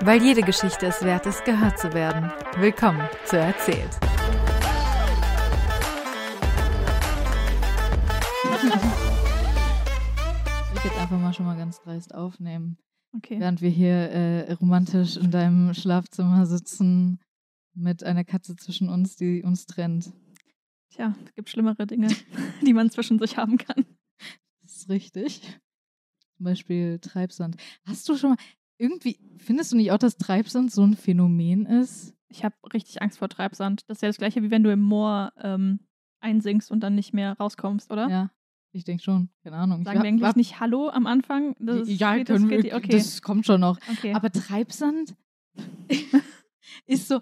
Weil jede Geschichte es wert ist, gehört zu werden. Willkommen zu Erzählt. Ich jetzt einfach mal schon mal ganz dreist aufnehmen. Okay. Während wir hier äh, romantisch in deinem Schlafzimmer sitzen mit einer Katze zwischen uns, die uns trennt. Tja, es gibt schlimmere Dinge, die man zwischen sich haben kann. Das ist richtig. Zum Beispiel Treibsand. Hast du schon mal irgendwie, findest du nicht auch, dass Treibsand so ein Phänomen ist? Ich habe richtig Angst vor Treibsand. Das ist ja das gleiche, wie wenn du im Moor ähm, einsinkst und dann nicht mehr rauskommst, oder? Ja, ich denke schon. Keine Ahnung. Sagen ich wir eigentlich nicht Hallo am Anfang? Das ist- ja, geht- das geht- okay. das kommt schon noch. okay. Aber Treibsand ist so.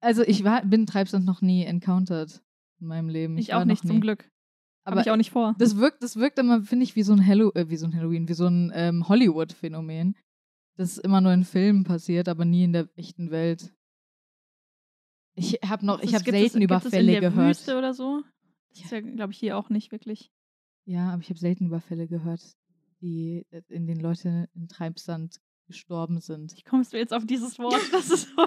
Also ich war, bin Treibsand noch nie encountered in meinem Leben. ich war auch nicht, noch zum nie. Glück. Aber ich auch nicht vor. das wirkt, das wirkt immer, finde ich, wie so ein Hallo, äh, wie so ein Halloween, wie so ein ähm, Hollywood-Phänomen. Das immer nur in Filmen passiert, aber nie in der echten Welt. Ich habe noch, ich habe gibt es- selten über gibt es Fälle in der gehört. Wüste oder so? Das ist ja, glaube ich, hier auch nicht wirklich. Ja, aber ich habe selten über Fälle gehört, die äh, in denen Leute in Treibsand gestorben sind. Wie kommst du jetzt auf dieses Wort? Das ist so.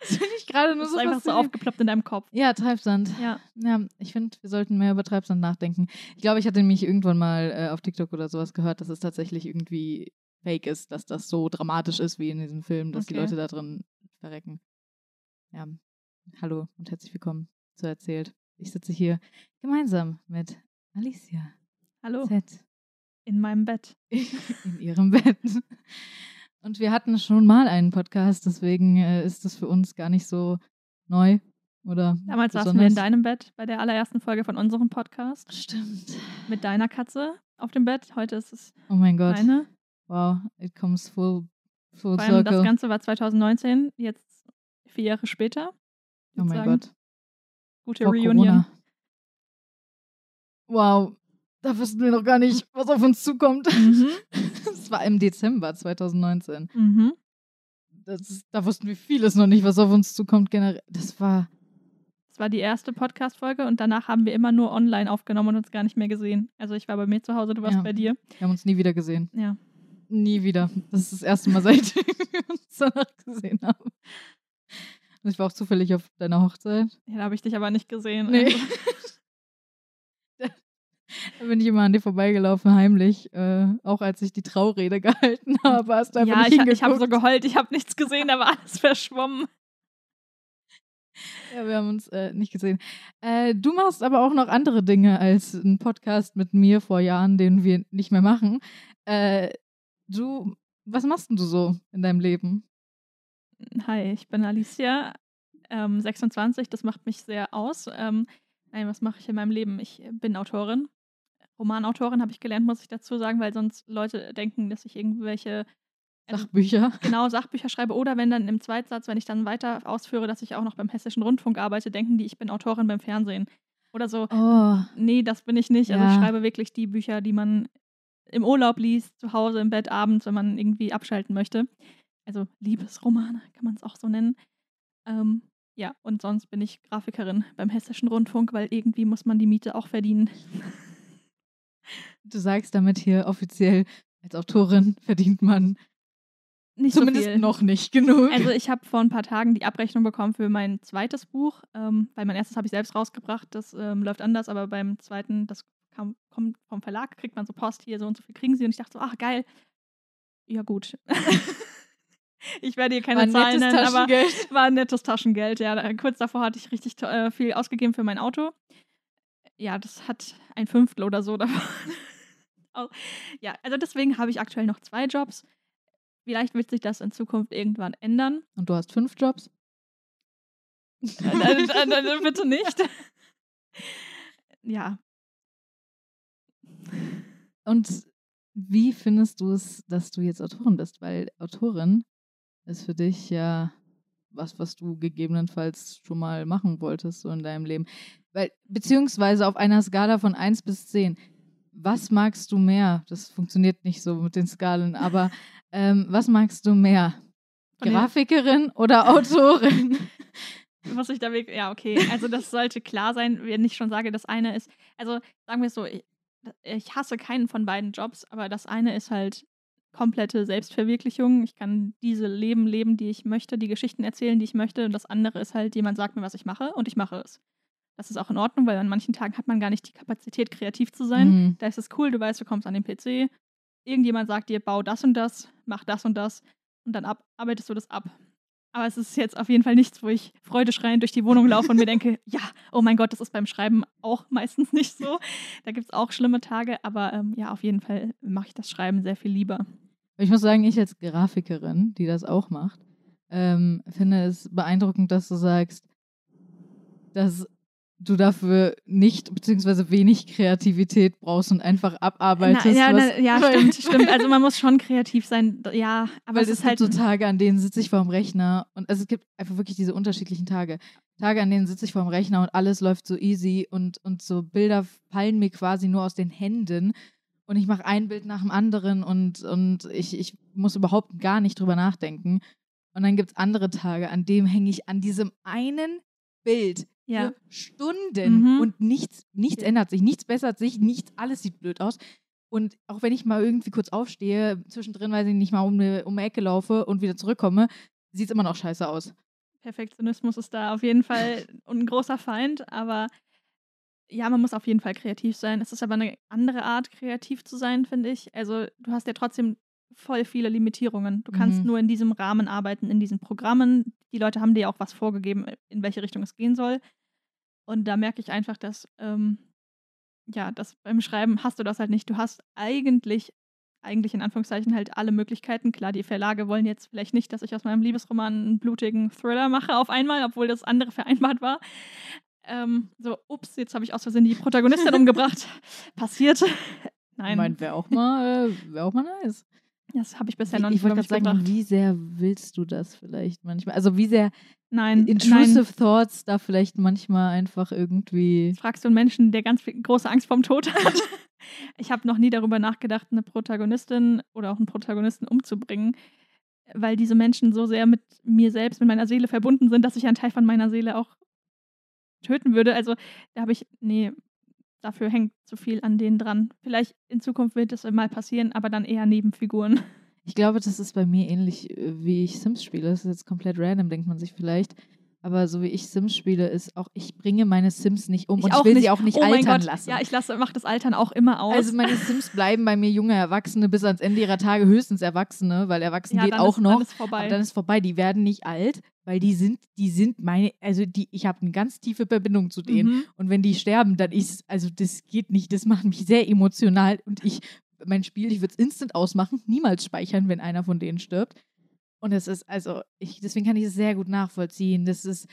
Das finde ich gerade nur so ist einfach so aufgeploppt in deinem Kopf. Ja, Treibsand. Ja. Ja, ich finde, wir sollten mehr über Treibsand nachdenken. Ich glaube, ich hatte nämlich irgendwann mal äh, auf TikTok oder sowas gehört, dass es tatsächlich irgendwie fake ist, dass das so dramatisch ist wie in diesem Film, dass die Okay. Leute da drin verrecken. Ja, hallo und herzlich willkommen zu Erzählt. Ich sitze hier gemeinsam mit Alicia Hallo. Z In meinem Bett. in ihrem Bett. Und wir hatten schon mal einen Podcast, deswegen äh, ist das für uns gar nicht so neu oder Damals saßen wir besonders. in deinem Bett bei der allerersten Folge von unserem Podcast Stimmt. mit deiner Katze auf dem Bett. Heute ist es Oh mein Gott. meine. Wow, it comes full, full Vor allem das circle. Ganze war 2019, jetzt vier Jahre später. oh mein sozusagen. Gott. Gute Vor Reunion. Corona. Wow, da wussten wir noch gar nicht, was auf uns zukommt. Mhm. Es war im Dezember 2019. Mhm. Das ist, da wussten wir vieles noch nicht, was auf uns zukommt generell. Das war, Das war die erste Podcast-Folge und danach haben wir immer nur online aufgenommen und uns gar nicht mehr gesehen. Also ich war bei mir zu Hause, du warst Ja. bei dir. wir haben uns nie wieder gesehen. Ja. Nie wieder. Das ist das erste Mal, seit wir uns danach gesehen haben. Und ich war auch zufällig auf deiner Hochzeit. ja da habe ich dich aber nicht gesehen. Nee. Also, Da bin ich immer an dir vorbeigelaufen, heimlich. Äh, auch als ich die Traurede gehalten habe, hast du einfach ja, nicht ich, ich habe so geheult, ich habe nichts gesehen, da war alles verschwommen. Ja, wir haben uns äh, nicht gesehen. Äh, du machst aber auch noch andere Dinge als einen Podcast mit mir vor Jahren, den wir nicht mehr machen. Äh, du, was machst denn du so in deinem Leben? Hi, ich bin Alicia, ähm, 26, das macht mich sehr aus. Ähm, nein, was mache ich in meinem Leben? Ich bin Autorin. Romanautorin habe ich gelernt, muss ich dazu sagen, weil sonst Leute denken, dass ich irgendwelche also, Sachbücher? genau Sachbücher schreibe oder wenn dann im Zweitsatz, wenn ich dann weiter ausführe, dass ich auch noch beim Hessischen Rundfunk arbeite, denken die, ich bin Autorin beim Fernsehen. Oder so, Oh, nee, das bin ich nicht. Also ich Ja. schreibe wirklich die Bücher, die man im Urlaub liest, zu Hause, im Bett, abends, wenn man irgendwie abschalten möchte. Also Liebesromane kann man es auch so nennen. Ähm, ja, und sonst bin ich Grafikerin beim Hessischen Rundfunk, weil irgendwie muss man die Miete auch verdienen. du sagst damit hier offiziell, als Autorin verdient man Nicht zumindest so viel. noch nicht genug. Also ich habe vor ein paar Tagen die Abrechnung bekommen für mein zweites Buch, ähm, weil mein erstes habe ich selbst rausgebracht, das ähm, läuft anders, aber beim zweiten, das kam, kommt vom Verlag, kriegt man so Post, hier so und so viel kriegen sie und ich dachte so, ach geil, ja gut. ich werde hier keine War Zahlen nennen, aber war ein nettes Taschengeld, ja. Kurz davor hatte ich richtig äh, viel ausgegeben für mein Auto. Ja, das hat ein Fünftel oder so davon. Au- ja, also deswegen habe ich aktuell noch zwei Jobs. Vielleicht wird sich das in Zukunft irgendwann ändern. Und du hast fünf Jobs? Äh, äh, äh, bitte nicht. ja, Und wie findest du es, dass du jetzt Autorin bist? Weil Autorin ist für dich ja was, was du gegebenenfalls schon mal machen wolltest, so in deinem Leben. Weil, beziehungsweise auf einer Skala von 1 bis 10, was magst du mehr? Das funktioniert nicht so mit den Skalen, aber ähm, was magst du mehr? Von Grafikerin oder Autorin? muss ich da wirklich, ja, okay. Also das sollte klar sein, wenn ich schon sage, das eine ist, also sagen wir es so, ich, ich hasse keinen von beiden Jobs, aber das eine ist halt komplette Selbstverwirklichung. Ich kann diese Leben leben, die ich möchte, die Geschichten erzählen, die ich möchte. Und das andere ist halt, jemand sagt mir, was ich mache und ich mache es. Das ist auch in Ordnung, weil an manchen Tagen hat man gar nicht die Kapazität, kreativ zu sein. Mhm. Da ist es cool, du weißt, du kommst an den PC, irgendjemand sagt dir, bau das und das, mach das und das und dann ab, arbeitest du das ab. Aber es ist jetzt auf jeden Fall nichts, wo ich freudeschreiend durch die Wohnung laufe und mir denke, ja, oh mein Gott, das ist beim Schreiben auch meistens nicht so. Da gibt es auch schlimme Tage, aber ähm, ja, auf jeden Fall mache ich das Schreiben sehr viel lieber. Ich muss sagen, ich als Grafikerin, die das auch macht, ähm, finde es beeindruckend, dass du sagst, dass du dafür nicht beziehungsweise wenig Kreativität brauchst und einfach abarbeitest. Na, ja, na, ja stimmt, stimmt. Also man muss schon kreativ sein, ja, aber Weil es es ist gibt halt so Tage, an denen sitze ich vorm Rechner und also es gibt einfach wirklich diese unterschiedlichen Tage. Tage, an denen sitze ich vorm Rechner und alles läuft so easy und, und so Bilder fallen mir quasi nur aus den Händen und ich mache ein Bild nach dem anderen und, und ich, ich muss überhaupt gar nicht drüber nachdenken. Und dann gibt es andere Tage, an dem hänge ich an diesem einen Bild ja. für Stunden Mhm. und nichts, nichts ändert sich, nichts bessert sich, nichts, alles sieht blöd aus. Und auch wenn ich mal irgendwie kurz aufstehe, zwischendrin, weiß ich nicht mal um eine, um eine Ecke laufe und wieder zurückkomme, sieht es immer noch scheiße aus. Perfektionismus ist da auf jeden Fall ein großer Feind, aber ja, man muss auf jeden Fall kreativ sein. Es ist aber eine andere Art, kreativ zu sein, finde ich. Also du hast ja trotzdem voll viele Limitierungen. Du kannst Mhm. nur in diesem Rahmen arbeiten, in diesen Programmen. Die Leute haben dir auch was vorgegeben, in welche Richtung es gehen soll. Und da merke ich einfach, dass, ähm, ja, das beim Schreiben hast du das halt nicht. Du hast eigentlich, eigentlich in Anführungszeichen halt alle Möglichkeiten. Klar, die Verlage wollen jetzt vielleicht nicht, dass ich aus meinem Liebesroman einen blutigen Thriller mache auf einmal, obwohl das andere vereinbart war. Ähm, so, ups, jetzt habe ich aus Versehen die Protagonistin umgebracht. Passiert. Nein, Ich meine, wäre auch mal, äh, wäre auch mal nice. das habe ich bisher Wie, noch nicht ich wollte gerade sagen, gebracht. wie sehr willst du das vielleicht manchmal? Also wie sehr Nein, intrusive nein. Thoughts da vielleicht manchmal einfach irgendwie. Fragst du einen Menschen, der ganz große Angst vorm Tod hat? ich habe noch nie darüber nachgedacht, eine Protagonistin oder auch einen Protagonisten umzubringen, weil diese Menschen so sehr mit mir selbst, mit meiner Seele verbunden sind, dass ich einen Teil von meiner Seele auch töten würde. Also da habe ich, nee, dafür hängt zu viel an denen dran. Vielleicht in Zukunft wird es mal passieren, aber dann eher Nebenfiguren. Ich glaube, das ist bei mir ähnlich, äh, wie ich Sims spiele. Das ist jetzt komplett random, denkt man sich vielleicht. Aber so wie ich Sims spiele, ist auch, ich bringe meine Sims nicht um und ich will sie auch nicht oh mein altern Gott. lassen. Ja, ich lasse, mache das Altern auch immer aus. also meine Sims bleiben bei mir junge Erwachsene bis ans Ende ihrer Tage, höchstens Erwachsene, weil Erwachsene ja, geht dann auch ist noch. alles vorbei. Aber dann ist vorbei. Die werden nicht alt, weil die sind, die sind meine, also die, ich habe eine ganz tiefe Verbindung zu denen. Mhm. Und wenn die sterben, dann ist, also das geht nicht, das macht mich sehr emotional und ich, mein Spiel, ich würde es instant ausmachen, niemals speichern, wenn einer von denen stirbt. Und es ist, also, ich, deswegen kann ich es sehr gut nachvollziehen. Das ist,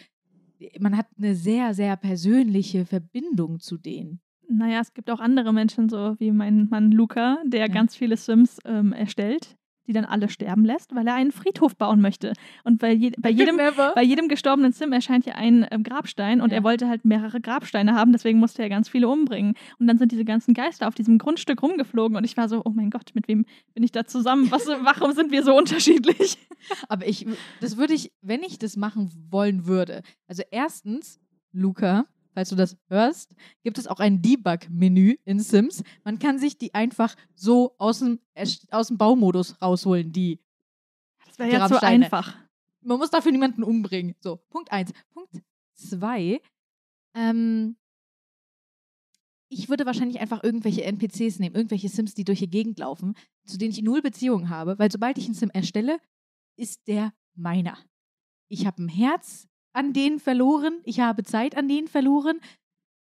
man hat eine sehr, sehr persönliche Verbindung zu denen. Naja, es gibt auch andere Menschen, so wie mein Mann Luca, der Ja. ganz viele Sims ähm, erstellt, die dann alle sterben lässt, weil er einen Friedhof bauen möchte. Und weil je, bei, jedem, bei jedem gestorbenen Sim erscheint ja ein ähm, Grabstein und Ja. er wollte halt mehrere Grabsteine haben, deswegen musste er ganz viele umbringen. Und dann sind diese ganzen Geister auf diesem Grundstück rumgeflogen und ich war so, oh mein Gott, mit wem bin ich da zusammen? Was, warum sind wir so unterschiedlich? Aber ich, das würde ich, wenn ich das machen wollen würde. Also erstens, Luca, falls du das hörst, gibt es auch ein Debug-Menü in Sims. Man kann sich die einfach so aus dem, aus dem Baumodus rausholen, die. Das wäre so Grabsteine. einfach. Man muss dafür niemanden umbringen. So, Punkt eins. Punkt zwei. Ähm, ich würde wahrscheinlich einfach irgendwelche NPCs nehmen, irgendwelche Sims, die durch die Gegend laufen, zu denen ich null Beziehung habe, weil sobald ich einen Sim erstelle, ist der meiner. Ich habe ein Herz an denen verloren, ich habe Zeit an denen verloren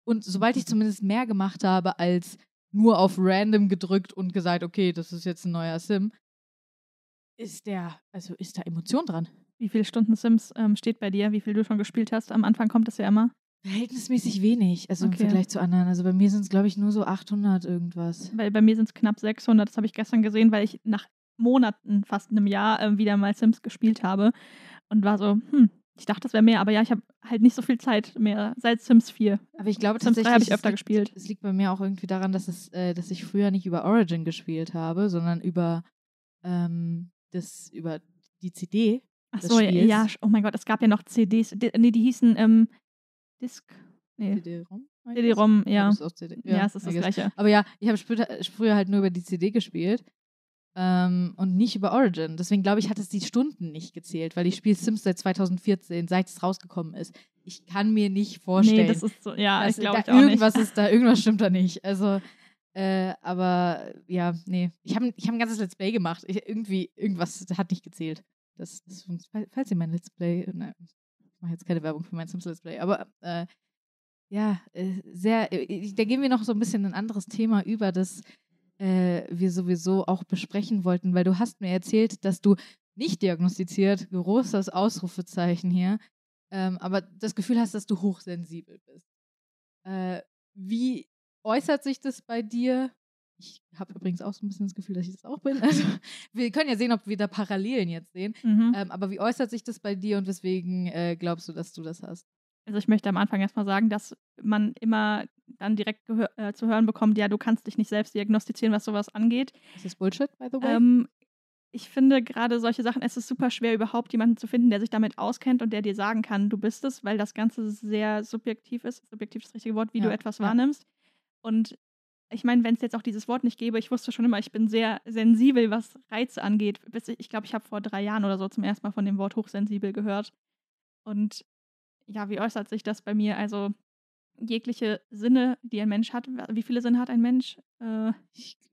und sobald ich zumindest mehr gemacht habe als nur auf random gedrückt und gesagt, okay, das ist jetzt ein neuer Sim, ist der, also ist da Emotion dran. Wie viele Stunden Sims ähm, steht bei dir? Wie viel du schon gespielt hast? Am Anfang kommt es ja immer. Verhältnismäßig wenig, also im Okay. Vergleich zu anderen. Also bei mir sind es, glaube ich, nur so 800 irgendwas. Weil bei mir sind es knapp 600. Das habe ich gestern gesehen, weil ich nach Monaten, fast einem Jahr, ähm, wieder mal Sims gespielt habe. Und war so, hm, ich dachte, das wäre mehr. Aber ja, ich habe halt nicht so viel Zeit mehr seit Sims 4. Aber ich glaube Sims 3 tatsächlich, habe ich öfter liegt, gespielt. Es liegt bei mir auch irgendwie daran, dass, es, äh, dass ich früher nicht über Origin gespielt habe, sondern über, ähm, das, über die CD. Ach so, ja, oh mein Gott, es gab ja noch CDs. Die, nee, die hießen ähm, Disc. Nee, CD-ROM? CD-ROM, ja. CD. Ja, es ist das gleiche. Aber ja, ich habe früher halt nur über die CD gespielt. Ähm, und nicht über Origin. Deswegen glaube ich, hat es die Stunden nicht gezählt, weil ich spiele Sims seit 2014, seit es rausgekommen ist. Ich kann mir nicht vorstellen. Nee, das ist so, ja, dass, ich glaube da irgendwas nicht. ist da, irgendwas stimmt da nicht. Also, äh, aber ja, nee. Ich habe ich hab ein ganzes Let's Play gemacht. Ich, irgendwie, irgendwas hat nicht gezählt. Das, das, falls ihr mein Let's Play, nein, ich mache jetzt keine Werbung für mein Sims Let's Play, aber äh, ja, äh, sehr, äh, da gehen wir noch so ein bisschen ein anderes Thema über, das äh, wir sowieso auch besprechen wollten, weil du hast mir erzählt, dass du nicht diagnostiziert, großes Ausrufezeichen hier, ähm, aber das Gefühl hast, dass du hochsensibel bist. Äh, wie äußert sich das bei dir? Ich habe übrigens auch so ein bisschen das Gefühl, dass ich das auch bin. Also, wir können ja sehen, ob wir da Parallelen jetzt sehen. Mhm. Ähm, aber wie äußert sich das bei dir und weswegen äh, glaubst du, dass du das hast? Also ich möchte am Anfang erstmal sagen, dass man immer dann direkt äh, zu hören bekommt, ja, du kannst dich nicht selbst diagnostizieren, was sowas angeht. Ist das Bullshit, by the way? Ähm, ich finde gerade solche Sachen, es ist super schwer, überhaupt jemanden zu finden, der sich damit auskennt und der dir sagen kann, du bist es, weil das Ganze sehr subjektiv ist. Subjektiv ist das richtige Wort, wie ja, du etwas ja. wahrnimmst. Und ich meine, wenn es jetzt auch dieses Wort nicht gäbe, ich wusste schon immer, ich bin sehr sensibel, was Reize angeht. Ich glaube, ich habe vor drei Jahren oder so zum ersten Mal von dem Wort hochsensibel gehört. Und ja, wie äußert sich das bei mir? Also jegliche Sinne, die ein Mensch hat. Wie viele Sinne hat ein Mensch? Äh,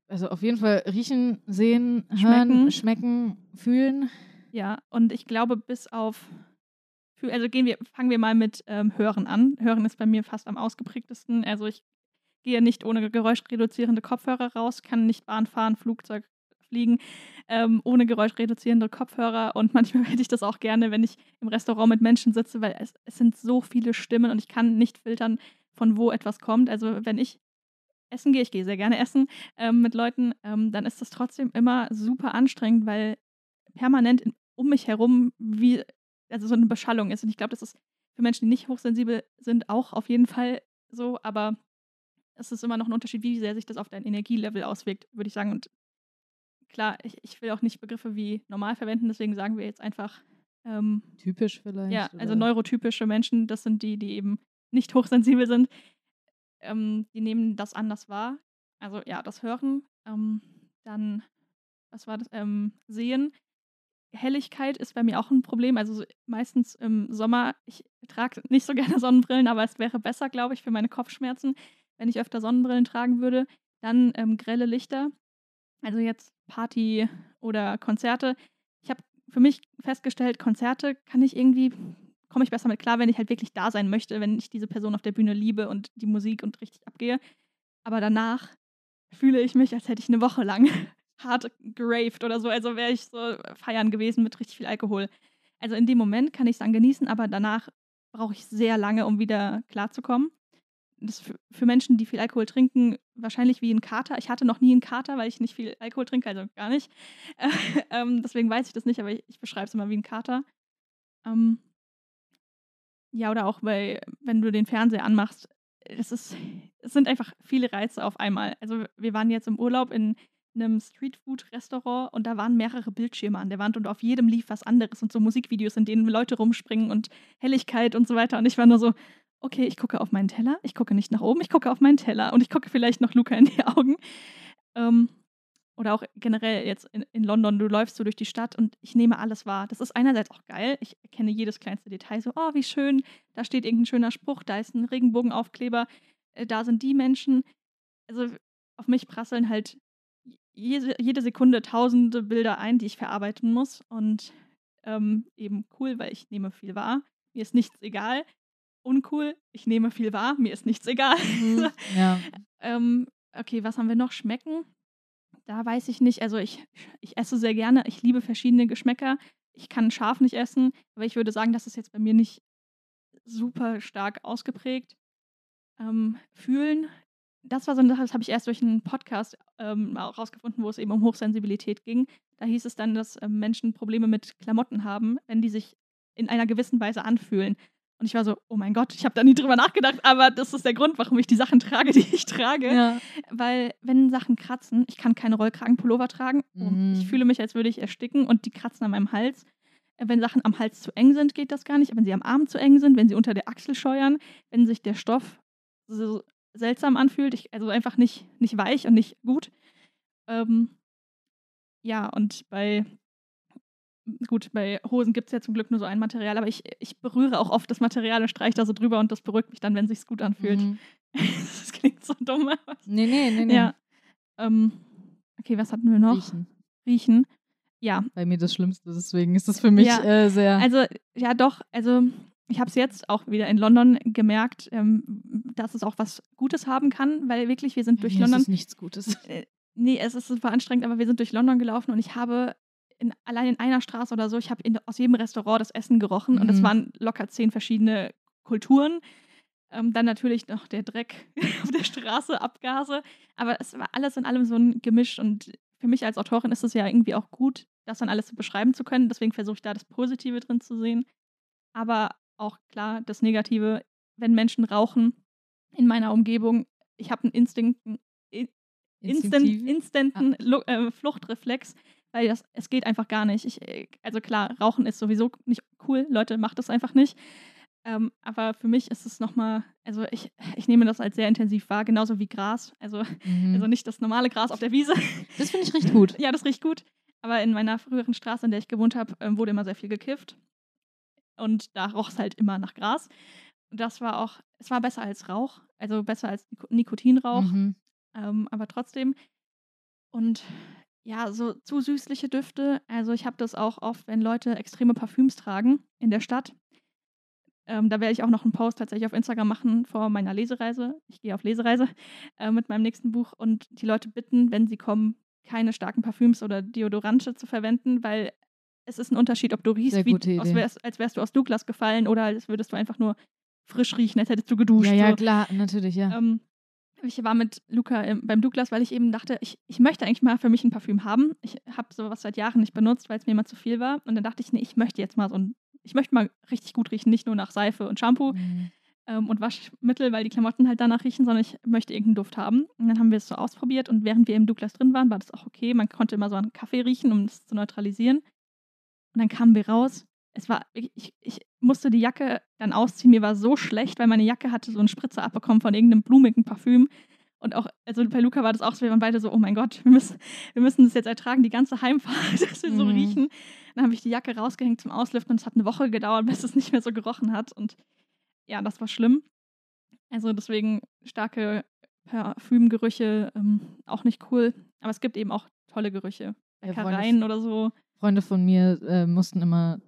also auf jeden Fall riechen, sehen, hören, schmecken, schmecken fühlen. Ja, und ich glaube, bis auf also gehen wir, fangen wir mal mit ähm, Hören an. Hören ist bei mir fast am ausgeprägtesten. Also ich gehe nicht ohne geräuschreduzierende Kopfhörer raus, kann nicht Bahn fahren, Flugzeug fliegen, ähm, ohne geräuschreduzierende Kopfhörer. Und manchmal hätte ich das auch gerne, wenn ich im Restaurant mit Menschen sitze, weil es, es sind so viele Stimmen und ich kann nicht filtern, von wo etwas kommt. Also wenn ich essen gehe, ich gehe sehr gerne essen ähm, mit Leuten, ähm, dann ist das trotzdem immer super anstrengend, weil permanent in, um mich herum wie also so eine Beschallung ist. Und ich glaube, das ist für Menschen, die nicht hochsensibel sind, auch auf jeden Fall so, aber es ist immer noch ein Unterschied, wie sehr sich das auf dein Energielevel auswirkt, würde ich sagen. Und klar, ich, ich will auch nicht Begriffe wie normal verwenden, deswegen sagen wir jetzt einfach ähm, typisch vielleicht. Ja, also neurotypische Menschen, das sind die, die eben nicht hochsensibel sind. Ähm, die nehmen das anders wahr. Also ja, das Hören, ähm, dann, was war das? Ähm, Sehen. Helligkeit ist bei mir auch ein Problem. Also meistens im Sommer, ich trage nicht so gerne Sonnenbrillen, aber es wäre besser, glaube ich, für meine Kopfschmerzen, wenn ich öfter Sonnenbrillen tragen würde. Dann ähm, grelle Lichter. Also jetzt Party oder Konzerte. Ich habe für mich festgestellt, Konzerte kann ich irgendwie, komme ich besser mit klar, wenn ich halt wirklich da sein möchte, wenn ich diese Person auf der Bühne liebe und die Musik und richtig abgehe. Aber danach fühle ich mich, als hätte ich eine Woche lang hart geraved oder so. Also wäre ich so feiern gewesen mit richtig viel Alkohol. Also in dem Moment kann ich es dann genießen, aber danach brauche ich sehr lange, um wieder klarzukommen das für, für Menschen, die viel Alkohol trinken, wahrscheinlich wie ein Kater. Ich hatte noch nie einen Kater, weil ich nicht viel Alkohol trinke, also gar nicht. ähm, deswegen weiß ich das nicht, aber ich, ich beschreibe es immer wie ein Kater. Ähm, ja, oder auch bei, wenn du den Fernseher anmachst, es, ist, es sind einfach viele Reize auf einmal. Also wir waren jetzt im Urlaub in einem Streetfood-Restaurant und da waren mehrere Bildschirme an der Wand und auf jedem lief was anderes und so Musikvideos, in denen Leute rumspringen und Helligkeit und so weiter. Und ich war nur so, okay, ich gucke auf meinen Teller, ich gucke nicht nach oben, ich gucke auf meinen Teller und ich gucke vielleicht noch Luca in die Augen. Ähm, oder auch generell jetzt in, in, London, du läufst so durch die Stadt und ich nehme alles wahr. Das ist einerseits auch geil. Ich erkenne jedes kleinste Detail so, oh, wie schön, da steht irgendein schöner Spruch, da ist ein Regenbogenaufkleber, äh, da sind die Menschen. Also auf mich prasseln halt jede, jede Sekunde tausende Bilder ein, die ich verarbeiten muss. Und ähm, eben cool, weil ich nehme viel wahr. Mir ist nichts egal uncool, ich nehme viel wahr, mir ist nichts egal. Mhm, ja. ähm, okay, was haben wir noch? Schmecken? Da weiß ich nicht. Also ich, ich esse sehr gerne, ich liebe verschiedene Geschmäcker. Ich kann scharf nicht essen, aber ich würde sagen, das ist jetzt bei mir nicht super stark ausgeprägt. Ähm, fühlen, das war so eine Sache, das habe ich erst durch einen Podcast ähm, rausgefunden, wo es eben um Hochsensibilität ging. Da hieß es dann, dass ähm, Menschen Probleme mit Klamotten haben, wenn die sich in einer gewissen Weise anfühlen. Und ich war so, oh mein Gott, ich habe da nie drüber nachgedacht, aber das ist der Grund, warum ich die Sachen trage, die ich trage. Ja. Weil, wenn Sachen kratzen, ich kann keine Rollkragenpullover tragen. Mhm. Ich fühle mich, als würde ich ersticken und die kratzen an meinem Hals. Wenn Sachen am Hals zu eng sind, geht das gar nicht. Wenn sie am Arm zu eng sind, wenn sie unter der Achsel scheuern, wenn sich der Stoff so seltsam anfühlt, ich, also einfach nicht, nicht weich und nicht gut. Ähm, ja, und bei, gut, bei Hosen gibt es ja zum Glück nur so ein Material, aber ich, ich berühre auch oft das Material und streiche da so drüber und das beruhigt mich dann, wenn es sich gut anfühlt. Mhm. das klingt so dumm. aber- Nee, nee, nee, nee. Ja. Ähm, okay, was hatten wir noch? Riechen. Riechen. Ja, Bei mir das Schlimmste, deswegen ist das für mich Ja, äh, sehr. also ja doch, also ich habe es jetzt auch wieder in London gemerkt, ähm, dass es auch was Gutes haben kann, weil wirklich wir sind durch Mir London Ist es nichts Gutes. Nee, es ist super anstrengend, aber wir sind durch London gelaufen und ich habe in, allein in einer Straße oder so, ich habe in- aus jedem Restaurant das Essen gerochen und es Mhm. waren locker zehn verschiedene Kulturen. Ähm, dann natürlich noch der Dreck auf der Straße, Abgase. Aber es war alles in allem so ein Gemisch und für mich als Autorin ist es ja irgendwie auch gut, das dann alles so beschreiben zu können. Deswegen versuche ich da das Positive drin zu sehen. Aber auch klar, das Negative, wenn Menschen rauchen in meiner Umgebung, ich habe einen Instinkt, Instant, Instinktiv? instanten Lu äh, Fluchtreflex, weil das, es geht einfach gar nicht. Ich, äh, also klar, Rauchen ist sowieso nicht cool, Leute, macht das einfach nicht. Ähm, aber für mich ist es nochmal, also ich, ich nehme das als sehr intensiv wahr, genauso wie Gras. Also, Mhm. also nicht das normale Gras auf der Wiese. das finde ich richtig gut. ja, das riecht gut. Aber in meiner früheren Straße, in der ich gewohnt habe, ähm, wurde immer sehr viel gekifft. Und da roch es halt immer nach Gras. Das war auch, es war besser als Rauch, also besser als Nik Nikotinrauch. Mhm. Ähm, aber trotzdem. Und ja, so zu süßliche Düfte. Also ich habe das auch oft, wenn Leute extreme Parfüms tragen in der Stadt. Ähm, da werde ich auch noch einen Post tatsächlich auf Instagram machen vor meiner Lesereise. Ich gehe auf Lesereise äh, mit meinem nächsten Buch und die Leute bitten, wenn sie kommen, keine starken Parfüms oder Deodorante zu verwenden, weil es ist ein Unterschied, ob du riechst, wie, aus, als wärst du aus Douglas gefallen oder als würdest du einfach nur frisch riechen, als hättest du geduscht. Ja, ja, so. klar, natürlich, ja. Ähm, ich war mit Luca im, beim Douglas, weil ich eben dachte, ich, ich möchte eigentlich mal für mich ein Parfüm haben. Ich habe sowas seit Jahren nicht benutzt, weil es mir immer zu viel war. Und dann dachte ich, nee, ich möchte jetzt mal so ein, ich möchte mal richtig gut riechen, nicht nur nach Seife und Shampoo Mhm. ähm, und Waschmittel, weil die Klamotten halt danach riechen, sondern ich möchte irgendeinen Duft haben. Und dann haben wir es so ausprobiert und während wir im Douglas drin waren, war das auch okay. Man konnte immer so einen Kaffee riechen, um das zu neutralisieren. Und dann kamen wir raus. Es war, ich, ich musste die Jacke dann ausziehen. Mir war so schlecht, weil meine Jacke hatte so einen Spritzer abbekommen von irgendeinem blumigen Parfüm. Und auch, also bei Luca war das auch so, wir waren beide so, oh mein Gott, wir müssen, wir müssen das jetzt ertragen, die ganze Heimfahrt, dass wir so Mhm. riechen. Dann habe ich die Jacke rausgehängt zum Auslüften und es hat eine Woche gedauert, bis es nicht mehr so gerochen hat. Und ja, das war schlimm. Also deswegen starke Parfümgerüche ähm, auch nicht cool. Aber es gibt eben auch tolle Gerüche. Ja, Freunde- Bäckereien oder so. Freunde von mir äh, mussten immer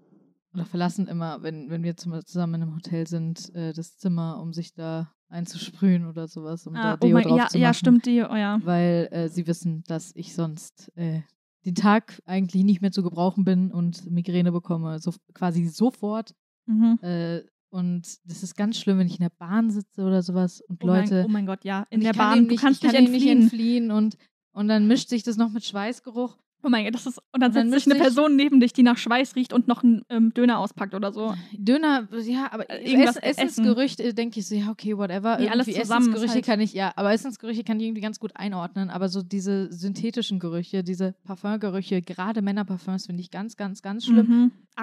oder verlassen immer, wenn, wenn wir zum, zusammen in einem Hotel sind, äh, das Zimmer, um sich da einzusprühen oder sowas, um Ah, da oh Deo mein, drauf ja, zu ja, machen. stimmt, die, oh ja. Weil äh, sie wissen, dass ich sonst äh, den Tag eigentlich nicht mehr zu gebrauchen bin und Migräne bekomme, so quasi sofort. Mhm. Äh, und das ist ganz schlimm, wenn ich in der Bahn sitze oder sowas und Oh, Leute. mein, oh mein Gott, ja. In der Bahn, dem du nicht, kannst ich nicht kann dem entfliehen. nicht entfliehen und, und dann mischt sich das noch mit Schweißgeruch. Oh mein Gott, das ist. Und dann Und dann sich eine Person neben dich, die nach Schweiß riecht und noch einen ähm, Döner auspackt oder so. Döner, ja, aber Äh, irgendwas Ess, essen. Essensgerüchte denke ich so, ja, okay, whatever. Nee, alles zusammen Essensgerüche halt- kann ich, ja, aber Essensgerüche kann ich irgendwie ganz gut einordnen. Aber so diese synthetischen Gerüche, diese Parfumgerüche, gerade Männerparfums, finde ich ganz, ganz, ganz schlimm. Mhm. Auch-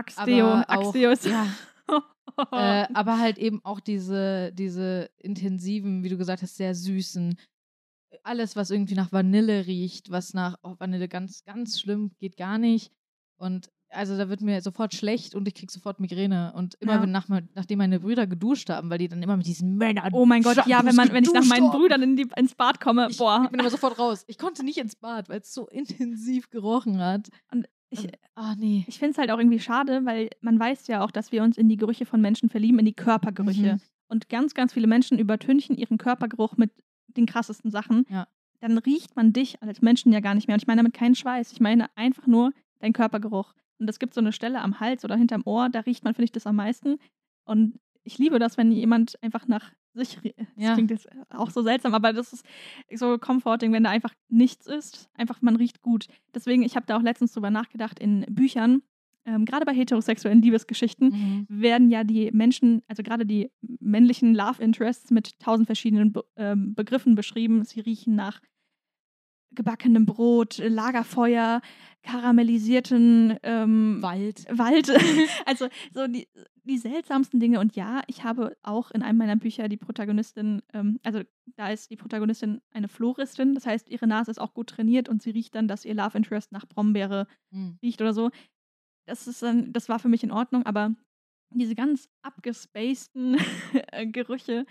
Axdeo ist. Ja, äh, aber halt eben auch diese, diese intensiven, wie du gesagt hast, sehr süßen. Alles, was irgendwie nach Vanille riecht, was nach oh, Vanille ganz, ganz schlimm geht gar nicht. Und also da wird mir sofort schlecht und ich krieg sofort Migräne. Und immer Ja. wenn nach, nachdem meine Brüder geduscht haben, weil die dann immer mit diesen Männern. oh mein Gott, ja, wenn, man, wenn ich nach meinen. Brüdern in die, ins Bad komme, Ich, boah. ich bin immer sofort raus. Ich konnte nicht ins Bad, weil es so intensiv gerochen hat. Ich, Ah, nee. ich finde es halt auch irgendwie schade, weil man weiß ja auch, dass wir uns in die Gerüche von Menschen verlieben, in die Körpergerüche. Mhm. Und ganz, ganz viele Menschen übertünchen ihren Körpergeruch mit den krassesten Sachen. Ja. Dann riecht man dich als Menschen ja gar nicht mehr. Und ich meine damit keinen Schweiß. Ich meine einfach nur deinen Körpergeruch. Und es gibt so eine Stelle am Hals oder hinterm Ohr, da riecht man, finde ich, das am meisten. Und ich liebe das, wenn jemand einfach nach sich rie- Das Ja. klingt jetzt auch so seltsam, aber das ist so comforting, wenn da einfach nichts ist. Einfach, man riecht gut. Deswegen, ich habe da auch letztens drüber nachgedacht, in Büchern, ähm, gerade bei heterosexuellen Liebesgeschichten, Mhm. werden ja die Menschen, also gerade die männlichen Love Interests mit tausend verschiedenen Be ähm, Begriffen beschrieben. Sie riechen nach gebackenem Brot, Lagerfeuer, karamellisierten ähm, Wald. Wald. also so die, die seltsamsten Dinge. Und ja, ich habe auch in einem meiner Bücher die Protagonistin, ähm, also da ist die Protagonistin eine Floristin. Das heißt, ihre Nase ist auch gut trainiert und sie riecht dann, dass ihr Love Interest nach Brombeere Hm. riecht oder so. Das ist dann, das war für mich in Ordnung, aber diese ganz abgespaceden äh, Gerüche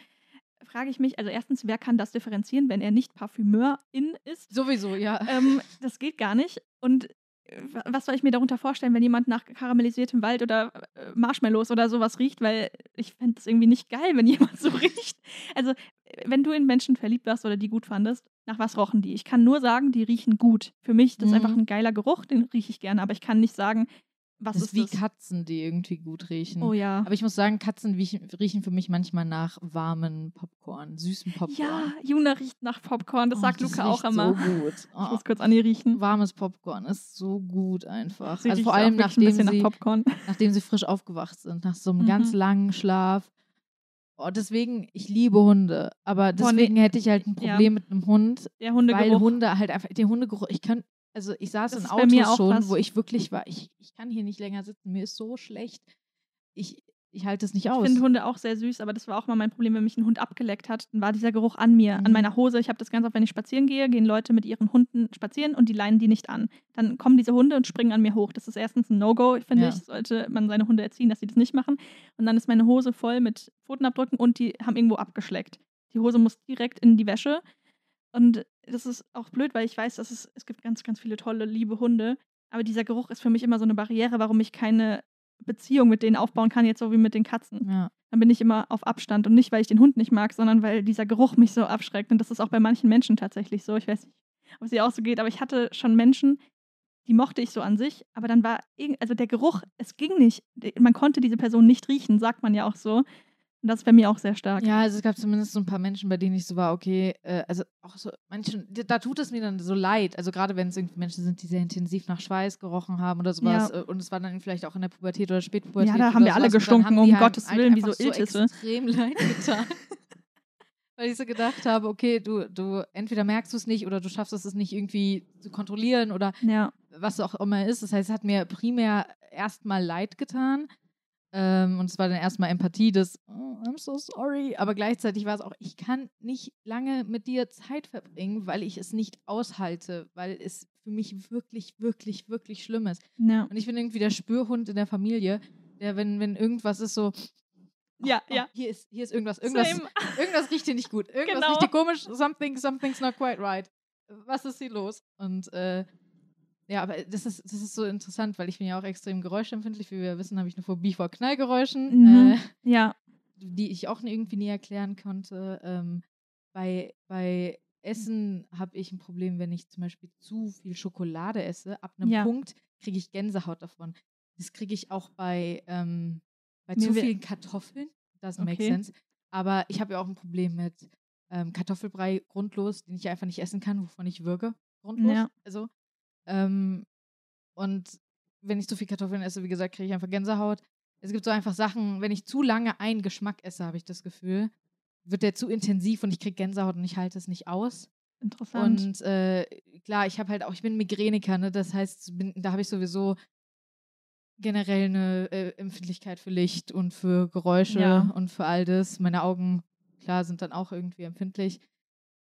frage ich mich, also erstens, wer kann das differenzieren, wenn er nicht Parfümeurin ist? Sowieso, ja. Ähm, das geht gar nicht. Und äh, wa- was soll ich mir darunter vorstellen, wenn jemand nach karamellisiertem Wald oder äh, Marshmallows oder sowas riecht? Weil ich fände es irgendwie nicht geil, wenn jemand so riecht. Also, wenn du in Menschen verliebt warst oder die gut fandest, nach was rochen die? Ich kann nur sagen, die riechen gut. Für mich, das ist Mhm. einfach ein geiler Geruch, den rieche ich gerne, aber ich kann nicht sagen, was das ist ist wie das? Katzen, die irgendwie gut riechen. Oh ja. Aber ich muss sagen, Katzen riechen, für mich manchmal nach warmen Popcorn, süßen Popcorn. Ja, Juna riecht nach Popcorn, das Oh, sagt Luca auch immer. So gut. Ich Oh, muss kurz an ihr riechen. warmes Popcorn ist so gut einfach. Sie also vor allem nachdem bisschen sie, nach Popcorn. nachdem sie frisch aufgewacht sind, nach so einem Mhm. ganz langen Schlaf. Oh, deswegen, ich liebe Hunde, aber deswegen hätte ich halt ein ja. Problem mit einem Hund, Der weil. Hunde halt einfach, den Hundegeruch, ich kann, also ich saß Das in Autos auch schon, was. wo ich wirklich war, ich, ich kann hier nicht länger sitzen, mir ist so schlecht. Ich, ich halte es nicht Ich aus. finde Hunde auch sehr süß, aber das war auch mal mein Problem, wenn mich ein Hund abgeleckt hat, dann war dieser Geruch an mir, an Mhm. meiner Hose. Ich habe das ganz oft, wenn ich spazieren gehe, gehen Leute mit ihren Hunden spazieren und die leinen die nicht an. Dann kommen diese Hunde und springen an mir hoch. Das ist erstens ein No-Go, finde Ja. ich. Sollte man seine Hunde erziehen, dass sie das nicht machen. Und dann ist meine Hose voll mit Pfotenabdrücken und die haben irgendwo abgeschleckt. Die Hose muss direkt in die Wäsche. Und das ist auch blöd, weil ich weiß, dass es, es gibt ganz, ganz viele tolle, liebe Hunde. Aber dieser Geruch ist für mich immer so eine Barriere, warum ich keine Beziehung mit denen aufbauen kann, jetzt so wie mit den Katzen ja. dann bin ich immer auf Abstand und nicht, weil ich den Hund nicht mag, sondern weil dieser Geruch mich so abschreckt. Und das ist auch bei manchen Menschen tatsächlich so. Ich weiß nicht, ob es dir auch so geht, aber ich hatte schon Menschen, die mochte ich so an sich, aber dann war, also der Geruch, es ging nicht. Man konnte diese Person nicht riechen, sagt man ja auch so. Und das ist bei mir auch sehr stark. Ja, also es gab zumindest so ein paar Menschen, bei denen ich so war, okay, äh, also auch so Menschen, da tut es mir dann so leid. Also gerade wenn es irgendwie Menschen sind, die sehr intensiv nach Schweiß gerochen haben oder sowas. Ja. äh, Und es war dann vielleicht auch in der Pubertät oder Spätpubertät. Ja, da haben wir alle gestunken, um halt Gottes halt Willen, wie einfach so Iltisse. extrem leid getan. Weil ich so gedacht habe, okay, du, du entweder merkst du es nicht oder du schaffst es, es nicht irgendwie zu kontrollieren oder Ja. was auch immer ist. Das heißt, es hat mir primär erstmal leid getan. Ähm, und es war dann erstmal Empathie, das, oh, I'm so sorry. Aber gleichzeitig war es auch, ich kann nicht lange mit dir Zeit verbringen, weil ich es nicht aushalte, weil es für mich wirklich, wirklich, wirklich schlimm ist. Ja. Und ich bin irgendwie der Spürhund in der Familie, der, wenn, wenn irgendwas ist, so, oh, Ja, oh, ja. Hier ist, hier ist irgendwas, irgendwas, Same. irgendwas riecht hier nicht gut. Irgendwas Genau. riecht hier komisch, something, something's not quite right. Was ist hier los? Und äh, ja, aber das ist, das ist so interessant, weil ich bin ja auch extrem geräuschempfindlich. Wie wir wissen, habe ich eine Phobie vor Knallgeräuschen, Mhm. äh, Ja. die ich auch irgendwie nie erklären konnte. Ähm, bei, bei Essen habe ich ein Problem, wenn ich zum Beispiel zu viel Schokolade esse. Ab einem Ja. Punkt kriege ich Gänsehaut davon. Das kriege ich auch bei, ähm, bei Mir zu vielen Kartoffeln. Doesn't make Okay. sense. Aber ich habe ja auch ein Problem mit ähm, Kartoffelbrei grundlos, den ich einfach nicht essen kann, wovon ich würge. Grundlos. Ja. Also, ähm, und wenn ich zu viel Kartoffeln esse, wie gesagt, kriege ich einfach Gänsehaut. Es gibt so einfach Sachen, wenn ich zu lange einen Geschmack esse, habe ich das Gefühl, wird der zu intensiv und ich kriege Gänsehaut und ich halte es nicht aus. Interessant. Und äh, klar, ich habe halt auch, ich bin Migräniker, ne? Das heißt, bin, da habe ich sowieso generell eine äh, Empfindlichkeit für Licht und für Geräusche Ja. und für all das. Meine Augen, klar, sind dann auch irgendwie empfindlich.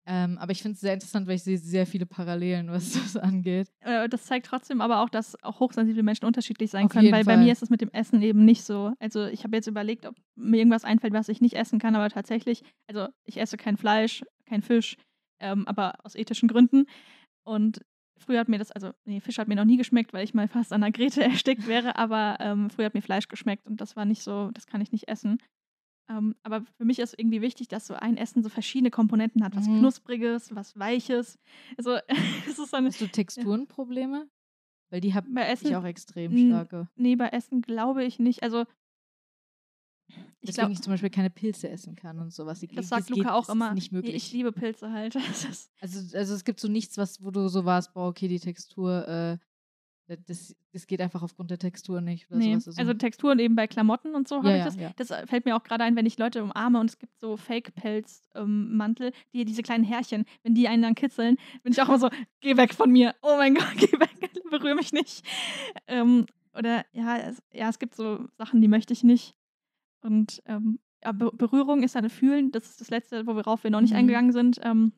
Ähm, aber ich finde es sehr interessant, weil ich sehe sehr viele Parallelen, was das angeht. äh, das zeigt trotzdem aber auch, dass auch hochsensible Menschen unterschiedlich sein Auf können, weil bei Fall. mir ist es mit dem Essen eben nicht so. Also ich habe jetzt überlegt, ob mir irgendwas einfällt, was ich nicht essen kann, aber tatsächlich, also ich esse kein Fleisch, kein Fisch, ähm, aber aus ethischen Gründen. Und früher hat mir das, also nee, Fisch hat mir noch nie geschmeckt, weil ich mal fast an der Grete erstickt wäre, aber ähm, früher hat mir Fleisch geschmeckt und das war nicht so, das kann ich nicht essen. Ähm, aber für mich ist irgendwie wichtig, dass so ein Essen so verschiedene Komponenten hat. Was Mhm. Knuspriges, was Weiches. Also es ist so eine, Hast du Texturenprobleme? Weil die habe bei Essen, ich auch extrem starke. Nee, bei Essen glaube ich nicht. Also, ich Deswegen glaube, ich zum Beispiel keine Pilze essen kann und sowas. Die- das sagt geht- Luca auch das ist immer. nicht möglich. Ich liebe Pilze halt. Das Also, also es gibt so nichts, was, wo du so warst, boah, okay, die Textur, äh, Das, das geht einfach aufgrund der Textur nicht. Oder Nee, sowas. also Texturen eben bei Klamotten und so habe Ja, ich ja, das. ja. Das äh, fällt mir auch gerade ein, wenn ich Leute umarme und es gibt so Fake-Pelz-Mantel, die diese kleinen Härchen, wenn die einen dann kitzeln, bin ich auch immer so, geh weg von mir. Oh mein Gott, geh weg, berühre mich nicht. Ähm, oder ja es, ja, es gibt so Sachen, die möchte ich nicht. Und ähm, ja, Be Berührung ist dann Fühlen, das ist das Letzte, worauf wir noch nicht Mhm. eingegangen sind. Ähm,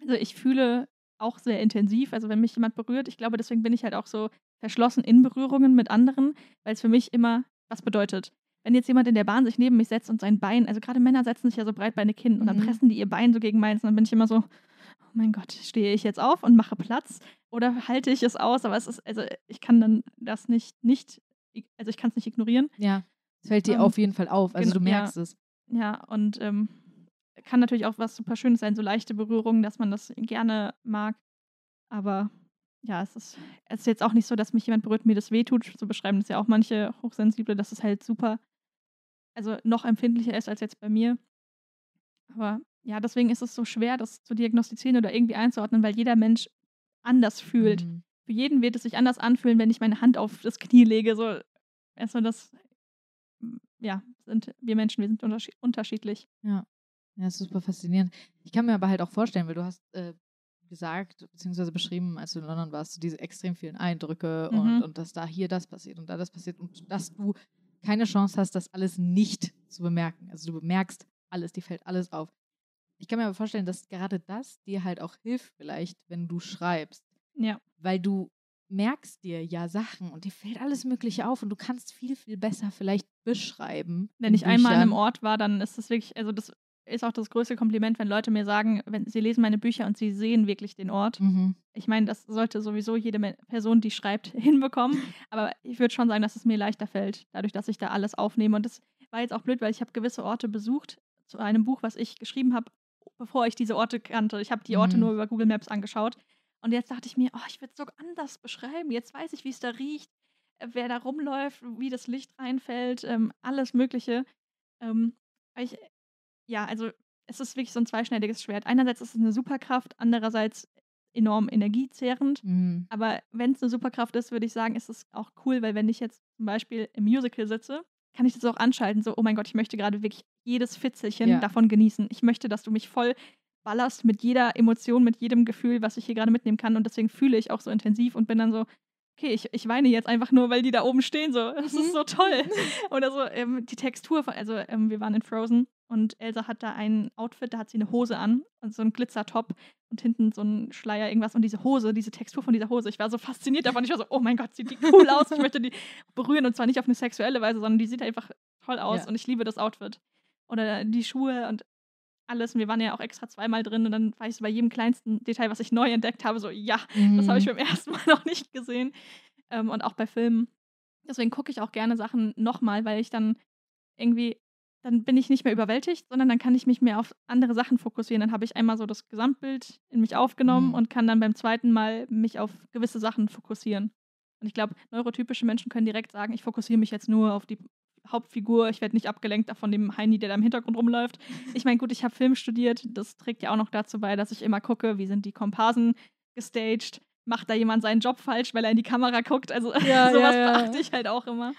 also ich fühle auch sehr intensiv, also wenn mich jemand berührt, ich glaube, deswegen bin ich halt auch so verschlossen in Berührungen mit anderen, weil es für mich immer was bedeutet. Wenn jetzt jemand in der Bahn sich neben mich setzt und sein Bein, also gerade Männer setzen sich ja so breitbeinig hin und dann Mhm. pressen die ihr Bein so gegen meins und dann bin ich immer so, oh mein Gott, stehe ich jetzt auf und mache Platz oder halte ich es aus? Aber es ist, also ich kann dann das nicht, nicht, also ich kann es nicht ignorieren. ja, es fällt dir Ähm, auf jeden Fall auf. Also du ja. merkst es. Ja, und ähm, kann natürlich auch was super Schönes sein, so leichte Berührungen, dass man das gerne mag. Aber ja, es ist, es ist jetzt auch nicht so, dass mich jemand berührt, mir das wehtut. So beschreiben das ja auch manche Hochsensible, dass es halt super, also noch empfindlicher ist als jetzt bei mir. Aber ja, deswegen ist es so schwer, das zu diagnostizieren oder irgendwie einzuordnen, weil jeder Mensch anders fühlt. Mhm. Für jeden wird es sich anders anfühlen, wenn ich meine Hand auf das Knie lege. So, erstmal das, ja, sind wir Menschen, wir sind unterschied unterschiedlich. Ja, ist super faszinierend. Ich kann mir aber halt auch vorstellen, weil du hast äh, gesagt, beziehungsweise beschrieben, als du in London warst, diese extrem vielen Eindrücke und, Mhm. und dass da hier das passiert und da das passiert und dass du keine Chance hast, das alles nicht zu bemerken. Also du bemerkst alles, dir fällt alles auf. Ich kann mir aber vorstellen, dass gerade das dir halt auch hilft, vielleicht, wenn du schreibst, Ja. weil du merkst dir ja Sachen und dir fällt alles Mögliche auf und du kannst viel, viel besser vielleicht beschreiben. Wenn ich einmal an einem Büchern. Ort war, dann ist das wirklich, also das ist auch das größte Kompliment, wenn Leute mir sagen, wenn sie lesen meine Bücher und sie sehen wirklich den Ort. Mhm. Ich meine, das sollte sowieso jede Person, die schreibt, hinbekommen. Aber ich würde schon sagen, dass es mir leichter fällt, dadurch, dass ich da alles aufnehme. Und das war jetzt auch blöd, weil ich habe gewisse Orte besucht zu einem Buch, was ich geschrieben habe, bevor ich diese Orte kannte. Ich habe die Orte Mhm. nur über Google Maps angeschaut. Und jetzt dachte ich mir, oh, ich würde es so anders beschreiben. Jetzt weiß ich, wie es da riecht, äh, wer da rumläuft, wie das Licht reinfällt, ähm, alles Mögliche. Ähm, weil ich, ja, also es ist wirklich so ein zweischneidiges Schwert. Einerseits ist es eine Superkraft, andererseits enorm energiezehrend. Mhm. Aber wenn es eine Superkraft ist, würde ich sagen, ist es auch cool, weil wenn ich jetzt zum Beispiel im Musical sitze, kann ich das auch anschalten. So, oh mein Gott, ich möchte gerade wirklich jedes Fitzelchen Ja. davon genießen. Ich möchte, dass du mich voll ballerst mit jeder Emotion, mit jedem Gefühl, was ich hier gerade mitnehmen kann. Und deswegen fühle ich auch so intensiv und bin dann so, okay, ich, ich weine jetzt einfach nur, weil die da oben stehen. So, das ist so toll. Oder so, ähm, die Textur von, also ähm, wir waren in Frozen und Elsa hat da ein Outfit, da hat sie eine Hose an und so einen Glitzertop und hinten so ein Schleier, irgendwas. Und diese Hose, diese Textur von dieser Hose, ich war so fasziniert davon. Ich war so, oh mein Gott, sieht die cool aus. Ich möchte die berühren und zwar nicht auf eine sexuelle Weise, sondern die sieht einfach toll aus Ja. und ich liebe das Outfit. Oder die Schuhe und alles. Und wir waren ja auch extra zweimal drin und dann war ich so bei jedem kleinsten Detail, was ich neu entdeckt habe, so, ja, das habe ich Mhm. beim ersten Mal noch nicht gesehen. Ähm, und auch bei Filmen. Deswegen gucke ich auch gerne Sachen nochmal, weil ich dann irgendwie, dann bin ich nicht mehr überwältigt, sondern dann kann ich mich mehr auf andere Sachen fokussieren. Dann habe ich einmal so das Gesamtbild in mich aufgenommen Mhm. und kann dann beim zweiten Mal mich auf gewisse Sachen fokussieren. Und ich glaube, neurotypische Menschen können direkt sagen, ich fokussiere mich jetzt nur auf die Hauptfigur, ich werde nicht abgelenkt von dem Heini, der da im Hintergrund rumläuft. Ich meine, gut, ich habe Film studiert, das trägt ja auch noch dazu bei, dass ich immer gucke, wie sind die Komparsen gestaged, macht da jemand seinen Job falsch, weil er in die Kamera guckt. Also Ja, sowas ja, ja. beachte ich halt auch immer.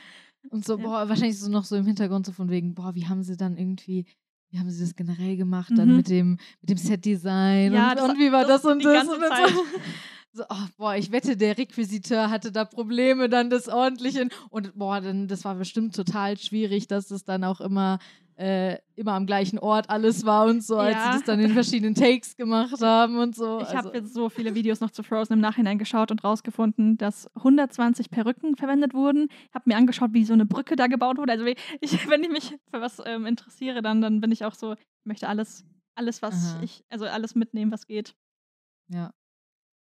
Und so, boah, wahrscheinlich so noch so im Hintergrund so von wegen, boah, wie haben sie dann irgendwie, wie haben sie das generell gemacht, dann Mhm. mit dem, mit dem Set-Design Ja, und, das- und wie war das das, und das und Zeit. so. So, oh, boah, ich wette, der Requisiteur hatte da Probleme, dann das ordentlich in, und boah, dann, das war bestimmt total schwierig, dass es dann auch immer, äh, immer am gleichen Ort alles war und so, als sie das dann in verschiedenen Takes gemacht haben und so. Ich also, habe jetzt so viele Videos noch zu Frozen im Nachhinein geschaut und rausgefunden, dass 120 Perücken verwendet wurden. Habe mir angeschaut, wie so eine Brücke da gebaut wurde. Also ich, wenn ich mich für was ähm, interessiere, dann, dann bin ich auch so, ich möchte alles, alles, was Aha. ich, also alles mitnehmen, was geht. Ja.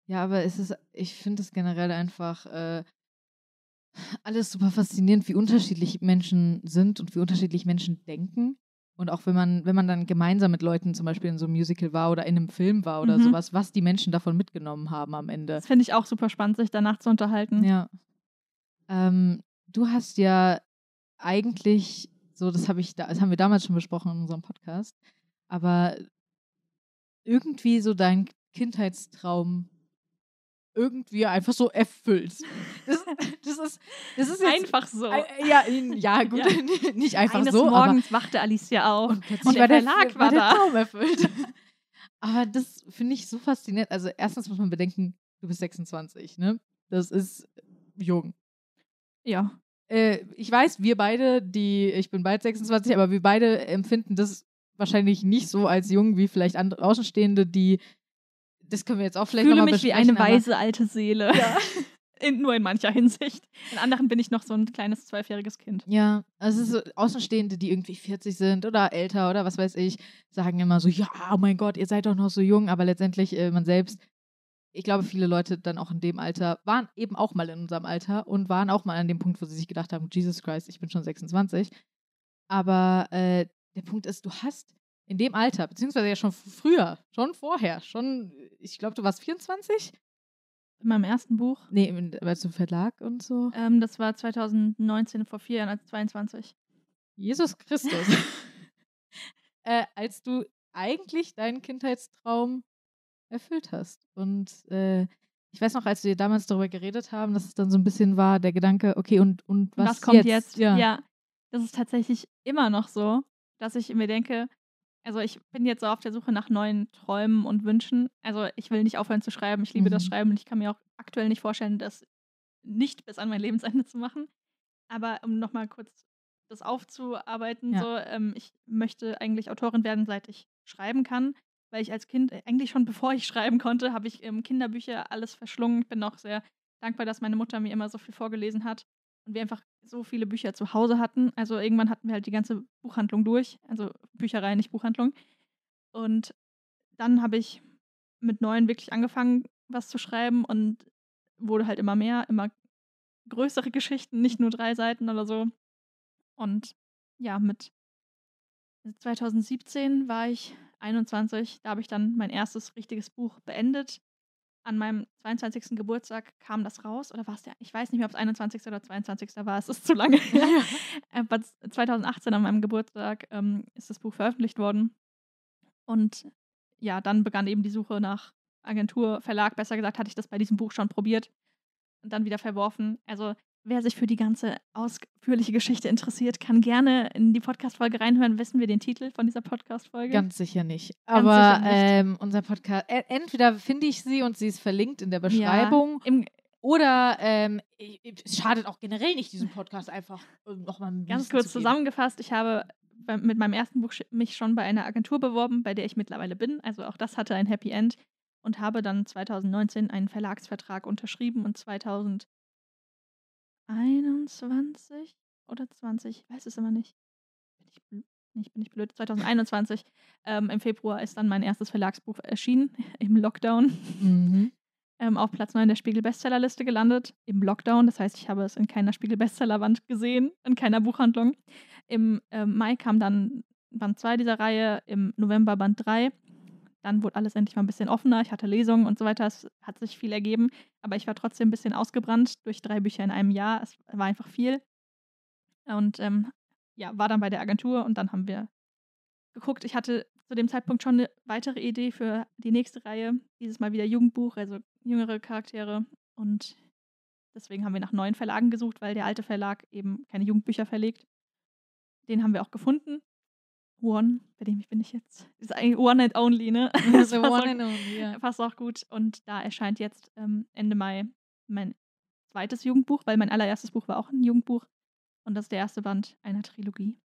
Ja, aber es ist, ich finde es generell einfach äh, alles super faszinierend, wie unterschiedlich Menschen sind und wie unterschiedlich Menschen denken. Und auch wenn man, wenn man dann gemeinsam mit Leuten zum Beispiel in so einem Musical war oder in einem Film war oder Mhm. sowas, was die Menschen davon mitgenommen haben am Ende. Das finde ich auch super spannend, sich danach zu unterhalten. Ja. Ähm, du hast ja eigentlich, so das habe ich, da, das haben wir damals schon besprochen in unserem Podcast, aber irgendwie so dein Kindheitstraum irgendwie einfach so erfüllt. Das, das, ist, das ist jetzt, Einfach so. Äh, Ja, in- ja, gut, Ja. nicht einfach Eines so, Morgens wachte Alicia auf. und Und der war der, Verlag war der da. Traum erfüllt. Aber das finde ich so faszinierend. Also erstens muss man bedenken, du bist 26, ne? Das ist jung. Ja. Äh, ich weiß, wir beide, die, ich bin bald 26, aber wir beide empfinden das wahrscheinlich nicht so als jung wie vielleicht andere Außenstehende, die, das können wir jetzt auch Ich vielleicht fühle nochmal mich wie eine weise alte Seele. Ja. In, nur in mancher Hinsicht. In anderen bin ich noch so ein kleines zwölfjähriges Kind. Ja, also es ist so Außenstehende, die irgendwie 40 sind oder älter oder was weiß ich, sagen immer so, ja, oh mein Gott, ihr seid doch noch so jung, aber letztendlich äh, man selbst, ich glaube, viele Leute dann auch in dem Alter waren eben auch mal in unserem Alter und waren auch mal an dem Punkt, wo sie sich gedacht haben, Jesus Christ, ich bin schon 26. Aber äh, der Punkt ist, du hast in dem Alter, beziehungsweise ja schon früher, schon vorher, schon, ich glaube, du warst 24? In meinem ersten Buch. Nee, in- weil zum Verlag und so. Ähm, das war 2019, vor vier Jahren, als 22. Jesus Christus. äh, als du eigentlich deinen Kindheitstraum erfüllt hast. Und äh, ich weiß noch, als wir damals darüber geredet haben, dass es dann so ein bisschen war, der Gedanke, okay, und, und was, Was, kommt jetzt? jetzt? Ja. Das ist tatsächlich immer noch so, dass ich mir denke, also ich bin jetzt so auf der Suche nach neuen Träumen und Wünschen. Also ich will nicht aufhören zu schreiben. Ich liebe das Mhm. Schreiben und ich kann mir auch aktuell nicht vorstellen, das nicht bis an mein Lebensende zu machen. Aber um nochmal kurz das aufzuarbeiten, Ja. so, ähm, ich möchte eigentlich Autorin werden, seit ich schreiben kann. Weil ich als Kind, äh, eigentlich schon bevor ich schreiben konnte, habe ich ähm, Kinderbücher alles verschlungen. Ich bin auch sehr dankbar, dass meine Mutter mir immer so viel vorgelesen hat und wir einfach so viele Bücher zu Hause hatten. Also irgendwann hatten wir halt die ganze Buchhandlung durch, also Bücherei, nicht Buchhandlung. Und dann habe ich mit neun wirklich angefangen, was zu schreiben und wurde halt immer mehr, immer größere Geschichten, nicht nur drei Seiten oder so. Und ja, mit 2017 war ich 21, da habe ich dann mein erstes richtiges Buch beendet. An meinem 22. Geburtstag kam das raus, oder war es der? Ich weiß nicht mehr, ob es 21. oder 22. war, es ist zu lange her. Aber 2018 an meinem Geburtstag ähm, ist das Buch veröffentlicht worden. Und ja, dann begann eben die Suche nach Agentur, Verlag. Besser gesagt, hatte ich das bei diesem Buch schon probiert und dann wieder verworfen. Also, wer sich für die ganze ausführliche Geschichte interessiert, kann gerne in die Podcast-Folge reinhören. Wissen wir den Titel von dieser Podcast-Folge? Ganz sicher nicht. Ganz Aber sicher nicht. Ähm, unser Podcast, entweder finde ich sie und sie ist verlinkt in der Beschreibung. Im, Oder ähm, es schadet auch generell nicht, diesen Podcast einfach nochmal ein Ganz kurz zu zusammengefasst, ich habe mit meinem ersten Buch mich schon bei einer Agentur beworben, bei der ich mittlerweile bin. Also auch das hatte ein Happy End und habe dann 2019 einen Verlagsvertrag unterschrieben und 2021 oder 20, ich weiß es immer nicht. Bin ich, bl- nicht, bin ich blöd. 2021 ähm, im Februar ist dann mein erstes Verlagsbuch erschienen im Lockdown. Mhm. ähm, auf Platz 9 der Spiegel-Bestsellerliste gelandet, im Lockdown. Das heißt, ich habe es in keiner Spiegel-Bestsellerwand gesehen, in keiner Buchhandlung. Im ähm, Mai kam dann Band 2 dieser Reihe, im November Band 3. Dann wurde alles endlich mal ein bisschen offener. Ich hatte Lesungen und so weiter. Es hat sich viel ergeben. Aber ich war trotzdem ein bisschen ausgebrannt durch drei Bücher in einem Jahr. Es war einfach viel. Und ähm, ja, war dann bei der Agentur und dann haben wir geguckt. Ich hatte zu dem Zeitpunkt schon eine weitere Idee für die nächste Reihe. Dieses Mal wieder Jugendbuch, also jüngere Charaktere. Und deswegen haben wir nach neuen Verlagen gesucht, weil der alte Verlag eben keine Jugendbücher verlegt. Den haben wir auch gefunden. One, bei dem ich bin ich jetzt. Ist eigentlich One and Only, ne? Passt one auch- and only, ja. passt auch gut. Und da erscheint jetzt ähm, Ende Mai mein zweites Jugendbuch, weil mein allererstes Buch war auch ein Jugendbuch. Und das ist der erste Band einer Trilogie.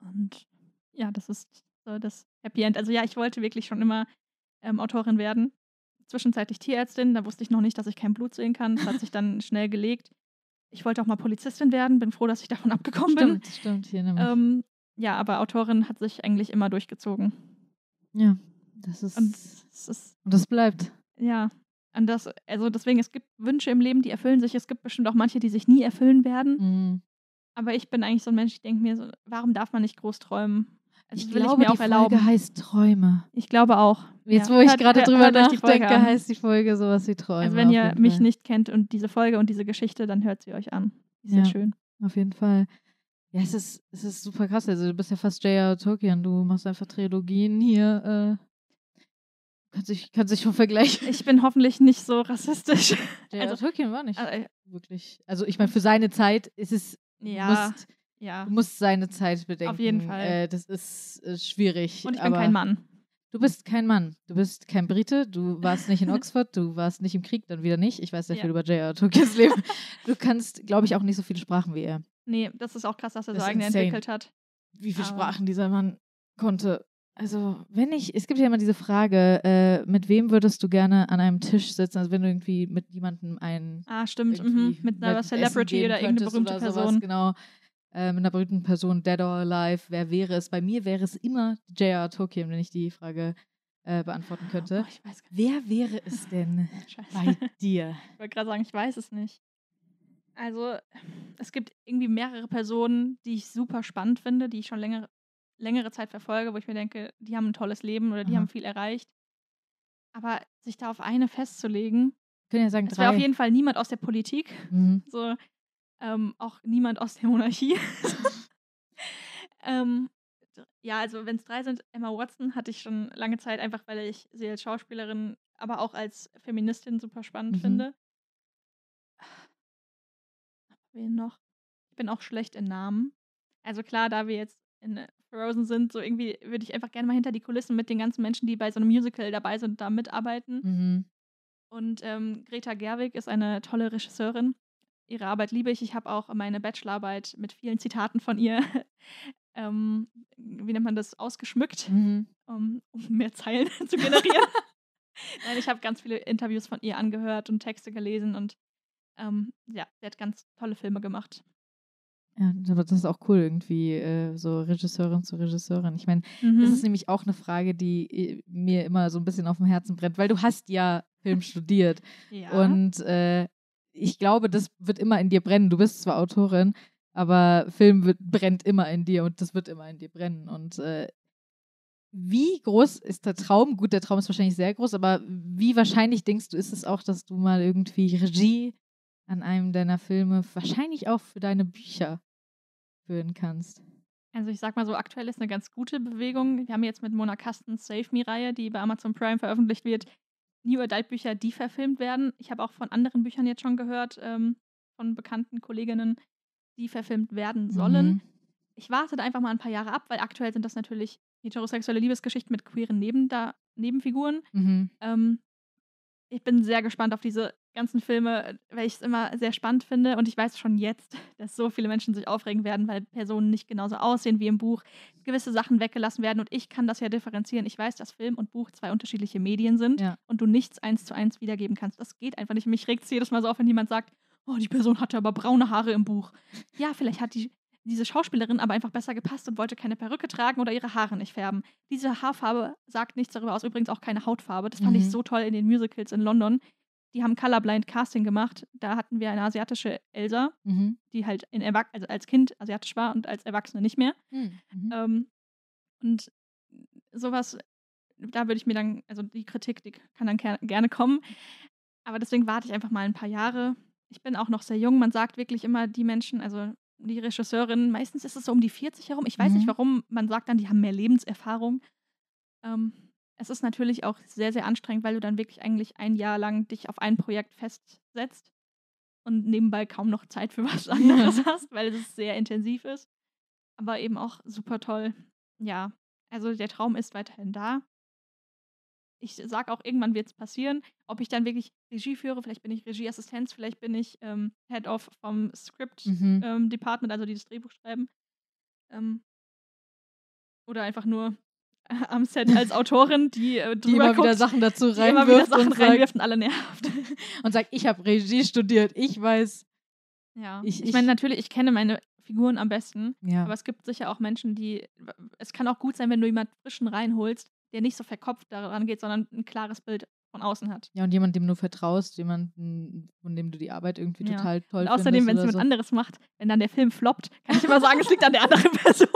Und ja, das ist so das Happy End. Also ja, ich wollte wirklich schon immer ähm, Autorin werden. Zwischenzeitlich Tierärztin, da wusste ich noch nicht, dass ich kein Blut sehen kann. Das hat sich dann schnell gelegt. Ich wollte auch mal Polizistin werden, bin froh, dass ich davon abgekommen bin. Stimmt, stimmt, hier nämlich. Ähm, ja, aber Autorin hat sich eigentlich immer durchgezogen. ja, das ist. Und Und, es ist das bleibt. Ja, und das, also deswegen, es gibt Wünsche im Leben, die erfüllen sich. Es gibt bestimmt auch manche, die sich nie erfüllen werden. Mhm. Aber ich bin eigentlich so ein Mensch, ich denke mir so, warum darf man nicht groß träumen? Also Ich das will glaube, ich mir auch die erlauben. Folge heißt Träume. ich glaube auch. Jetzt, Ja. wo ich gerade drüber nachdenke, heißt die Folge sowas wie Träume. Also wenn ihr mich Fall. nicht kennt und diese Folge und diese Geschichte, dann hört sie euch an. Ist Ja. sehr schön. Auf jeden Fall. Ja, es ist, es ist super krass. Also du bist ja fast J.R. Tolkien. Du machst einfach Trilogien hier. Äh, du Kann sich, kann sich schon vergleichen. Ich bin hoffentlich nicht so rassistisch. J.R. also- Tolkien war nicht Äh, wirklich. Also ich meine, für seine Zeit ist es, ja, musst, ja. du musst seine Zeit bedenken. jeden Fall. Äh, das ist äh, schwierig. Und ich bin kein Mann. Du bist kein Mann. Du bist kein Brite. Du warst nicht in Oxford. Du warst nicht im Krieg, dann wieder nicht. Ich weiß sehr Ja. viel über J.R. Tolkiens Leben. Du kannst, glaube ich, auch nicht so viele Sprachen wie er. Nee, das ist auch krass, dass er Das so eigene insane. entwickelt hat. Wie viele Aber- Sprachen dieser Mann konnte. Also, wenn ich, es gibt ja immer diese Frage, äh, mit wem würdest du gerne an einem Tisch sitzen? Also, wenn du irgendwie mit jemandem einen Ah, stimmt. Mhm. Mit einer Celebrity oder irgendeine berühmte oder Person. Sowas, genau. Äh, mit einer berühmten Person, dead or alive, wer wäre es? Bei mir wäre es immer J.R. Tolkien, wenn ich die Frage äh, beantworten könnte. Oh, ich weiß gar nicht. Wer wäre es denn bei dir? Ich wollte gerade sagen, ich weiß es nicht. Also, es gibt irgendwie mehrere Personen, die ich super spannend finde, die ich schon längere, längere Zeit verfolge, wo ich mir denke, die haben ein tolles Leben oder die Aha. haben viel erreicht. Aber sich da auf eine festzulegen, können ja sagen, es wäre auf jeden Fall niemand aus der Politik, Mhm. so ähm, auch niemand aus der Monarchie. ähm, ja, also wenn es drei sind, Emma Watson hatte ich schon lange Zeit, einfach weil ich sie als Schauspielerin, aber auch als Feministin super spannend Mhm. finde. Wen noch? Ich bin auch schlecht in Namen. Also klar, da wir jetzt in äh, Frozen sind, so irgendwie würde ich einfach gerne mal hinter die Kulissen mit den ganzen Menschen, die bei so einem Musical dabei sind, da mitarbeiten. Mhm. Und ähm, Greta Gerwig ist eine tolle Regisseurin. Ihre Arbeit liebe ich. Ich habe auch meine Bachelorarbeit mit vielen Zitaten von ihr, ähm, wie nennt man das, ausgeschmückt, Mhm. um, um mehr Zeilen zu generieren. Nein, ich habe ganz viele Interviews von ihr angehört und Texte gelesen und ähm, ja, sie hat ganz tolle Filme gemacht. Ja, aber das ist auch cool, irgendwie äh, so Regisseurin zu Regisseurin. Ich meine, Mhm. das ist nämlich auch eine Frage, die äh, mir immer so ein bisschen auf dem Herzen brennt, weil du hast ja Film studiert. ja. Und äh, ich glaube, das wird immer in dir brennen. Du bist zwar Autorin, aber Film wird, brennt immer in dir und das wird immer in dir brennen. Und äh, wie groß ist der Traum? Gut, der Traum ist wahrscheinlich sehr groß, aber wie wahrscheinlich denkst du, ist es auch, dass du mal irgendwie Regie an einem deiner Filme, wahrscheinlich auch für deine Bücher führen kannst? Also ich sag mal so, aktuell ist eine ganz gute Bewegung. Wir haben jetzt mit Mona Kastens Save Me-Reihe, die bei Amazon Prime veröffentlicht wird, New Adult Bücher, die verfilmt werden. Ich habe auch von anderen Büchern jetzt schon gehört, ähm, von bekannten Kolleginnen, die verfilmt werden sollen. Mhm. Ich warte da einfach mal ein paar Jahre ab, weil aktuell sind das natürlich heterosexuelle Liebesgeschichten mit queeren Neben da Nebenfiguren. Mhm. Ähm, ich bin sehr gespannt auf diese ganzen Filme, weil ich es immer sehr spannend finde. Und ich weiß schon jetzt, dass so viele Menschen sich aufregen werden, weil Personen nicht genauso aussehen wie im Buch, gewisse Sachen weggelassen werden. Und ich kann das ja differenzieren. Ich weiß, dass Film und Buch zwei unterschiedliche Medien sind Ja. und du nichts eins zu eins wiedergeben kannst. Das geht einfach nicht. Mich regt es jedes Mal so auf, wenn jemand sagt, oh, die Person hatte aber braune Haare im Buch. Ja, vielleicht hat die, diese Schauspielerin aber einfach besser gepasst und wollte keine Perücke tragen oder ihre Haare nicht färben. Diese Haarfarbe sagt nichts darüber aus. Übrigens auch keine Hautfarbe. Das fand Mhm. ich so toll in den Musicals in London. Die haben Colorblind Casting gemacht. Da hatten wir eine asiatische Elsa, Mhm. die halt in Erwach also als Kind asiatisch war und als Erwachsene nicht mehr. Mhm. Ähm, und sowas, da würde ich mir dann, also die Kritik, die kann dann ger gerne kommen. Aber deswegen warte ich einfach mal ein paar Jahre. Ich bin auch noch sehr jung. Man sagt wirklich immer, die Menschen, also die Regisseurin, meistens ist es so um die 40 herum. Ich weiß nicht Mhm. warum. Man sagt dann, die haben mehr Lebenserfahrung. Ähm, es ist natürlich auch sehr, sehr anstrengend, weil du dann wirklich eigentlich ein Jahr lang dich auf ein Projekt festsetzt und nebenbei kaum noch Zeit für was anderes hast, weil es sehr intensiv ist. Aber eben auch super toll. Ja, also der Traum ist weiterhin da. Ich sag auch, irgendwann wird es passieren. Ob ich dann wirklich Regie führe, vielleicht bin ich Regieassistenz, vielleicht bin ich ähm, Head of vom Script Mhm. ähm, Department, also die das Drehbuch schreiben. Ähm, oder einfach nur am Set als Autorin, die, äh, Die immer wieder guckt, Sachen dazu wieder reinwirft Sachen und, sagt, reinwirft und alle nervt. und sagt, ich habe Regie studiert, ich weiß. ja. Ich- Ich, ich- meine, natürlich, ich kenne meine Figuren am besten, Ja. aber es gibt sicher auch Menschen, die. Es kann auch gut sein, wenn du jemanden frischen reinholst, der nicht so verkopft daran geht, sondern ein klares Bild von außen hat. Ja, und jemand, dem du vertraust, jemanden, von dem du die Arbeit irgendwie Ja. total toll Und außerdem, wenn findest es oder jemand so. anderes macht, wenn dann der Film floppt, kann ich immer sagen, es liegt an der anderen Person.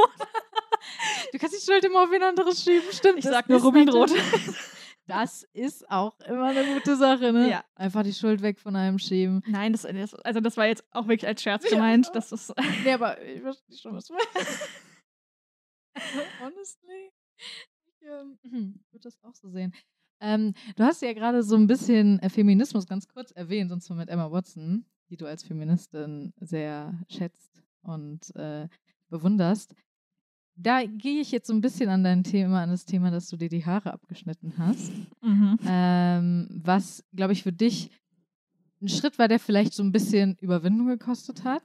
Du kannst die Schuld immer auf wen anderes schieben, stimmt. Ich sag nur Rubinrot. Das ist auch immer eine gute Sache, ne? Ja. Einfach die Schuld weg von einem schieben. Nein, das, also das war jetzt auch wirklich als Scherz gemeint. Das ist, Nee, aber ich verstehe schon, was du meinst. Honestly, ich ähm, würde das auch so sehen. Ähm, du hast ja gerade so ein bisschen äh, Feminismus ganz kurz erwähnt, und zwar mit Emma Watson, die du als Feministin sehr schätzt und äh, bewunderst. Da gehe ich jetzt so ein bisschen an dein Thema, an das Thema, dass du dir die Haare abgeschnitten hast. Mhm. Ähm, was, glaube ich, für dich ein Schritt war, der vielleicht so ein bisschen Überwindung gekostet hat.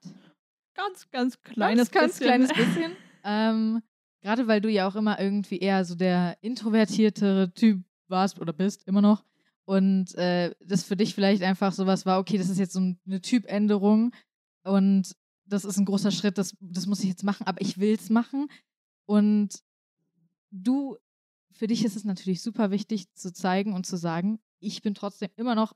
Ganz, ganz kleines ganz, bisschen. ganz kleines bisschen. ähm, Gerade weil du ja auch immer irgendwie eher so der introvertiertere Typ warst oder bist, immer noch. Und äh, das für dich vielleicht einfach sowas war, okay, das ist jetzt so eine Typänderung und das ist ein großer Schritt, das, das muss ich jetzt machen, aber ich will es machen. Und du, für dich ist es natürlich super wichtig zu zeigen und zu sagen, ich bin trotzdem immer noch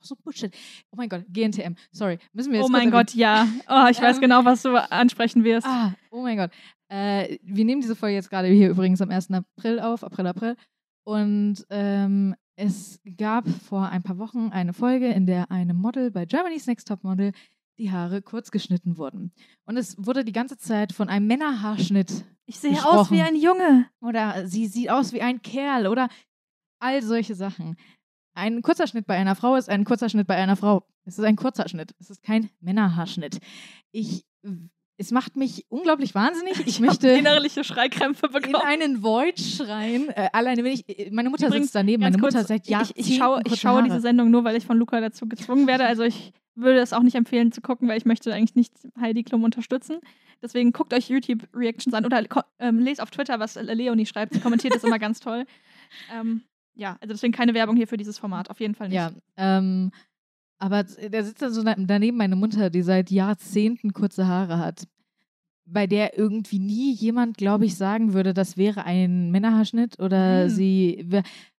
so Bullshit. Oh mein Gott, GNTM. Sorry. Müssen wir jetzt Oh mein Gott, ja. Oh, ich weiß Ähm, genau, was du ansprechen wirst. Ah, oh mein Gott. Äh, wir nehmen diese Folge jetzt gerade hier übrigens am 1. April auf, April, April. Und ähm, es gab vor ein paar Wochen eine Folge, in der einem Model bei Germany's Next Top Model die Haare kurz geschnitten wurden. Und es wurde die ganze Zeit von einem Männerhaarschnitt Ich sehe aus wie gesprochen. ein Junge. oder sie sieht aus wie ein Kerl oder all solche Sachen. Ein kurzer Schnitt bei einer Frau ist ein kurzer Schnitt bei einer Frau. Es ist ein kurzer Schnitt. Es ist kein Männerhaarschnitt. Ich, es macht mich unglaublich wahnsinnig. Ich, möchte innerliche Schreikrämpfe in bekommen. einen Void schreien. Äh, alleine wenn ich, äh, meine Mutter Übrigens, sitzt daneben. Meine Mutter kurz, seit Jahren. ich, ich schaue, ich schaue diese Sendung nur, weil ich von Luca dazu gezwungen werde. Also ich würde es auch nicht empfehlen zu gucken, weil ich möchte eigentlich nicht Heidi Klum unterstützen. Deswegen guckt euch YouTube-Reactions an oder ähm, lest auf Twitter, was Leonie schreibt. Sie kommentiert das immer ganz toll. Ähm, ja, also deswegen keine Werbung hier für dieses Format. Auf jeden Fall nicht. Ja, ähm, aber da sitzt dann so daneben meine Mutter, die seit Jahrzehnten kurze Haare hat, bei der irgendwie nie jemand, glaube ich, sagen würde, das wäre ein Männerhaarschnitt oder Nein. sie.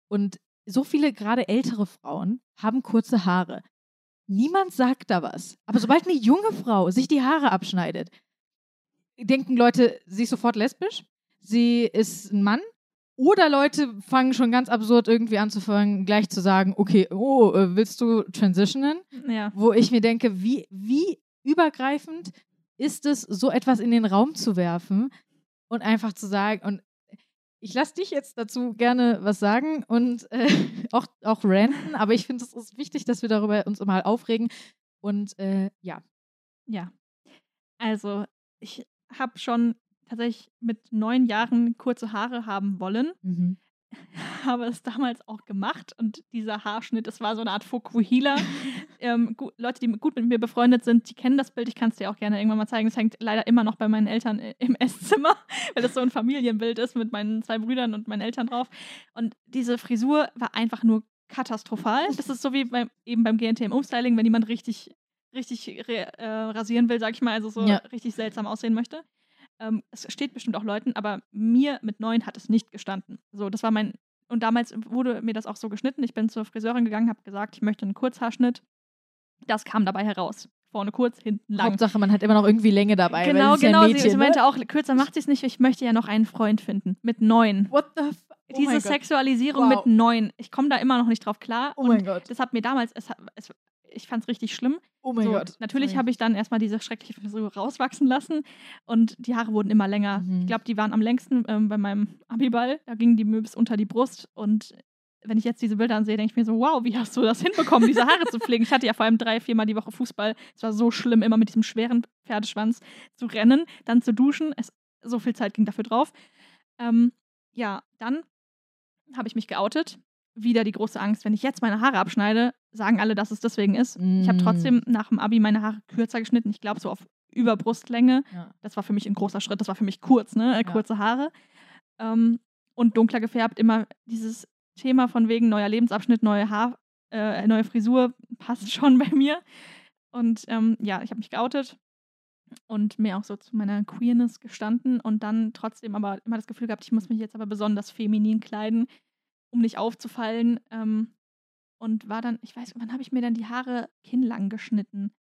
Und so viele gerade ältere Frauen haben kurze Haare. Niemand sagt da was. Aber sobald eine junge Frau sich die Haare abschneidet, denken Leute, sie ist sofort lesbisch, sie ist ein Mann. Oder Leute fangen schon ganz absurd irgendwie an zu fangen, gleich zu sagen, okay, oh, äh, willst du transitionen? Ja. Wo ich mir denke, wie, wie übergreifend ist es, so etwas in den Raum zu werfen und einfach zu sagen, und ich lasse dich jetzt dazu gerne was sagen und äh, auch, auch ranten, aber ich finde, es ist wichtig, dass wir darüber uns mal aufregen. Und äh, ja, Ja. Also, ich habe schon tatsächlich mit neun Jahren kurze Haare haben wollen. mhm. habe es damals auch gemacht und dieser Haarschnitt, das war so eine Art Fukuhila. ähm, Leute, die gut mit mir befreundet sind, die kennen das Bild. Ich kann es dir auch gerne irgendwann mal zeigen. Es hängt leider immer noch bei meinen Eltern i- im Esszimmer, weil das so ein Familienbild ist mit meinen zwei Brüdern und meinen Eltern drauf. Und diese Frisur war einfach nur katastrophal. Das ist so wie beim, eben beim GNTM-Umstyling, wenn jemand richtig, richtig äh, rasieren will, sag ich mal, also so Ja. richtig seltsam aussehen möchte. Ähm, es steht bestimmt auch Leuten, aber mir mit neun hat es nicht gestanden. So, das war mein. Und damals wurde mir das auch so geschnitten. Ich bin zur Friseurin gegangen, habe gesagt, ich möchte einen Kurzhaarschnitt. Das kam dabei heraus. Vorne kurz, hinten lang. Hauptsache, man hat immer noch irgendwie Länge dabei. genau, genau. Ja ein sie, Mädchen, sie ne? meinte auch, kürzer macht sie es nicht. Ich möchte ja noch einen Freund finden. Mit neun. What the f oh Diese. Sexualisierung Wow. mit neun. Ich komme da immer noch nicht drauf klar. Oh und mein Gott. das hat mir damals, es, es, ich fand es richtig schlimm. Oh mein so, Gott. Natürlich habe ich dann erstmal diese schreckliche Frisur rauswachsen lassen und die Haare wurden immer länger. Mhm. Ich glaube, die waren am längsten ähm, bei meinem Abiball. Da gingen die mir bis unter die Brust und wenn ich jetzt diese Bilder ansehe, denke ich mir so, wow, wie hast du das hinbekommen, diese Haare zu pflegen? Ich hatte ja vor allem drei, viermal die Woche Fußball. Es war so schlimm, immer mit diesem schweren Pferdeschwanz zu rennen, dann zu duschen. Es, so viel Zeit ging dafür drauf. Ähm, ja, dann habe ich mich geoutet. Wieder die große Angst, wenn ich jetzt meine Haare abschneide, sagen alle, dass es deswegen ist. Ich habe Mm. trotzdem nach dem Abi meine Haare kürzer geschnitten. Ich glaube, so auf Überbrustlänge. Ja. Das war für mich ein großer Schritt. Das war für mich kurz, ne? Äh, Ja. Kurze Haare. Ähm, und dunkler gefärbt. Immer dieses Thema von wegen neuer Lebensabschnitt, neue Haar, äh, neue Frisur passt schon bei mir. Und ähm, ja, ich habe mich geoutet und mir auch so zu meiner Queerness gestanden und dann trotzdem aber immer das Gefühl gehabt, ich muss mich jetzt aber besonders feminin kleiden, um nicht aufzufallen. Ähm, und war dann, ich weiß, wann habe ich mir dann die Haare kinnlang geschnitten?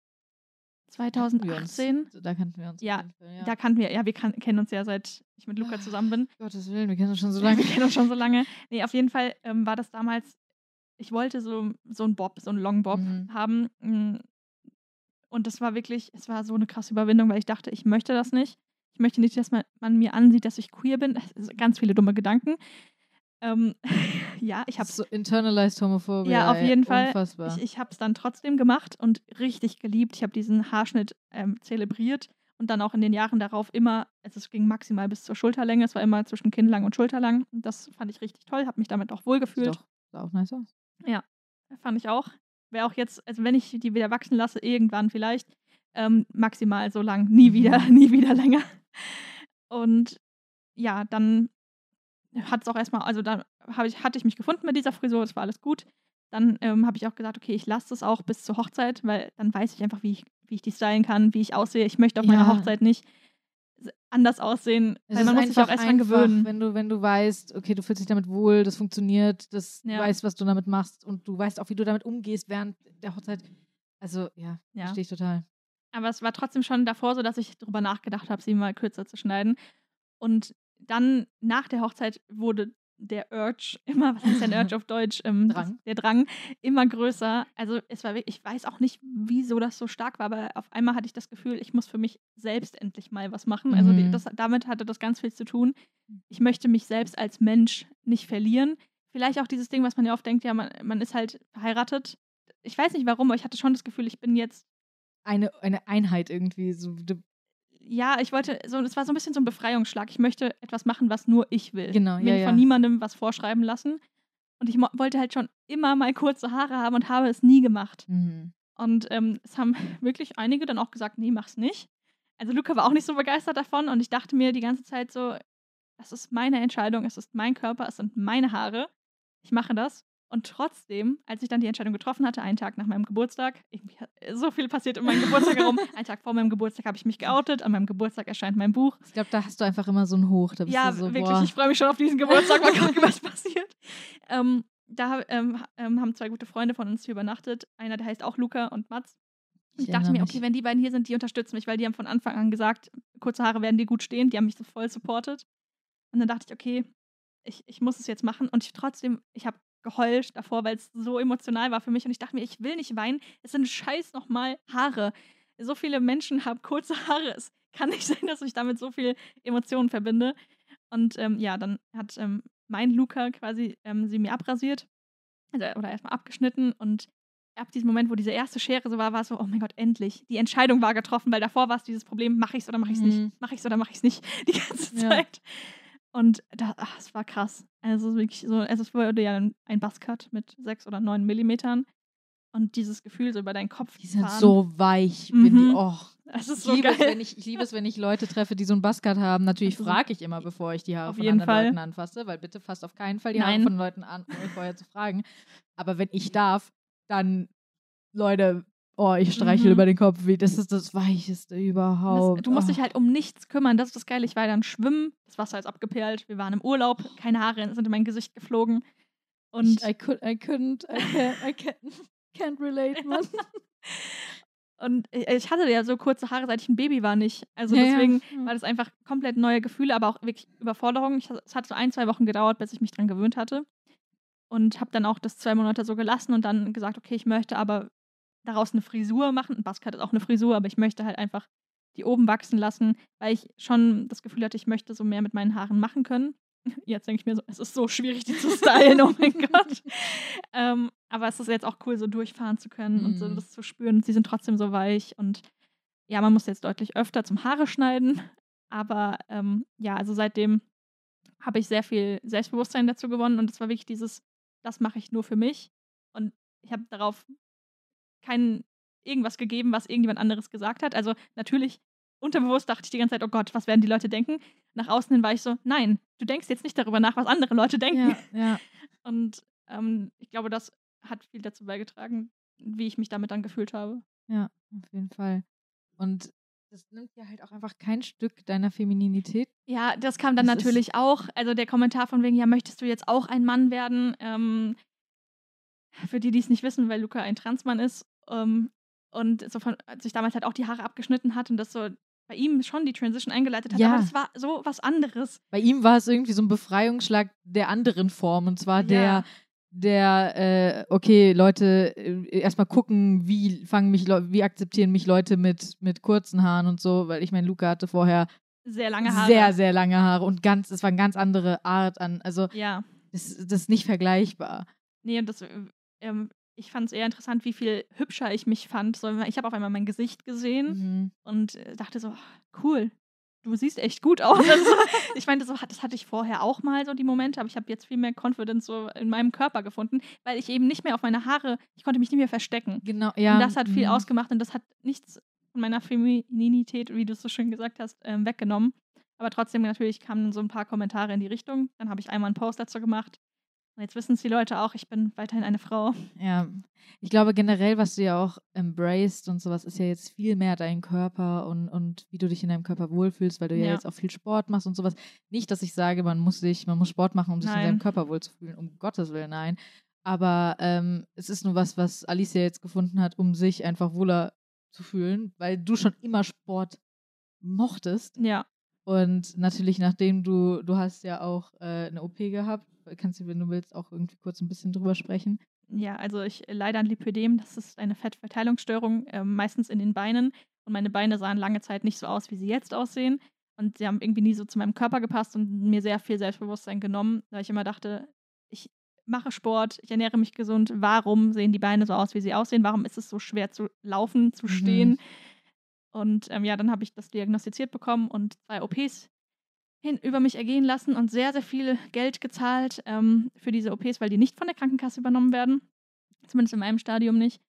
Kannten wir uns. 2018? Da kannten wir uns. Ja, Fall, ja. Da kannten wir, ja, wir kan kennen uns ja seit ich mit Luca zusammen bin. Gottes Willen, wir kennen uns schon so Wir lange. kennen uns schon so lange. Nee, auf jeden Fall ähm, war das damals, ich wollte so, so einen Bob, so einen Long Bob Mhm. haben. mm, Und das war wirklich, es war so eine krasse Überwindung, weil ich dachte, ich möchte das nicht. Ich möchte nicht, dass man, man mir ansieht, dass ich queer bin. Ganz viele dumme Gedanken. Ähm, ja, ich habe so internalized Homophobie. Ja, auf jeden Fall. Unfassbar. Ich, ich habe es dann trotzdem gemacht und richtig geliebt. Ich habe diesen Haarschnitt ähm, zelebriert und dann auch in den Jahren darauf immer, also es ging maximal bis zur Schulterlänge, es war immer zwischen Kinnlang und Schulterlang. Und das fand ich richtig toll, habe mich damit auch wohlgefühlt. Doch, sah auch nice aus. Ja, fand ich auch. Wäre auch jetzt, also wenn ich die wieder wachsen lasse, irgendwann vielleicht, ähm, maximal so lang, nie Mhm. wieder, nie wieder länger. Und ja, dann hat es auch erstmal, also dann ich, hatte ich mich gefunden mit dieser Frisur, es war alles gut. Dann ähm, habe ich auch gesagt, okay, ich lasse es auch bis zur Hochzeit, weil dann weiß ich einfach, wie ich, wie ich die stylen kann, wie ich aussehe. Ich möchte auf meiner Ja. Hochzeit nicht anders aussehen, Es weil man muss sich auch erst dran gewöhnen. Wenn du, wenn du weißt, okay, du fühlst dich damit wohl, das funktioniert, das, Ja. du weißt, was du damit machst und du weißt auch, wie du damit umgehst während der Hochzeit. Also, ja, Ja. verstehe ich total. Aber es war trotzdem schon davor so, dass ich darüber nachgedacht habe, sie mal kürzer zu schneiden. Und dann nach der Hochzeit wurde der Urge immer, was heißt denn Urge auf Deutsch? Ähm, Drang. Der Drang immer größer. Also es war wirklich, ich weiß auch nicht, wieso das so stark war, aber auf einmal hatte ich das Gefühl, ich muss für mich selbst endlich mal was machen. Also die, Mhm. das, damit hatte das ganz viel zu tun. Ich möchte mich selbst als Mensch nicht verlieren. Vielleicht auch dieses Ding, was man ja oft denkt, ja, man, man ist halt verheiratet. Ich weiß nicht warum, aber ich hatte schon das Gefühl, ich bin jetzt Eine, eine Einheit irgendwie. So, du- ja, ich wollte, so, es war so ein bisschen so ein Befreiungsschlag. Ich möchte etwas machen, was nur ich will. Genau, Mir ja, ja. von niemandem was vorschreiben lassen. Und ich wollte halt schon immer mal kurze Haare haben und habe es nie gemacht. Mhm. Und ähm, es haben wirklich einige dann auch gesagt, nee, mach's nicht. Also Luca war auch nicht so begeistert davon und ich dachte mir die ganze Zeit so, das ist meine Entscheidung, es ist mein Körper, es sind meine Haare. Ich mache das. Und trotzdem, als ich dann die Entscheidung getroffen hatte, einen Tag nach meinem Geburtstag, so viel passiert um meinen Geburtstag herum. Einen Tag vor meinem Geburtstag habe ich mich geoutet, an meinem Geburtstag erscheint mein Buch. Ich glaube, da hast du einfach immer so ein Hoch. Da bist Ja, du so, wirklich, boah. ich freue mich schon auf diesen Geburtstag, weil gerade was passiert. Ähm, da ähm, ähm, haben zwei gute Freunde von uns hier übernachtet. Einer, der heißt auch Luca und Mats. Und Ich ich dachte mir, okay, wenn die beiden hier sind, die unterstützen mich, weil die haben von Anfang an gesagt, kurze Haare werden dir gut stehen. Die haben mich so voll supportet. Und dann dachte ich, okay, ich, ich muss es jetzt machen. Und ich trotzdem, ich habe geheult davor, weil es so emotional war für mich. Und ich dachte mir, ich will nicht weinen. Es sind scheiß nochmal Haare. So viele Menschen haben kurze Haare. Es kann nicht sein, dass ich damit so viel Emotionen verbinde. Und ähm, ja, dann hat ähm, mein Luca quasi ähm, sie mir abrasiert. Also, oder erstmal abgeschnitten. Und ab diesem Moment, wo diese erste Schere so war, war es so, oh mein Gott, endlich. Die Entscheidung war getroffen, weil davor war es dieses Problem, mache ich es oder mache ich es Mhm. nicht? Mache ich es oder mache ich es nicht? Die ganze Ja. Zeit. Und das, ach, es war krass. Also es ist wirklich so, also es wurde ja ein, Buzzcut mit sechs oder neun Millimetern. Und dieses Gefühl so über deinen Kopf Die sind fahren, so weich. Wenn die, Mhm. oh, das ist ich, so liebe es, geil. wenn ich, ich liebe es, wenn ich Leute treffe, die so einen Buzzcut haben. Natürlich Also, frage ich immer, bevor ich die Haare auf von jeden anderen Fall. Leuten anfasse, weil bitte fasst auf keinen Fall die Haare Nein. von Leuten an, ohne vorher zu fragen. Aber wenn ich darf, dann, Leute, oh, ich streichel Mhm. über den Kopf, wie das ist das Weicheste Das, überhaupt. du musst oh. dich halt um nichts kümmern. Das ist das Geile. Ich war dann schwimmen, das Wasser ist abgeperlt, wir waren im Urlaub, keine Haare sind in mein Gesicht geflogen. Und ich, I, could, I couldn't, I can't, I can't, can't relate, man. Und ich ich hatte ja so kurze Haare, seit ich ein Baby war, nicht. Also Ja, ja. deswegen Ja. war das einfach komplett neue Gefühle, aber auch wirklich Überforderung. Ich, es hat so ein, zwei Wochen gedauert, bis ich mich dran gewöhnt hatte. Und habe dann auch das zwei Monate so gelassen und dann gesagt, okay, ich möchte aber daraus eine Frisur machen. Ein Buzzcut ist auch eine Frisur, aber ich möchte halt einfach die oben wachsen lassen, weil ich schon das Gefühl hatte, ich möchte so mehr mit meinen Haaren machen können. Jetzt denke ich mir so, es ist so schwierig, die zu stylen, oh mein Gott. Ähm, aber es ist jetzt auch cool, so durchfahren zu können und so Mhm. das zu spüren. Sie sind trotzdem so weich und ja, man muss jetzt deutlich öfter zum Haare schneiden. Aber ähm, ja, also seitdem habe ich sehr viel Selbstbewusstsein dazu gewonnen und es war wirklich dieses, das mache ich nur für mich. Und ich habe darauf kein irgendwas gegeben, was irgendjemand anderes gesagt hat. Also natürlich, unterbewusst dachte ich die ganze Zeit, oh Gott, was werden die Leute denken? Nach außen hin war ich so, nein, du denkst jetzt nicht darüber nach, was andere Leute denken. Ja, ja. Und ähm, ich glaube, das hat viel dazu beigetragen, wie ich mich damit dann gefühlt habe. Ja, auf jeden Fall. Und das nimmt ja halt auch einfach kein Stück deiner Femininität. Ja, das kam dann Das natürlich auch. Also der Kommentar von wegen, ja, möchtest du jetzt auch ein Mann werden? Ähm, für die, die es nicht wissen, weil Luca ein Transmann ist ähm, und so von, sich damals halt auch die Haare abgeschnitten hat und das so bei ihm schon die Transition eingeleitet hat. Ja. Aber das war so was anderes. Bei ihm war es irgendwie so ein Befreiungsschlag der anderen Form. Und zwar der, Ja. der, äh, okay, Leute, äh, erstmal gucken, wie fangen mich wie akzeptieren mich Leute mit, mit kurzen Haaren und so, weil ich meine, Luca hatte vorher Sehr lange Haare. sehr, sehr lange Haare und ganz, es war eine ganz andere Art an. Also Ja, das, das ist nicht vergleichbar. Nee, und das, äh, ähm, ich fand es eher interessant, wie viel hübscher ich mich fand. So, ich habe auf einmal mein Gesicht gesehen Mhm. und äh, dachte so, cool, du siehst echt gut aus. Also, ich meine, so, das hatte ich vorher auch mal so die Momente, aber ich habe jetzt viel mehr Confidence so in meinem Körper gefunden, weil ich eben nicht mehr auf meine Haare, ich konnte mich nicht mehr verstecken. Genau, ja. Und das hat viel mhm. ausgemacht und das hat nichts von meiner Femininität, wie du es so schön gesagt hast, ähm, weggenommen. Aber trotzdem natürlich kamen so ein paar Kommentare in die Richtung. Dann habe ich einmal einen Post dazu gemacht. Jetzt wissen es die Leute auch, ich bin weiterhin eine Frau. Ja, ich glaube generell, was du ja auch embraced und sowas, ist ja jetzt viel mehr dein Körper und, und wie du dich in deinem Körper wohlfühlst, weil du ja, Ja. jetzt auch viel Sport machst und sowas. Nicht, dass ich sage, man muss sich, man muss Sport machen, um sich in Nein. seinem Körper wohlzufühlen, um Gottes Willen, nein. Aber ähm, es ist nur was, was Alicia jetzt gefunden hat, um sich einfach wohler zu fühlen, weil du schon immer Sport mochtest. Ja, Und natürlich, nachdem du, du hast ja auch äh, eine OP gehabt, kannst du, wenn du willst, auch irgendwie kurz ein bisschen drüber sprechen. ja, also ich leide an Lipödem, das ist eine Fettverteilungsstörung, ähm, meistens in den Beinen. Und meine Beine sahen lange Zeit nicht so aus, wie sie jetzt aussehen. Und sie haben irgendwie nie so zu meinem Körper gepasst und mir sehr viel Selbstbewusstsein genommen, weil ich immer dachte, ich mache Sport, ich ernähre mich gesund. Warum sehen die Beine so aus, wie sie aussehen? Warum ist es so schwer zu laufen, zu Mhm. stehen? Und ähm, ja, dann habe ich das diagnostiziert bekommen und zwei OPs hin über mich ergehen lassen und sehr, sehr viel Geld gezahlt ähm, für diese OPs, weil die nicht von der Krankenkasse übernommen werden. Zumindest in meinem Stadium nicht.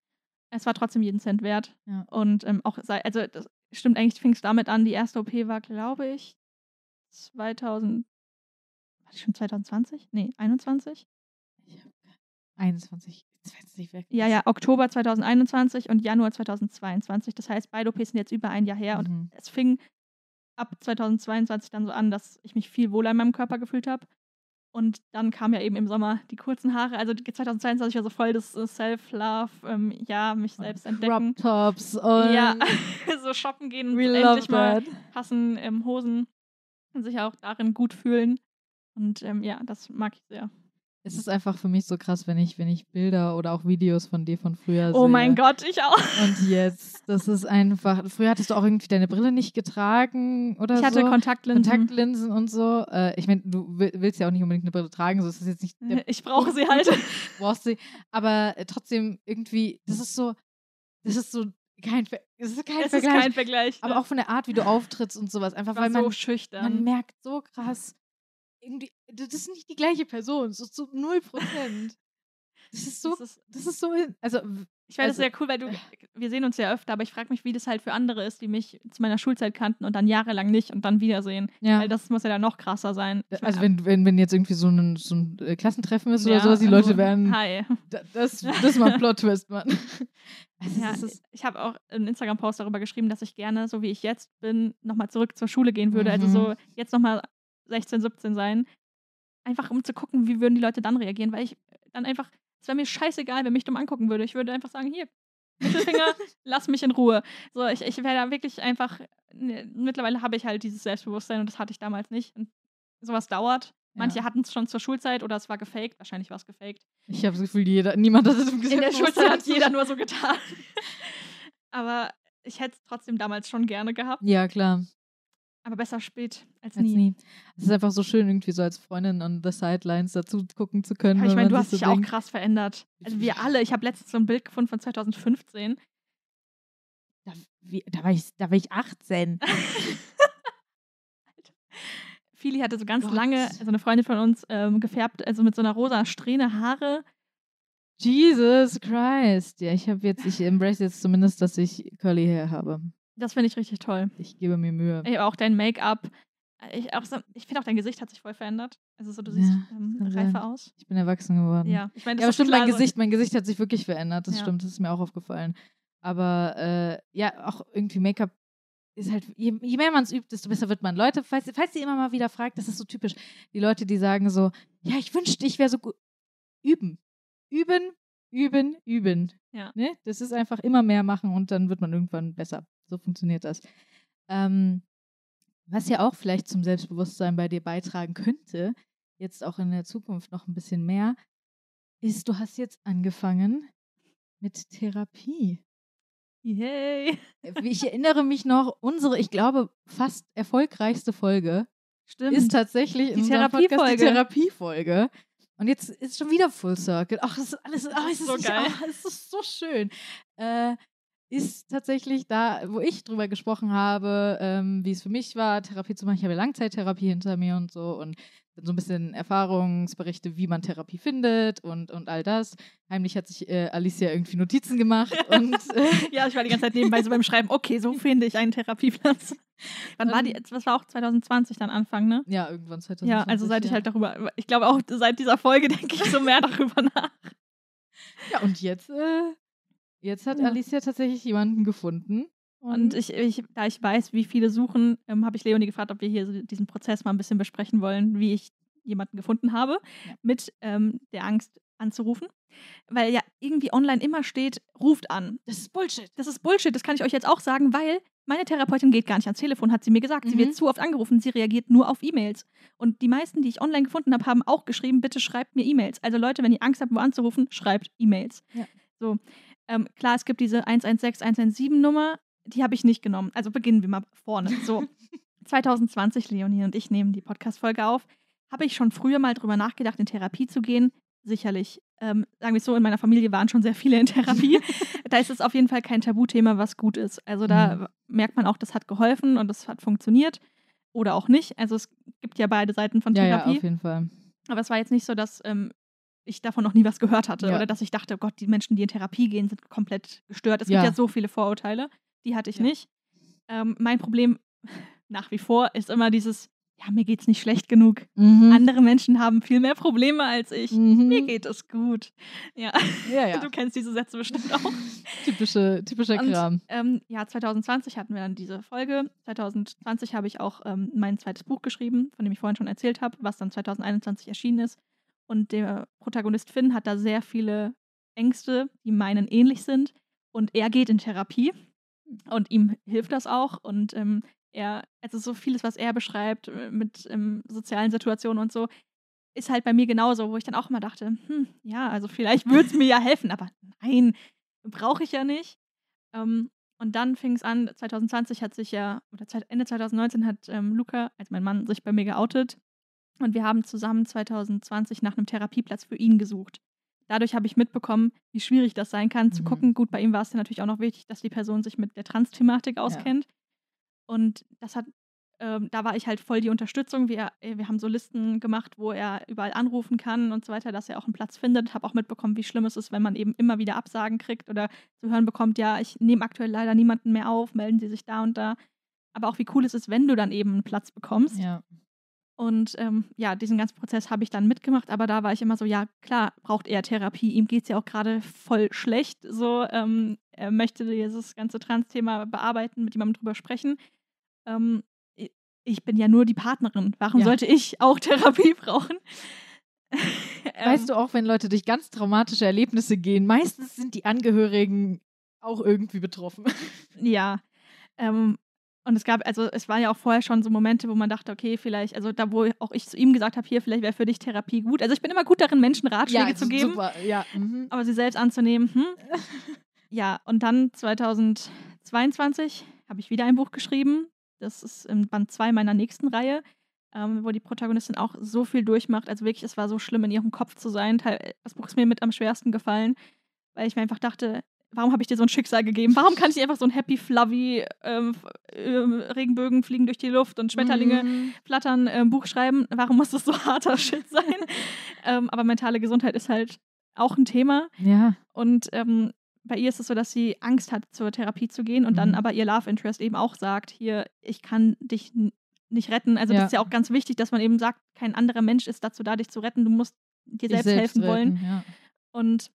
Es war trotzdem jeden Cent wert. Ja. Und ähm, auch, sei, also das stimmt eigentlich, fing es damit an. Die erste OP war, glaube ich, 2000, war schon 2020? Nee, 21? 21, jetzt weiß ich nicht weg. Ja, ja, Oktober 2021 und Januar 2022. Das heißt, beide OPs sind jetzt über ein Jahr her und Mhm. es fing ab 2022 dann so an, dass ich mich viel wohler in meinem Körper gefühlt habe. Und dann kam ja eben im Sommer die kurzen Haare. Also die 2022 war so voll das äh, Self-Love, ähm, ja, mich selbst entdecken. Crop Tops und Ja, so shoppen gehen und endlich mal passen ähm, Hosen und sich auch darin gut fühlen. Und ähm, ja, das mag ich sehr. Es ist einfach für mich so krass, wenn ich, wenn ich Bilder oder auch Videos von dir von früher sehe. Oh mein Gott, ich auch. Und jetzt, das ist einfach. Früher hattest du auch irgendwie deine Brille nicht getragen oder Ich hatte so. Kontaktlinsen. Kontaktlinsen und so. Äh, ich meine, du will- willst ja auch nicht unbedingt eine Brille tragen, so ist es jetzt nicht Ich brauche sie halt. brauchst sie. Aber äh, trotzdem irgendwie, das ist so, das ist so kein, Ver das ist kein Es ist Vergleich. kein Vergleich. aber ne? auch von der Art, wie du auftrittst und sowas. Einfach weil man, so schüchtern. man merkt so krass, irgendwie, das ist nicht die gleiche Person, so zu null Prozent. Das ist so, Das ist, das ist so, also ich finde also, das sehr cool, weil du, wir sehen uns ja öfter, aber ich frage mich, wie das halt für andere ist, die mich zu meiner Schulzeit kannten und dann jahrelang nicht und dann wiedersehen. ja. Weil das muss ja dann noch krasser sein. Ich Also mein, wenn, wenn, wenn jetzt irgendwie so ein, so ein äh, Klassentreffen ist ja, oder sowas, die Leute also, werden, Hi. da- das, das ist mal ein Plot-Twist, Mann. Also Ja, ich habe auch einen Instagram-Post darüber geschrieben, dass ich gerne, so wie ich jetzt bin, nochmal zurück zur Schule gehen würde. Also Mhm. so jetzt nochmal 16, 17 sein. Einfach um zu gucken, wie würden die Leute dann reagieren, weil ich dann einfach, es wäre mir scheißegal, wer mich dumm angucken würde. Ich würde einfach sagen, hier, Mittelfinger, lass mich in Ruhe. So, ich, ich wäre da wirklich einfach, ne, mittlerweile habe ich halt dieses Selbstbewusstsein und das hatte ich damals nicht. Und sowas dauert. Manche Ja. hatten es schon zur Schulzeit oder es war gefaked. Wahrscheinlich war es gefaked. ich habe das Gefühl, jeder, niemand hat es im In der Schulzeit hat jeder nur so getan. Aber ich hätte es trotzdem damals schon gerne gehabt. Ja, klar. Aber besser spät als, Als nie. nie. Es ist einfach so schön, irgendwie so als Freundin on the sidelines dazu gucken zu können. Aber ich meine, du hast dich so auch denkt, krass verändert. Also wir alle. Ich habe letztens so ein Bild gefunden von 2015. Da, wie, da, war ich, da war ich 18. Fili hatte so ganz Gott. lange, also eine Freundin von uns, ähm, gefärbt, also mit so einer rosa Strähne Haare. Jesus Christ. Ja, ich habe jetzt, ich embrace jetzt zumindest, dass ich Curly Hair habe. Das finde ich richtig toll. Ich gebe mir Mühe. Ey, auch dein Make-up. Ich, auch so, ich finde auch dein Gesicht hat sich voll verändert. Also so, du siehst Ja, ähm, reifer aus. Ich bin erwachsen geworden. Ja, ich meine, das Ja, aber stimmt, mein Gesicht, mein Gesicht hat sich wirklich verändert. Das Ja. stimmt, das ist mir auch aufgefallen. Aber äh, ja, auch irgendwie Make-up ist halt, je, je mehr man es übt, desto besser wird man. Leute, falls, falls ihr immer mal wieder fragt, das ist so typisch. Die Leute, die sagen so, ja, ich wünschte, ich wäre so gut. Üben. Üben, üben, üben. Ja. Ne? Das ist einfach immer mehr machen und dann wird man irgendwann besser. So funktioniert das. Ähm, was ja auch vielleicht zum Selbstbewusstsein bei dir beitragen könnte, jetzt auch in der Zukunft noch ein bisschen mehr, ist, du hast jetzt angefangen mit Therapie. Yay. Ich erinnere mich noch, unsere, ich glaube, fast erfolgreichste Folge Stimmt. ist tatsächlich Die Therapiefolge. Therapiefolge. Und jetzt ist schon wieder Full Circle. Ach, das ist alles, ach, es ist so nicht- geil. ach, es ist so schön. Äh, ist tatsächlich da, wo ich drüber gesprochen habe, ähm, wie es für mich war, Therapie zu machen. Ich habe ja Langzeittherapie hinter mir und so und so ein bisschen Erfahrungsberichte, wie man Therapie findet und, und all das. Heimlich hat sich äh, Alicia irgendwie Notizen gemacht und äh, Ja, ich war die ganze Zeit nebenbei so beim Schreiben, okay, so finde ich einen Therapieplatz. Wann war die, Ähm. das war auch 2020 dann Anfang, ne? ja, irgendwann 2020. Ja, also seit ich ja. halt darüber, ich glaube auch seit dieser Folge denke ich so mehr darüber nach. Ja, und jetzt, äh, jetzt hat Ja. Alicia tatsächlich jemanden gefunden. Und ich, ich, da ich weiß, wie viele suchen, ähm, habe ich Leonie gefragt, ob wir hier diesen Prozess mal ein bisschen besprechen wollen, wie ich jemanden gefunden habe, Ja. mit ähm, der Angst anzurufen. Weil ja irgendwie online immer steht, ruft an. das ist Bullshit. Das ist Bullshit, das kann ich euch jetzt auch sagen, weil meine Therapeutin geht gar nicht ans Telefon, hat sie mir gesagt. Sie Mhm. wird zu oft angerufen, sie reagiert nur auf E-Mails. Und die meisten, die ich online gefunden habe, haben auch geschrieben, bitte schreibt mir E-Mails. Also Leute, wenn ihr Angst habt, wo anzurufen, schreibt E-Mails. Ja. So, ähm, klar, es gibt diese 116, 117 Nummer, die habe ich nicht genommen. Also beginnen wir mal vorne. So, 2020, Leonie und ich nehmen die Podcast-Folge auf. Habe ich schon früher mal drüber nachgedacht, in Therapie zu gehen? Sicherlich. Ähm, sagen wir es so, in meiner Familie waren schon sehr viele in Therapie. da ist es auf jeden Fall kein Tabuthema, was gut ist. Also da Mhm. merkt man auch, das hat geholfen und das hat funktioniert. Oder auch nicht. Also es gibt ja beide Seiten von Ja, ja, Therapie. auf jeden Fall. Aber es war jetzt nicht so, dass ähm, ich davon noch nie was gehört hatte Ja. oder dass ich dachte, oh Gott, die Menschen, die in Therapie gehen, sind komplett gestört. Es Ja. gibt ja so viele Vorurteile. Die hatte ich Ja. nicht. Ähm, mein Problem nach wie vor ist immer dieses, ja, mir geht's nicht schlecht genug. Mhm. Andere Menschen haben viel mehr Probleme als ich. Mhm. Mir geht es gut. Ja, Ja, ja. du kennst diese Sätze bestimmt auch. Typische, typischer Und, Kram. Ähm, ja, 2020 hatten wir dann diese Folge. 2020 habe ich auch ähm, mein zweites Buch geschrieben, von dem ich vorhin schon erzählt habe, was dann 2021 erschienen ist. Und der Protagonist Finn hat da sehr viele Ängste, die meinen ähnlich sind. Und er geht in Therapie und ihm hilft das auch. Und ähm, er, also so vieles, was er beschreibt äh, mit ähm, sozialen Situationen und so, ist halt bei mir genauso, wo ich dann auch mal dachte, hm, ja, also vielleicht würde es mir ja helfen, aber nein, brauche ich ja nicht. Ähm, und dann fing es an, 2020 hat sich ja, oder Ende 2019 hat ähm, Luca, also mein Mann, sich bei mir geoutet. Und wir haben zusammen 2020 nach einem Therapieplatz für ihn gesucht. Dadurch habe ich mitbekommen, wie schwierig das sein kann, zu Mhm. gucken. Gut, bei ihm war es ja natürlich auch noch wichtig, dass die Person sich mit der Trans-Thematik auskennt. Und das hat, ähm, da war ich halt voll die Unterstützung. Wir, äh, wir haben so Listen gemacht, wo er überall anrufen kann und so weiter, dass er auch einen Platz findet. Habe auch mitbekommen, wie schlimm es ist, wenn man eben immer wieder Absagen kriegt oder zu hören bekommt, ja, ich nehme aktuell leider niemanden mehr auf, melden Sie sich da und da. Aber auch wie cool es ist, wenn du dann eben einen Platz bekommst. Ja. Und ähm, ja, diesen ganzen Prozess habe ich dann mitgemacht, aber da war ich immer so, ja, klar, braucht er Therapie. Ihm geht es ja auch gerade voll schlecht. So, ähm, er möchte dieses ganze Trans-Thema bearbeiten, mit jemandem drüber sprechen. Ähm, ich bin ja nur die Partnerin. Warum Ja. sollte ich auch Therapie brauchen? Ähm, Weißt du auch, wenn Leute durch ganz traumatische Erlebnisse gehen, meistens sind die Angehörigen auch irgendwie betroffen. Ja. Ähm, und es gab, also es waren ja auch vorher schon so Momente, wo man dachte, okay, vielleicht, also da, wo auch ich zu ihm gesagt habe, hier, vielleicht wäre für dich Therapie gut. Also ich bin immer gut darin, Menschen Ratschläge zu geben. Super. Ja. Mhm. Aber sie selbst anzunehmen, hm? Ja, und dann 2022 habe ich wieder ein Buch geschrieben. Das ist im Band 2 meiner nächsten Reihe, ähm, wo die Protagonistin auch so viel durchmacht. Also wirklich, es war so schlimm, in ihrem Kopf zu sein. Teil- Das Buch ist mir mit am schwersten gefallen, weil ich mir einfach dachte, warum habe ich dir so ein Schicksal gegeben? Warum kann ich nicht einfach so ein happy, fluffy, ähm, ähm, Regenbögen fliegen durch die Luft und Schmetterlinge Mhm. flattern, äh, Buch schreiben. Warum muss das so harter Shit sein? ähm, aber mentale Gesundheit ist halt auch ein Thema. Ja. Und ähm, bei ihr ist es so, dass sie Angst hat, zur Therapie zu gehen und dann Mhm. aber ihr Love Interest eben auch sagt, hier, ich kann dich nicht retten. Also Ja. das ist ja auch ganz wichtig, dass man eben sagt, kein anderer Mensch ist dazu da, dich zu retten. Du musst dir Dich selbst, helfen wollen. retten, Ja. Und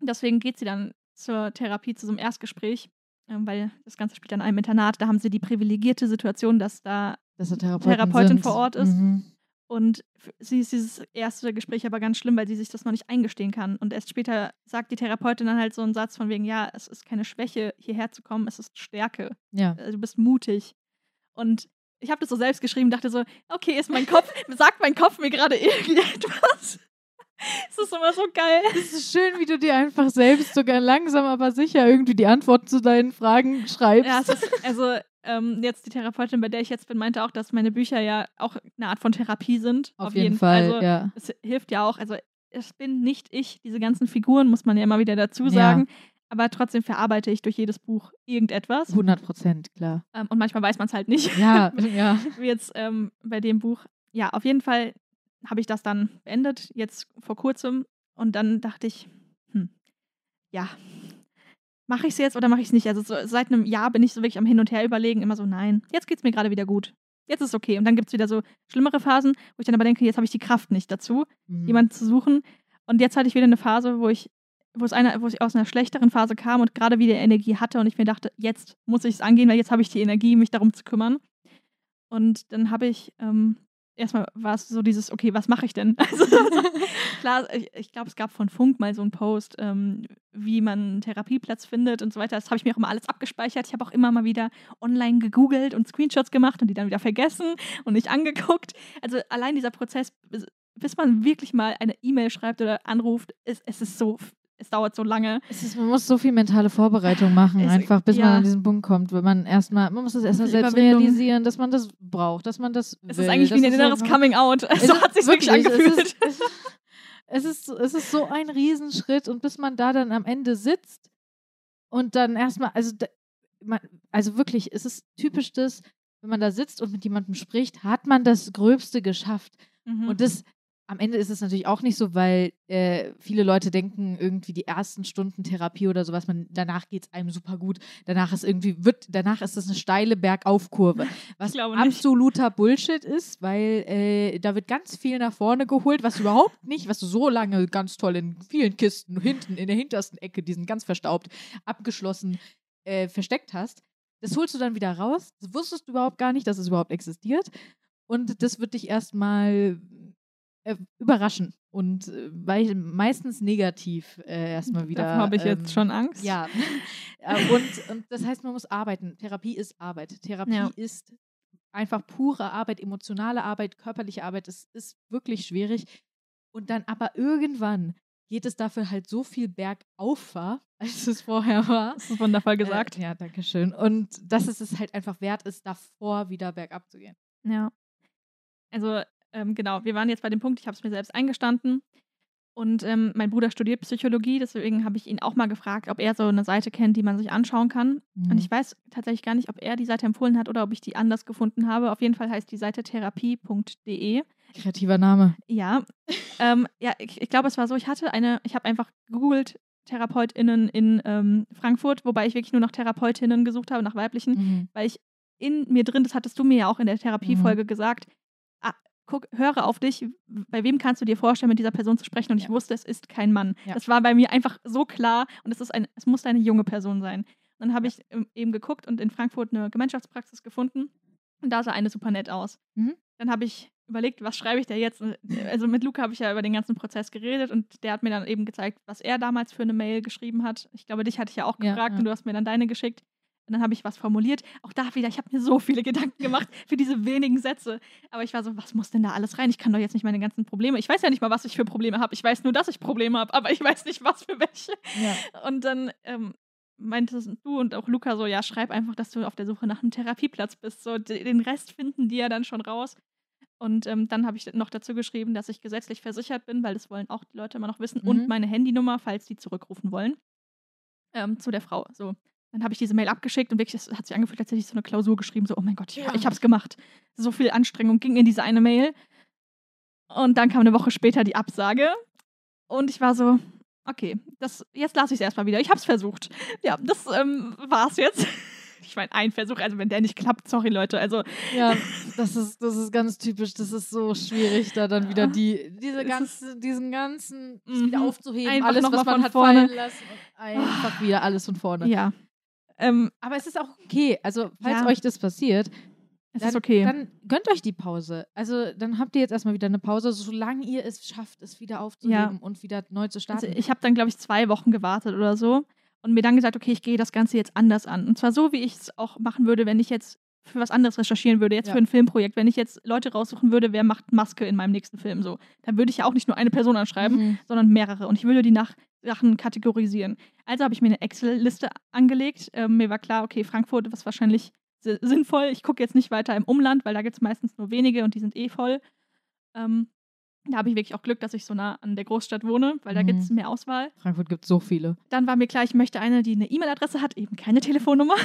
deswegen geht sie dann zur Therapie, zu so einem Erstgespräch, ähm, weil das Ganze spielt an einem Internat. Da haben sie die privilegierte Situation, dass da Dass Therapeutin sind. vor Ort ist. Mhm. und sie ist dieses erste Gespräch aber ganz schlimm, weil sie sich das noch nicht eingestehen kann. Und erst später sagt die Therapeutin dann halt so einen Satz von wegen, ja, es ist keine Schwäche, hierher zu kommen, es ist Stärke. Ja. Äh, Du bist mutig. Und ich habe das so selbst geschrieben, dachte so, okay, ist mein Kopf, sagt mein Kopf mir gerade irgendetwas? Es ist immer so geil. Es ist schön, wie du dir einfach selbst sogar langsam, aber sicher irgendwie die Antwort zu deinen Fragen schreibst. Ja, ist, also ähm, jetzt die Therapeutin, bei der ich jetzt bin, meinte auch, dass meine Bücher ja auch eine Art von Therapie sind. Auf, jeden, Fall. Also ja. es hilft ja auch, also es bin nicht ich. Diese ganzen Figuren muss man ja immer wieder dazu Ja. sagen. Aber trotzdem verarbeite ich durch jedes Buch irgendetwas. 100 Prozent, klar. Ähm, und manchmal weiß man es halt nicht. Ja, ja. Wie jetzt ähm, bei dem Buch. Ja, auf jeden Fall habe ich das dann beendet, jetzt vor kurzem. Und dann dachte ich, hm, ja, mache ich es jetzt oder mache ich es nicht? Also so, seit einem Jahr bin ich so wirklich am Hin und Her überlegen, immer so, nein, jetzt geht es mir gerade wieder gut. Jetzt ist okay. Und dann gibt es wieder so schlimmere Phasen, wo ich dann aber denke, jetzt habe ich die Kraft nicht dazu, Mhm. jemanden zu suchen. Und jetzt hatte ich wieder eine Phase, wo ich, wo es eine, wo ich aus einer schlechteren Phase kam und gerade wieder Energie hatte und ich mir dachte, jetzt muss ich es angehen, weil jetzt habe ich die Energie, mich darum zu kümmern. Und dann habe ich ähm, erstmal war es so dieses, okay, was mache ich denn? Also, klar, ich, ich glaube, es gab von Funk mal so einen Post, ähm, wie man einen Therapieplatz findet und so weiter. Das habe ich mir auch immer alles abgespeichert. Ich habe auch immer mal wieder online gegoogelt und Screenshots gemacht und die dann wieder vergessen und nicht angeguckt. Also allein dieser Prozess, bis, bis man wirklich mal eine E-Mail schreibt oder anruft, ist, es ist so, es dauert so lange. Ist, man muss so viel mentale Vorbereitung machen, Es- einfach bis man ja. an diesen Punkt kommt, wenn man erstmal, man muss es erstmal selbst realisieren, dass man das braucht, dass man das Es will, ist eigentlich wie dass ein es inneres Coming Out. Es So hat sich wirklich angefühlt. Es ist, es, ist, es ist so ein Riesenschritt und bis man da dann am Ende sitzt und dann erstmal, also, man, also wirklich, es ist typisch das, wenn man da sitzt und mit jemandem spricht, hat man das Gröbste geschafft. Mhm. Und das, am Ende ist es natürlich auch nicht so, weil äh, viele Leute denken, irgendwie die ersten Stunden Therapie oder sowas, man, danach geht es einem super gut. Danach ist irgendwie, wird, danach ist das eine steile Bergaufkurve. Was absoluter Bullshit ist, weil äh, da wird ganz viel nach vorne geholt, was du überhaupt nicht, was du so lange ganz toll in vielen Kisten hinten in der hintersten Ecke, die sind ganz verstaubt, abgeschlossen, äh, versteckt hast. Das holst du dann wieder raus. Das wusstest du überhaupt gar nicht, dass es überhaupt existiert. Und das wird dich erstmal äh, überraschen und äh, meistens negativ äh, erstmal wieder. Davor habe ich ähm, jetzt schon Angst. Ja. Äh, und, und das heißt, man muss arbeiten. Therapie ist Arbeit. Therapie Ja. ist einfach pure Arbeit, emotionale Arbeit, körperliche Arbeit. Es ist wirklich schwierig. Und dann aber irgendwann geht es dafür halt so viel bergauf war, als es vorher war. Das ist wundervoll gesagt. Äh, ja, danke schön. Und dass es es halt einfach wert ist, davor wieder bergab zu gehen. Ja. Also, ähm, genau, wir waren jetzt bei dem Punkt, ich habe es mir selbst eingestanden. Und ähm, mein Bruder studiert Psychologie, deswegen habe ich ihn auch mal gefragt, ob er so eine Seite kennt, die man sich anschauen kann. Mhm. Und ich weiß tatsächlich gar nicht, ob er die Seite empfohlen hat oder ob ich die anders gefunden habe. Auf jeden Fall heißt die Seite therapie.de. Kreativer Name. Ja, ähm, ja, ich, ich glaube, es war so, ich hatte eine, ich habe einfach gegoogelt TherapeutInnen in ähm, Frankfurt, wobei ich wirklich nur nach TherapeutInnen gesucht habe, nach weiblichen Mhm. weil ich in mir drin, das hattest du mir ja auch in der Therapiefolge gesagt, ah, guck, höre auf dich, bei wem kannst du dir vorstellen, mit dieser Person zu sprechen? Und ich Ja. wusste, es ist kein Mann. Ja. Das war bei mir einfach so klar und es ist ein, es muss eine junge Person sein. Dann habe ich ähm, eben geguckt und in Frankfurt eine Gemeinschaftspraxis gefunden und da sah eine super nett aus. Mhm. Dann habe ich überlegt, was schreibe ich da jetzt? Äh, Also mit Luca habe ich ja über den ganzen Prozess geredet und der hat mir dann eben gezeigt, was er damals für eine Mail geschrieben hat. Ich glaube, dich hatte ich ja auch Ja, gefragt ja. und du hast mir dann deine geschickt. Und dann habe ich was formuliert. Auch da wieder, ich habe mir so viele Gedanken gemacht für diese wenigen Sätze. Aber ich war so, was muss denn da alles rein? Ich kann doch jetzt nicht meine ganzen Probleme. Ich weiß ja nicht mal, was ich für Probleme habe. Ich weiß nur, dass ich Probleme habe, aber ich weiß nicht, was für welche. Ja. Und dann ähm, meintest du und auch Luca so, ja, schreib einfach, dass du auf der Suche nach einem Therapieplatz bist. So, den Rest finden die ja dann schon raus. Und ähm, dann habe ich noch dazu geschrieben, dass ich gesetzlich versichert bin, weil das wollen auch die Leute immer noch wissen. Mhm. Und meine Handynummer, falls die zurückrufen wollen, ähm, zu der Frau. So. Dann habe ich diese Mail abgeschickt und wirklich, das hat sich angefühlt, als hätte ich so eine Klausur geschrieben. So, oh mein Gott, ich, Ja. ich habe es gemacht. So viel Anstrengung ging in diese eine Mail. Und dann kam eine Woche später die Absage. Und ich war so, okay, das, jetzt lasse ich es erstmal wieder. Ich habe es versucht. Ja, das ähm, war's jetzt. Ich meine, ein Versuch, also wenn der nicht klappt, sorry Leute. Also Ja, das ist, das ist ganz typisch. Das ist so schwierig, da dann wieder die, diese Es ganze, diesen ganzen Mhm. wieder aufzuheben, Einfach alles, was man von hat vorne. fallen lassen und einfach wieder alles von vorne. ja, ähm, Aber es ist auch okay. Also, falls Ja. euch das passiert, es dann, ist okay. dann gönnt euch die Pause. Also, dann habt ihr jetzt erstmal wieder eine Pause, solange ihr es schafft, es wieder aufzuheben und wieder neu zu starten. Also ich habe dann, glaube ich, zwei Wochen gewartet oder so und mir dann gesagt, okay, ich gehe das Ganze jetzt anders an. Und zwar so, wie ich es auch machen würde, wenn ich jetzt für was anderes recherchieren würde, jetzt Ja. für ein Filmprojekt. Wenn ich jetzt Leute raussuchen würde, wer macht Maske in meinem nächsten Film so, dann würde ich ja auch nicht nur eine Person anschreiben, Mhm. sondern mehrere. Und ich würde die nach Sachen kategorisieren. Also habe ich mir eine Excel-Liste angelegt. Ähm, mir war klar, okay, Frankfurt ist wahrscheinlich si- sinnvoll. Ich gucke jetzt nicht weiter im Umland, weil da gibt es meistens nur wenige und die sind eh voll. Ähm, Da habe ich wirklich auch Glück, dass ich so nah an der Großstadt wohne, weil da Mhm. gibt es mehr Auswahl. Frankfurt gibt so viele. Dann war mir klar, ich möchte eine, die eine E-Mail-Adresse hat, eben keine Telefonnummer.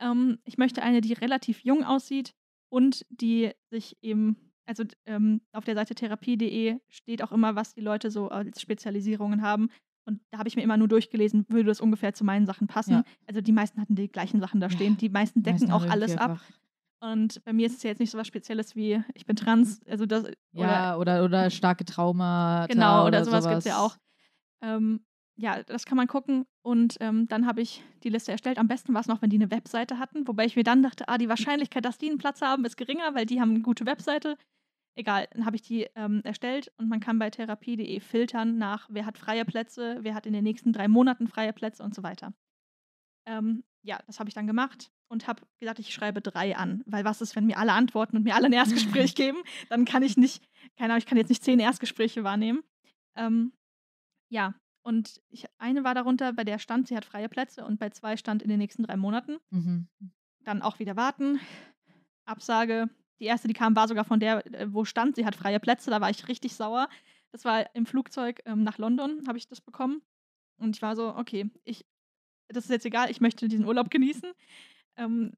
Ähm, ich möchte eine, die relativ jung aussieht und die sich eben, also ähm, auf der Seite therapie.de steht auch immer, was die Leute so als Spezialisierungen haben. Und da habe ich mir immer nur durchgelesen, würde das ungefähr zu meinen Sachen passen. Ja. Also die meisten hatten die gleichen Sachen da Ja, stehen. Die meisten decken Meisten auch alles ab. Und bei mir ist es ja jetzt nicht so was Spezielles wie, ich bin trans. Also das, oder Ja, oder, oder starke Traumata. Genau, oder, oder sowas, gibt es ja auch. Ähm, ja, das kann man gucken. Und ähm, dann habe ich die Liste erstellt. Am besten war es noch, wenn die eine Webseite hatten. Wobei ich mir dann dachte, ah, die Wahrscheinlichkeit, dass die einen Platz haben, ist geringer, weil die haben eine gute Webseite. Egal, dann habe ich die ähm, erstellt und man kann bei therapie.de filtern nach, wer hat freie Plätze, wer hat in den nächsten drei Monaten freie Plätze und so weiter. Ähm, ja, das habe ich dann gemacht und habe gesagt, ich schreibe drei an. Weil was ist, wenn mir alle antworten und mir alle ein Erstgespräch geben? Dann kann ich nicht, keine Ahnung, ich kann jetzt nicht zehn Erstgespräche wahrnehmen. Ähm, ja, und ich, eine war darunter, bei der stand, sie hat freie Plätze und bei zwei stand in den nächsten drei Monaten. Mhm. Dann auch wieder warten. Absage. Die erste, die kam, war sogar von der, äh, wo stand, sie hat freie Plätze. Da war ich richtig sauer. Das war im Flugzeug ähm, nach London, habe ich das bekommen. Und ich war so, okay, ich, das ist jetzt egal, ich möchte diesen Urlaub genießen. Ähm,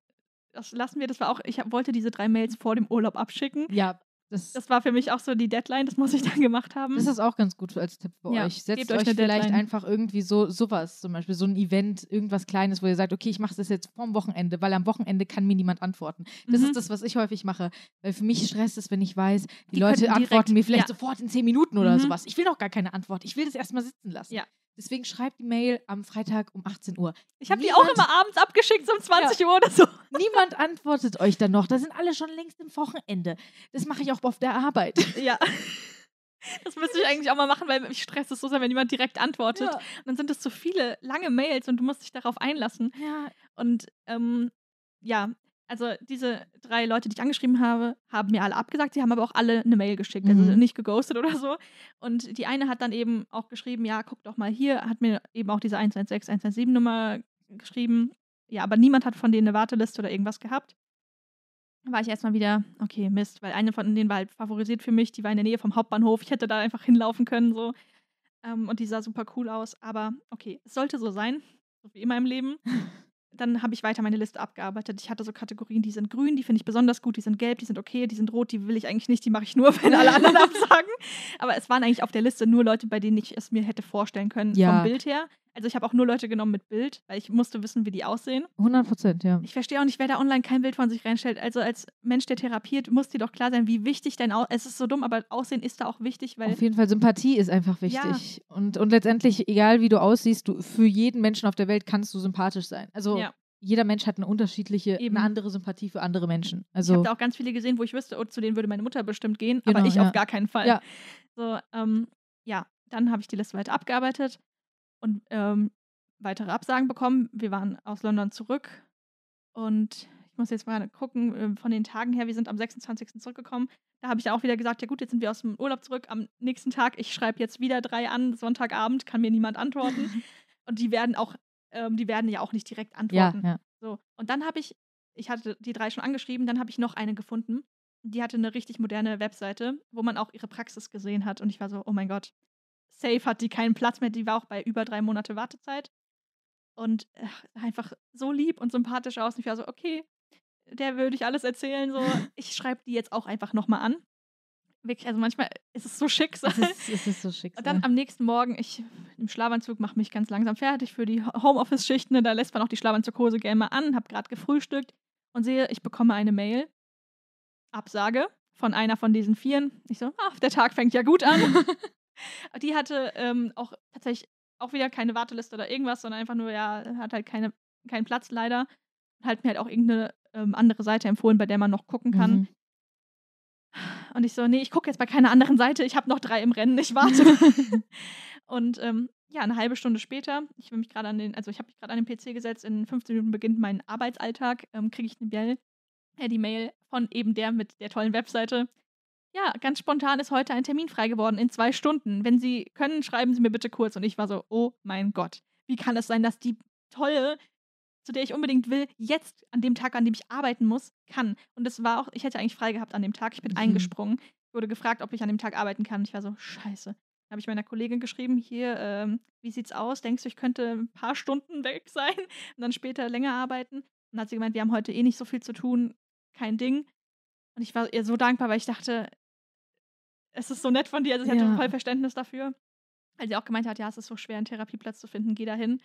das lassen wir. Das war auch, ich hab, wollte diese drei Mails vor dem Urlaub abschicken. Ja, das, Das war für mich auch so die Deadline, das muss ich dann gemacht haben. das ist auch ganz gut als Tipp für Ja, euch. Setzt gebt euch euch vielleicht Deadline. einfach irgendwie so sowas, zum Beispiel so ein Event, irgendwas Kleines, wo ihr sagt, okay, ich mache das jetzt vorm Wochenende, weil am Wochenende kann mir niemand antworten. Das Mhm. ist das, was ich häufig mache. Weil für mich stresst es, wenn ich weiß, die, Die Leute könnten direkt- antworten mir vielleicht ja. sofort in zehn Minuten oder Mhm. sowas. Ich will noch gar keine Antwort. Ich will das erstmal sitzen lassen. Ja. Deswegen schreibt die Mail am Freitag um 18 Uhr. Ich habe die auch immer abends abgeschickt, so um 20 Uhr oder so. Niemand antwortet euch dann noch. Da sind alle schon längst im Wochenende. Das mache ich auch auf der Arbeit. Ja. Das müsste ich eigentlich auch mal machen, weil mich stresst es so sehr, wenn jemand direkt antwortet. Und dann sind es so viele lange Mails und du musst dich darauf einlassen. ja. Und ähm, ja, also diese drei Leute, die ich angeschrieben habe, haben mir alle abgesagt. Sie haben aber auch alle eine Mail geschickt, also Mhm. nicht geghostet oder so. Und die eine hat dann eben auch geschrieben, ja, guck doch mal hier, hat mir eben auch diese 116, 117 Nummer geschrieben. Ja, aber niemand hat von denen eine Warteliste oder irgendwas gehabt. Dann war ich erstmal wieder, okay, Mist, weil eine von denen war halt favorisiert für mich, die war in der Nähe vom Hauptbahnhof. Ich hätte da einfach hinlaufen können, so. Ähm, und die sah super cool aus. Aber okay, es sollte so sein, so wie immer im Leben. Dann habe ich weiter meine Liste abgearbeitet. Ich hatte so Kategorien, die sind grün, die finde ich besonders gut, die sind gelb, die sind okay, die sind rot, die will ich eigentlich nicht, die mache ich nur, wenn alle anderen absagen. Aber es waren eigentlich auf der Liste nur Leute, bei denen ich es mir hätte vorstellen können, Ja. vom Bild her. Also ich habe auch nur Leute genommen mit Bild, weil ich musste wissen, wie die aussehen. 100 Prozent, ja. Ich verstehe auch nicht, wer da online kein Bild von sich reinstellt. Also als Mensch, der therapiert, muss dir doch klar sein, wie wichtig dein Aussehen Es ist so dumm, aber Aussehen ist da auch wichtig, weil Auf jeden Fall, Sympathie ist einfach Ja. wichtig. Und, und letztendlich, egal wie du aussiehst, du, für jeden Menschen auf der Welt kannst du sympathisch sein. Also Ja. jeder Mensch hat eine unterschiedliche, Eben. eine andere Sympathie für andere Menschen. ich Also habe da auch ganz viele gesehen, wo ich wüsste, oh, zu denen würde meine Mutter bestimmt gehen, aber Genau, ich ja. auf gar keinen Fall. Ja. So, ähm, ja, dann habe ich die Liste weiter abgearbeitet und ähm, weitere Absagen bekommen. Wir waren aus London zurück und ich muss jetzt mal gucken, äh, von den Tagen her, wir sind am 26. zurückgekommen. Da habe ich auch wieder gesagt, ja gut, jetzt sind wir aus dem Urlaub zurück. Am nächsten Tag, ich schreibe jetzt wieder drei an, Sonntagabend, kann mir niemand antworten. und die werden auch, ähm, die werden ja auch nicht direkt ja, antworten. ja. So, und dann habe ich, ich hatte die drei schon angeschrieben, dann habe ich noch eine gefunden. Die hatte eine richtig moderne Webseite, wo man auch ihre Praxis gesehen hat. Und ich war so, oh mein Gott, safe hat die keinen Platz mehr. Die war auch bei über drei Monate Wartezeit. Und äh, einfach so lieb und sympathisch aus. Und ich war so, okay, der würde ich alles erzählen. So, ich schreibe die jetzt auch einfach nochmal an. Wirklich, also manchmal ist es so Schicksal. Es ist, es ist so schick. Und dann am nächsten Morgen, ich im Schlafanzug mache mich ganz langsam fertig für die Homeoffice-Schichten. ne, Da lässt man auch die Schlafanzughose gerne mal an, habe gerade gefrühstückt und sehe, ich bekomme eine Mail. Absage von einer von diesen Vieren. Ich so, ach, der Tag fängt ja gut an. die hatte ähm, auch tatsächlich auch wieder keine Warteliste oder irgendwas, sondern einfach nur, ja, hat halt keine, keinen Platz leider. Hat mir halt auch irgendeine ähm, andere Seite empfohlen, bei der man noch gucken kann. Mhm. Und ich so, nee, ich gucke jetzt bei keiner anderen Seite, ich habe noch drei im Rennen, ich warte. und ähm, ja, eine halbe Stunde später, ich will mich gerade an den, also ich habe mich gerade an den PC gesetzt, in 15 Minuten beginnt mein Arbeitsalltag, ähm, kriege ich eine Mail, äh, die Mail von eben der mit der tollen Webseite. Ja, ganz spontan ist heute ein Termin frei geworden in zwei Stunden. Wenn Sie können, schreiben Sie mir bitte kurz. Und ich war so, oh mein Gott, wie kann es sein, dass die tolle, zu der ich unbedingt will, jetzt an dem Tag, an dem ich arbeiten muss, kann. Und das war auch, ich hätte eigentlich frei gehabt an dem Tag. Ich bin Mhm. eingesprungen. wurde gefragt, ob ich an dem Tag arbeiten kann. Ich war so, scheiße. Dann habe ich meiner Kollegin geschrieben, hier, ähm, wie sieht's aus? Denkst du, ich könnte ein paar Stunden weg sein und dann später länger arbeiten? Und dann hat sie gemeint, wir haben heute eh nicht so viel zu tun, kein Ding. Und ich war ihr so dankbar, weil ich dachte, es ist so nett von dir, also hatte Ja. voll Verständnis dafür. Weil sie auch gemeint hat, ja, es ist so schwer, einen Therapieplatz zu finden, geh da hin.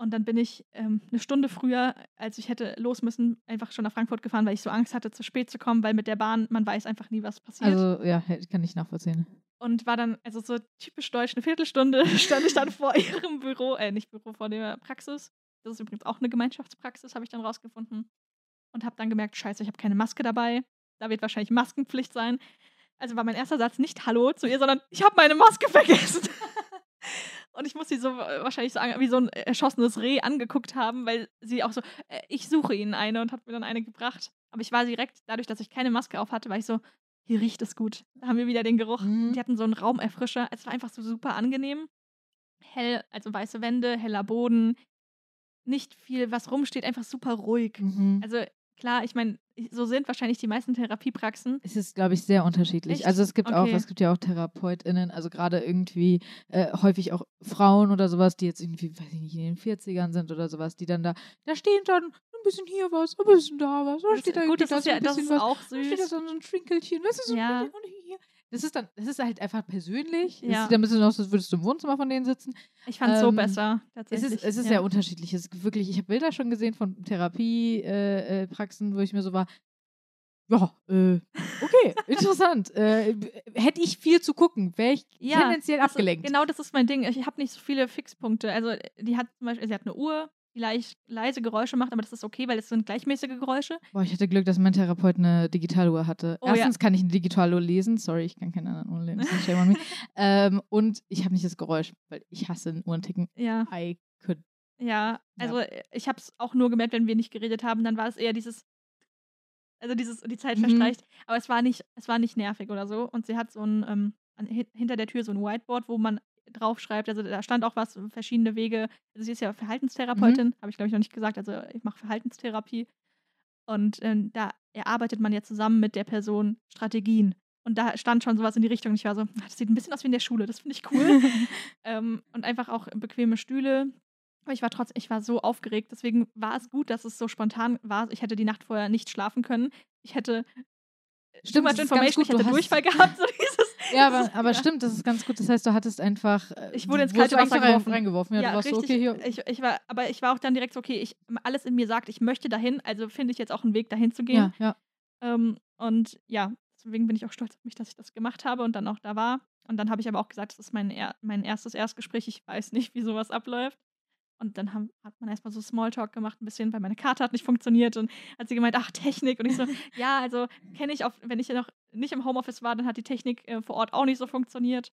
Und dann bin ich ähm, eine Stunde früher, als ich hätte los müssen, einfach schon nach Frankfurt gefahren, weil ich so Angst hatte, zu spät zu kommen, weil mit der Bahn, man weiß einfach nie, was passiert. Also, ja, kann ich nachvollziehen. und war dann, also so typisch deutsch, eine Viertelstunde stand ich dann vor ihrem Büro, äh, nicht Büro, vor der Praxis. Das ist übrigens auch eine Gemeinschaftspraxis, habe ich dann rausgefunden. Und habe dann gemerkt, scheiße, ich habe keine Maske dabei. Da wird wahrscheinlich Maskenpflicht sein. Also war mein erster Satz nicht Hallo zu ihr, sondern ich habe meine Maske vergessen. Und ich muss sie so äh, wahrscheinlich so wie so ein erschossenes Reh angeguckt haben, weil sie auch so, äh, ich suche ihnen eine und hat mir dann eine gebracht. Aber ich war direkt, dadurch, dass ich keine Maske auf hatte, war ich so, hier riecht es gut. Da haben wir wieder den Geruch. Mhm. Die hatten so einen Raumerfrischer. Es war einfach so super angenehm. Hell, also weiße Wände, heller Boden. Nicht viel, was rumsteht, einfach super ruhig. Mhm. Also klar, ich meine, so sind wahrscheinlich die meisten Therapiepraxen. Es ist, glaube ich, sehr unterschiedlich. Echt? Also es gibt auch, Okay. es gibt ja auch TherapeutInnen, also gerade irgendwie äh, häufig auch Frauen oder sowas, die jetzt irgendwie, weiß ich nicht, in den 40ern sind oder sowas, die dann da, da stehen dann ein bisschen hier was, ein bisschen da was, da steht da gut, das ist ja das ist was. auch Da steht da süß. so ein Trinkelchen, das ist so Ja. ein bisschen hier. Das ist dann, das ist halt einfach persönlich. Ja. sieht dann ein bisschen aus, als würdest du im Wohnzimmer von denen sitzen. Ich fand es so Ähm, besser, Es tatsächlich. ist, es ist ja. sehr unterschiedlich. Es ist wirklich, ich habe Bilder schon gesehen von Therapiepraxen, äh, äh, wo ich mir so war, ja, äh, okay, interessant. Äh, hätte ich viel zu gucken, wäre ich Ja, tendenziell das ist- abgelenkt. Genau, das ist mein Ding. Ich habe nicht so viele Fixpunkte. Also, die hat zum Beispiel, sie hat eine Uhr, die leicht, leise Geräusche macht, aber das ist okay, weil es sind gleichmäßige Geräusche. Boah, ich hatte Glück, dass mein Therapeut eine Digitaluhr hatte. Oh, ja. Erstens kann ich eine Digitaluhr lesen. Sorry, ich kann keine anderen Uhren lesen. shame on me. ähm, und ich habe nicht das Geräusch, weil ich hasse Uhrenticken. Ja. I could. Ja, also äh, ich habe es auch nur gemerkt, wenn wir nicht geredet haben, dann war es eher dieses, also dieses, die Zeit Mhm. verstreicht. Aber es war nicht, es war nicht nervig oder so. Und sie hat so ein, ähm, hinter der Tür so ein Whiteboard, wo man draufschreibt. Also da stand auch was, verschiedene Wege. Also sie ist ja Verhaltenstherapeutin, habe ich glaube ich noch nicht gesagt. Also ich mache Verhaltenstherapie. Und ähm, da erarbeitet man ja zusammen mit der Person Strategien. Und da stand schon sowas in die Richtung. Ich war so, "Ah, das sieht ein bisschen aus wie in der Schule, das finde ich cool. ähm, und einfach auch bequeme Stühle. Aber ich war trotzdem, ich war so aufgeregt. Deswegen war es gut, dass es so spontan war. Ich hätte die Nacht vorher nicht schlafen können. Ich hätte Stimmt, much information, ich hätte Durchfall gehabt. So dieses, Ja, aber, aber ja. stimmt, das ist ganz gut. Das heißt, du hattest einfach. äh, Ich wurde ins kalte Wasser rein- geworfen. reingeworfen. Ja, Ja, du warst so, richtig. okay, hier. Ich, ich war, aber ich war auch dann direkt so, okay, ich, alles in mir sagt, ich möchte dahin, also finde ich jetzt auch einen Weg, dahin zu gehen. Ja, ja. Ähm, und ja, deswegen bin ich auch stolz auf mich, dass ich das gemacht habe und dann auch da war. Und dann habe ich aber auch gesagt, das ist mein, mein erstes Erstgespräch. Ich weiß nicht, wie sowas abläuft. Und dann haben, hat man erstmal so Smalltalk gemacht, ein bisschen, weil meine Karte hat nicht funktioniert. Und hat sie gemeint, ach, Technik. Und ich so, ja, also kenne ich, auf, wenn ich ja noch nicht im Homeoffice war, dann hat die Technik äh, vor Ort auch nicht so funktioniert.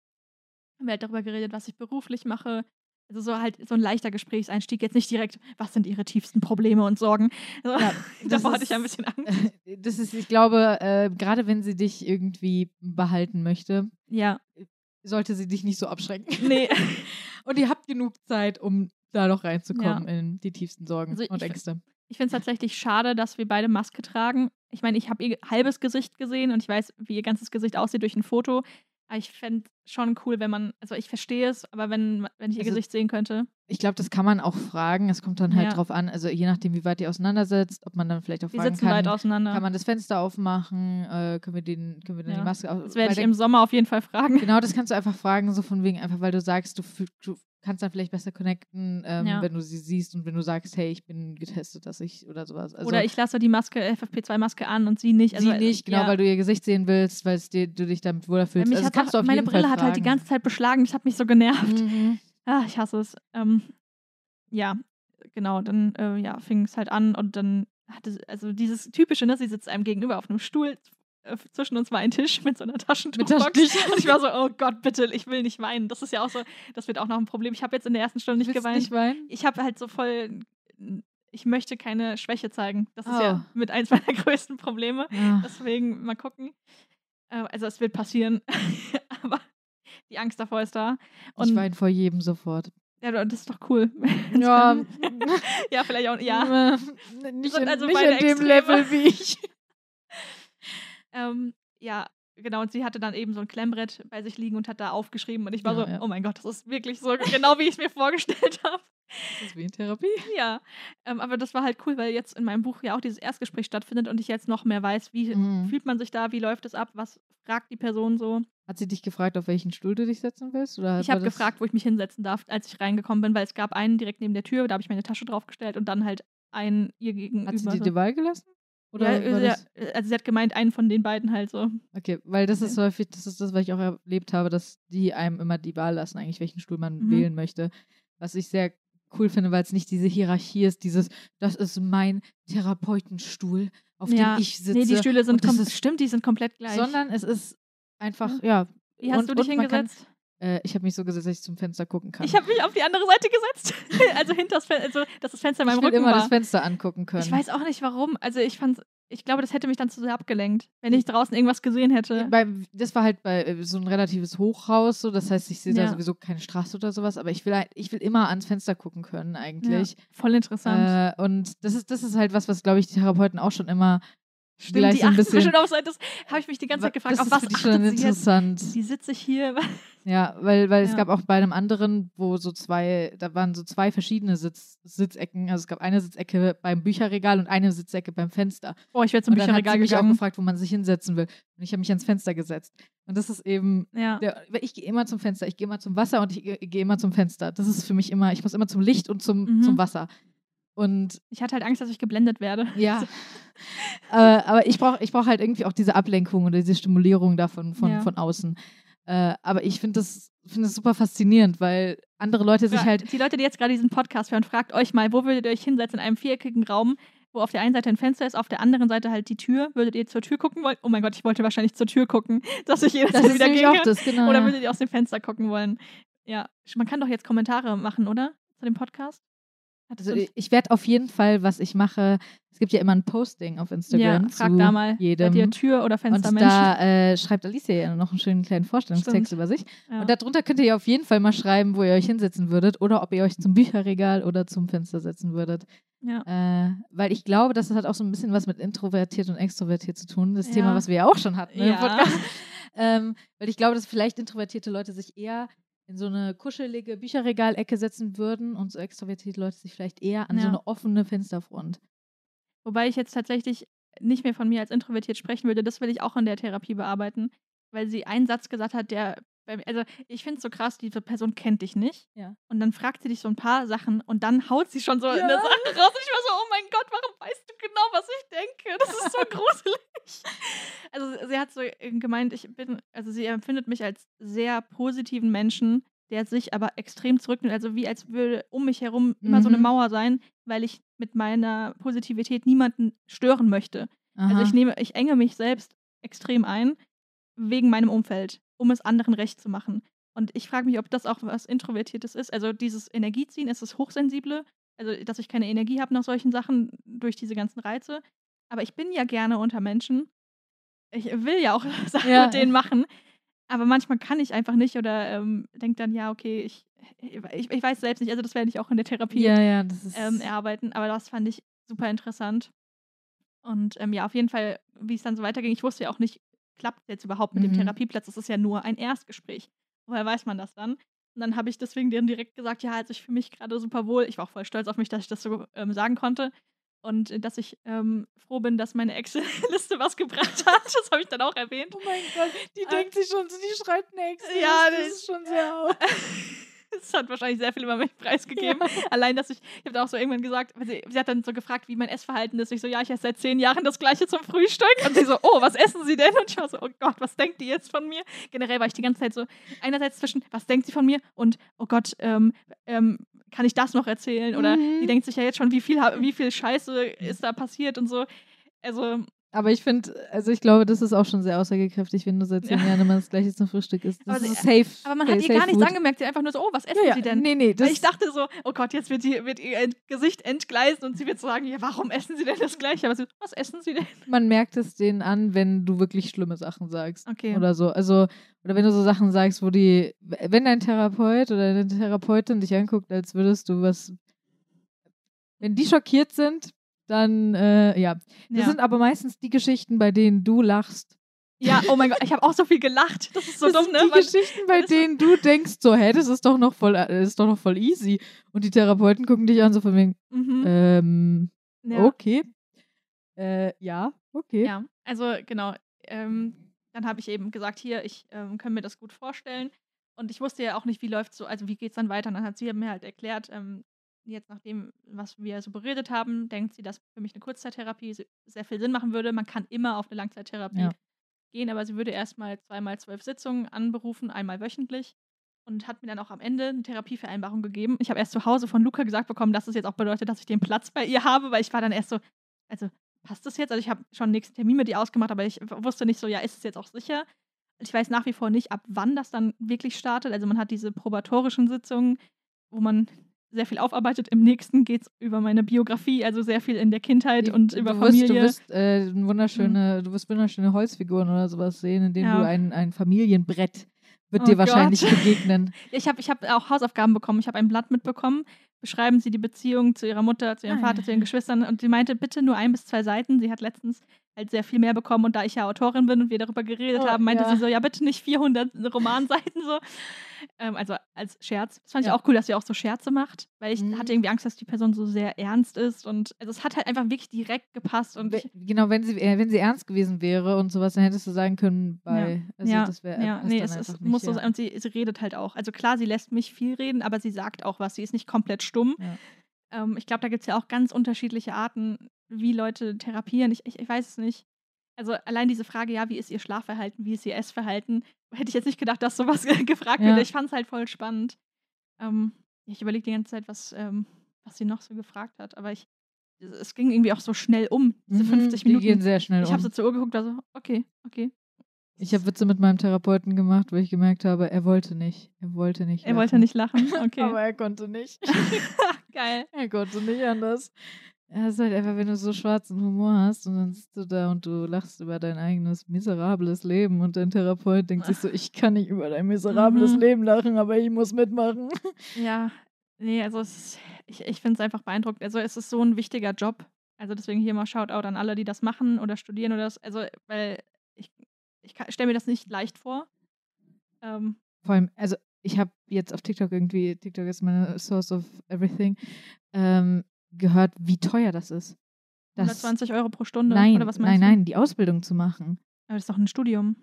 Haben wir halt darüber geredet, was ich beruflich mache. Also so halt so ein leichter Gesprächseinstieg. Jetzt nicht direkt, was sind ihre tiefsten Probleme und Sorgen. Also, Ja, davor hatte ist- ich ein bisschen Angst. Das ist, ich glaube, äh, gerade wenn sie dich irgendwie behalten möchte, Ja, sollte sie dich nicht so abschrecken. nee. Und ihr habt genug Zeit, um da noch reinzukommen Ja. in die tiefsten Sorgen Also und Ängste. Ich finde es tatsächlich schade, dass wir beide Maske tragen. Ich meine, ich habe ihr halbes Gesicht gesehen und ich weiß, wie ihr ganzes Gesicht aussieht durch ein Foto. Aber ich fände schon cool, wenn man, also ich verstehe es, aber wenn, wenn ich ihr Also- Gesicht sehen könnte. Ich glaube, das kann man auch fragen. Es kommt dann halt Ja. drauf an, also je nachdem, wie weit ihr auseinandersetzt, ob man dann vielleicht auch Wir fragen sitzen weit kann, auseinander. kann man das Fenster aufmachen, äh, können wir den, können wir dann Ja. die Maske auf. das werde ich im Sommer auf jeden Fall fragen. Genau, das kannst du einfach fragen, so von wegen, einfach weil du sagst, du, du kannst dann vielleicht besser connecten, ähm, Ja. wenn du sie siehst und wenn du sagst, hey, ich bin getestet, dass ich oder sowas. Also, Oder ich lasse die Maske, FFP2-Maske an und sie nicht. Also, sie nicht, genau, weil du ihr Gesicht sehen willst, weil dir, du dich damit wohler fühlst. mich Also, auch, auf meine jeden Brille Fall hat halt die ganze Zeit beschlagen, das hat mich so genervt. Mhm. Ah, ich hasse es. Ähm, ja, genau, dann äh, ja, fing es halt an und dann hatte, also dieses typische, ne, sie sitzt einem gegenüber auf einem Stuhl, äh, zwischen uns war ein Tisch mit so einer Taschentuchbox. Und ich war so, oh Gott, bitte, ich will nicht weinen. Das ist ja auch so, das wird auch noch ein Problem. Ich habe jetzt in der ersten Stunde nicht Willst geweint. nicht weinen? Ich habe halt so voll, ich möchte keine Schwäche zeigen. Das ist Oh. ja mit eins meiner größten Probleme. Ah. Deswegen mal gucken. Äh, Also es wird passieren, die Angst davor ist da. Und ich weine vor jedem sofort. ja, das ist doch cool. Ja, ja, vielleicht auch. Ja, nicht in, also nicht in dem Extreme. Level wie ich. ähm, ja. genau, und sie hatte dann eben so ein Klemmbrett bei sich liegen und hat da aufgeschrieben. Und ich war Genau, so, ja. oh mein Gott, das ist wirklich so genau, wie ich es mir vorgestellt habe. Das ist wie in Therapie. Ja, ähm, aber das war halt cool, weil jetzt in meinem Buch ja auch dieses Erstgespräch stattfindet und ich jetzt noch mehr weiß, wie Mhm. fühlt man sich da, wie läuft es ab, was fragt die Person so. Hat sie dich gefragt, auf welchen Stuhl du dich setzen willst? Oder Ich habe gefragt, wo ich mich hinsetzen darf, als ich reingekommen bin, weil es gab einen direkt neben der Tür, da habe ich meine Tasche draufgestellt und dann halt einen ihr gegenüber. Hat sie dir die Wahl gelassen? Oder ja, war ja, das, also sie hat gemeint, einen von den beiden halt so. okay, weil das ist häufig, das ist das, was ich auch erlebt habe, dass die einem immer die Wahl lassen, eigentlich welchen Stuhl man Mhm. wählen möchte. Was ich sehr cool finde, weil es nicht diese Hierarchie ist, dieses, das ist mein Therapeutenstuhl, auf ja. dem ich sitze. Nee, die Stühle sind ist- stimmt, die sind komplett gleich. sondern es ist einfach, Ja. Wie hast und, du dich kann- hingesetzt? Äh, ich habe mich so gesetzt, dass ich zum Fenster gucken kann. Ich habe mich auf die andere Seite gesetzt. also hinter das Fenster, also dass das Fenster in meinem ich will Rücken immer war. das Fenster angucken können. Ich weiß auch nicht warum. Also ich fand, ich glaube, das hätte mich dann zu sehr abgelenkt, wenn ich draußen irgendwas gesehen hätte. Bei, das war halt bei äh, so ein relatives Hochhaus, so das heißt, ich sehe da Ja. sowieso keine Straße oder sowas, aber ich will, halt- ich will immer ans Fenster gucken können eigentlich. Voll interessant. Äh, und das ist, das ist halt was, was glaube ich die Therapeuten auch schon immer Stimmt, gleich die ein bisschen. bestimmt auf. Das habe ich mich die ganze Zeit gefragt, das auf ist was für die schon jetzt? interessant. Die sitze ich hier. Ja, weil, weil es Ja. gab auch bei einem anderen, wo so zwei, da waren so zwei verschiedene Sitz, Sitzecken. Also es gab eine Sitzecke beim Bücherregal und eine Sitzecke beim Fenster. Boah, ich wäre zum und dann hat Bücherregal sie mich auch gegangen. gefragt, wo man sich hinsetzen will. Und ich habe mich ans Fenster gesetzt. Und das ist eben Ja. Der, ich gehe immer zum Fenster, ich gehe immer zum Wasser und ich gehe gehe immer zum Fenster. Das ist für mich immer, ich muss immer zum Licht und zum, Mhm. zum Wasser. Und Ich hatte halt Angst, dass ich geblendet werde. ja, aber, aber ich brauche ich brauch halt irgendwie auch diese Ablenkung oder diese Stimulierung davon von, Ja. von außen. Äh, aber ich finde das, find das super faszinierend, weil andere Leute sich Fra- halt. die Leute, die jetzt gerade diesen Podcast hören, fragt euch mal, wo würdet ihr euch hinsetzen in einem viereckigen Raum, wo auf der einen Seite ein Fenster ist, auf der anderen Seite halt die Tür. Würdet ihr zur Tür gucken wollen? Oh mein Gott, ich wollte wahrscheinlich zur Tür gucken, dass ich Das jederzeit ist wieder gehen das, genau. Oder ja. würdet ihr aus dem Fenster gucken wollen? Ja, man kann doch jetzt Kommentare machen, oder? Zu dem Podcast? Also ich- werde auf jeden Fall, was ich mache, es gibt ja immer ein Posting auf Instagram ja, frag zu da mal. jedem. Seid ihr Tür- oder und Fenstermensch? da äh, schreibt Alicia ja noch einen schönen kleinen Vorstellungstext Stimmt. über sich. ja. Und darunter könnt ihr ja auf jeden Fall mal schreiben, wo ihr euch hinsetzen würdet oder ob ihr euch zum Bücherregal oder zum Fenster setzen würdet. ja. Äh, weil ich glaube, das hat auch so ein bisschen was mit introvertiert und extrovertiert zu tun. Das Ja. Thema, was wir ja auch schon hatten ne, im Ja. Podcast. Ähm, weil ich glaube, dass vielleicht introvertierte Leute sich eher in so eine kuschelige Bücherregalecke setzen würden und so extrovertierte Leute sich vielleicht eher an so Ja. eine offene Fensterfront. Wobei ich jetzt tatsächlich nicht mehr von mir als introvertiert sprechen würde. Das will ich auch in der Therapie bearbeiten, weil sie einen Satz gesagt hat, der bei mir, also ich finde es so krass, diese Person kennt dich nicht. Ja. Und dann fragt sie dich so ein paar Sachen und dann haut sie schon so eine Ja. Sache raus. Mein Gott, warum weißt du genau, was ich denke? Das ist so gruselig. Also sie hat so gemeint, ich bin, also sie empfindet mich als sehr positiven Menschen, der sich aber extrem zurücknimmt. Also wie als würde um mich herum immer so eine Mhm. Mauer sein, weil ich mit meiner Positivität niemanden stören möchte. Also Aha. ich nehme, ich enge mich selbst extrem ein wegen meinem Umfeld, um es anderen recht zu machen. Und ich frage mich, ob das auch was Introvertiertes ist. Also dieses Energieziehen, ist es hochsensible, also dass ich keine Energie habe nach solchen Sachen durch diese ganzen Reize. Aber ich bin ja gerne unter Menschen. Ich will ja auch Sachen Ja. mit denen machen. Aber manchmal kann ich einfach nicht oder ähm, denke dann, ja, okay, ich, ich, ich weiß selbst nicht. Also das werde ich auch in der Therapie ja, ja, ähm, erarbeiten. Aber das fand ich super interessant. Und ähm, ja, auf jeden Fall, wie es dann so weiterging, ich wusste ja auch nicht, klappt es jetzt überhaupt mit Mhm. dem Therapieplatz? Das ist ja nur ein Erstgespräch. Woher weiß man das dann? Und dann habe ich deswegen denen direkt gesagt, ja, also ich fühle mich gerade super wohl. Ich war auch voll stolz auf mich, dass ich das so ähm, sagen konnte. Und äh, dass ich ähm, froh bin, dass meine Excel-Liste was gebracht hat. Das habe ich dann auch erwähnt. oh mein Gott, die Äh, denkt sich schon, die schreibt nichts. Ja, das das- ist schon sehr auf. Das hat wahrscheinlich sehr viel über mich preisgegeben. Allein, dass ich, ich habe da auch so irgendwann gesagt, sie, sie hat dann so gefragt, wie mein Essverhalten ist. Ich so, ja, ich esse seit zehn Jahren das gleiche zum Frühstück. Und sie so, oh, was essen Sie denn? Und ich war so, oh Gott, was denkt die jetzt von mir? Generell war ich die ganze Zeit so, einerseits zwischen, was denkt sie von mir? Und, oh Gott, ähm, ähm, kann ich das noch erzählen? Oder Mhm. die denkt sich ja jetzt schon, wie viel, wie viel Scheiße ist da passiert und so. Also, Aber ich finde, also ich glaube, das ist auch schon sehr aussagekräftig, wenn du seit zehn Ja. Jahren immer das Gleiche zum Frühstück isst. Das Aber sie- ist safe. aber man hat ihr gar nichts Food. angemerkt. Sie einfach nur so, oh, was essen Ja, ja, Sie denn? Nee, nee, ich dachte so, oh Gott, jetzt wird, die, wird ihr Gesicht entgleisen und sie wird sagen, ja, warum essen Sie denn das Gleiche? Aber sie, was essen Sie denn? man merkt es denen an, wenn du wirklich schlimme Sachen sagst. Okay. Oder so. Also, oder wenn du so Sachen sagst, wo die, wenn dein Therapeut oder deine Therapeutin dich anguckt, als würdest du was. Wenn die schockiert sind, dann, äh, ja. Das ja. sind aber meistens die Geschichten, bei denen du lachst, Ja, oh mein Gott, ich habe auch so viel gelacht. Das ist so das dumm, sind ne? die Geschichten, bei denen du denkst, so, hä, das ist doch noch voll, äh, ist doch noch voll easy. Und die Therapeuten gucken dich an, so von wegen, Mhm. ähm, ja. okay. Äh, ja, okay. Ja, also genau. Ähm, dann habe ich eben gesagt, hier, ich ähm, kann mir das gut vorstellen. Und ich wusste ja auch nicht, wie läuft so, also wie geht es dann weiter. Und dann hat sie mir halt erklärt, ähm, jetzt nach dem, was wir so beredet haben, denkt sie, dass für mich eine Kurzzeittherapie se- sehr viel Sinn machen würde. Man kann immer auf eine Langzeittherapie Ja. gehen, aber sie würde erstmal zweimal zwölf Sitzungen anberufen, einmal wöchentlich. Und hat mir dann auch am Ende eine Therapievereinbarung gegeben. Ich habe erst zu Hause von Luca gesagt bekommen, dass es jetzt auch bedeutet, dass ich den Platz bei ihr habe, weil ich war dann erst so, also passt das jetzt? Also ich habe schon einen nächsten Termin mit ihr ausgemacht, aber ich wusste nicht so, ja, ist es jetzt auch sicher? Ich weiß nach wie vor nicht, ab wann das dann wirklich startet. Also man hat diese probatorischen Sitzungen, wo man sehr viel aufarbeitet. Im nächsten geht es über meine Biografie, also sehr viel in der Kindheit und du über wirst, Familie. Du wirst, äh, wunderschöne, du wirst wunderschöne Holzfiguren oder sowas sehen, in denen Ja. du ein, ein Familienbrett wird Oh dir wahrscheinlich Gott. begegnen. Ich habe ich hab auch Hausaufgaben bekommen. Ich habe ein Blatt mitbekommen. Beschreiben Sie die Beziehung zu Ihrer Mutter, zu Ihrem Ah, Vater, zu Ihren. Geschwistern. Und sie meinte, bitte nur ein bis zwei Seiten. Sie hat letztens halt sehr viel mehr bekommen. Und da ich ja Autorin bin und wir darüber geredet Oh, haben, meinte ja. sie so, ja, bitte nicht 400 Romanseiten so. Ähm, also als Scherz. Das fand ich Ja. auch cool, dass sie auch so Scherze macht. Weil ich Mhm. hatte irgendwie Angst, dass die Person so sehr ernst ist. Und also es hat halt einfach wirklich direkt gepasst. Und ich, genau, wenn sie, äh, wenn sie ernst gewesen wäre und sowas, dann hättest du sagen können, bei, also ja, das wäre ja, nee, es, es nicht, muss so ja. sein. Und sie, sie redet halt auch. Also klar, sie lässt mich viel reden, aber sie sagt auch was. Sie ist nicht komplett stumm. Ja. Ähm, ich glaube, da gibt es ja auch ganz unterschiedliche Arten, wie Leute therapieren. Ich, ich, ich weiß es nicht. Also allein diese Frage, ja, wie ist ihr Schlafverhalten, wie ist ihr Essverhalten, hätte ich jetzt nicht gedacht, dass sowas gefragt Ja. wird. Ich fand es halt voll spannend. Ähm, ich überlege die ganze Zeit, was, ähm, was sie noch so gefragt hat. Aber ich, es- ging irgendwie auch so schnell um, diese Mhm, 50 Die gehen Minuten. sehr schnell Ich um. habe so zur Uhr geguckt, also, okay, okay. Ich habe Witze mit meinem Therapeuten gemacht, wo ich gemerkt habe, er wollte nicht. Er wollte nicht. Er wollte lachen. nicht lachen. Okay. Aber er konnte nicht. Geil. er konnte nicht anders. Er ist halt einfach, wenn du so schwarzen Humor hast und dann sitzt du da und du lachst über dein eigenes miserables Leben und dein Therapeut denkt sich so, ich kann nicht über dein miserables Mhm. Leben lachen, aber ich muss mitmachen. Ja, nee, also es ist, ich, ich finde es einfach beeindruckend. Also es ist so ein wichtiger Job. Also deswegen hier mal Shoutout an alle, die das machen oder studieren oder das. Also, weil ich, ich stelle mir das nicht leicht vor. Ähm, Vor allem, also ich habe jetzt auf TikTok irgendwie, TikTok ist meine Source of Everything, ähm, gehört, wie teuer das ist. Das, 120 Euro pro Stunde. nein, oder was nein, meinst du? nein, die Ausbildung zu machen. Aber das ist doch ein Studium.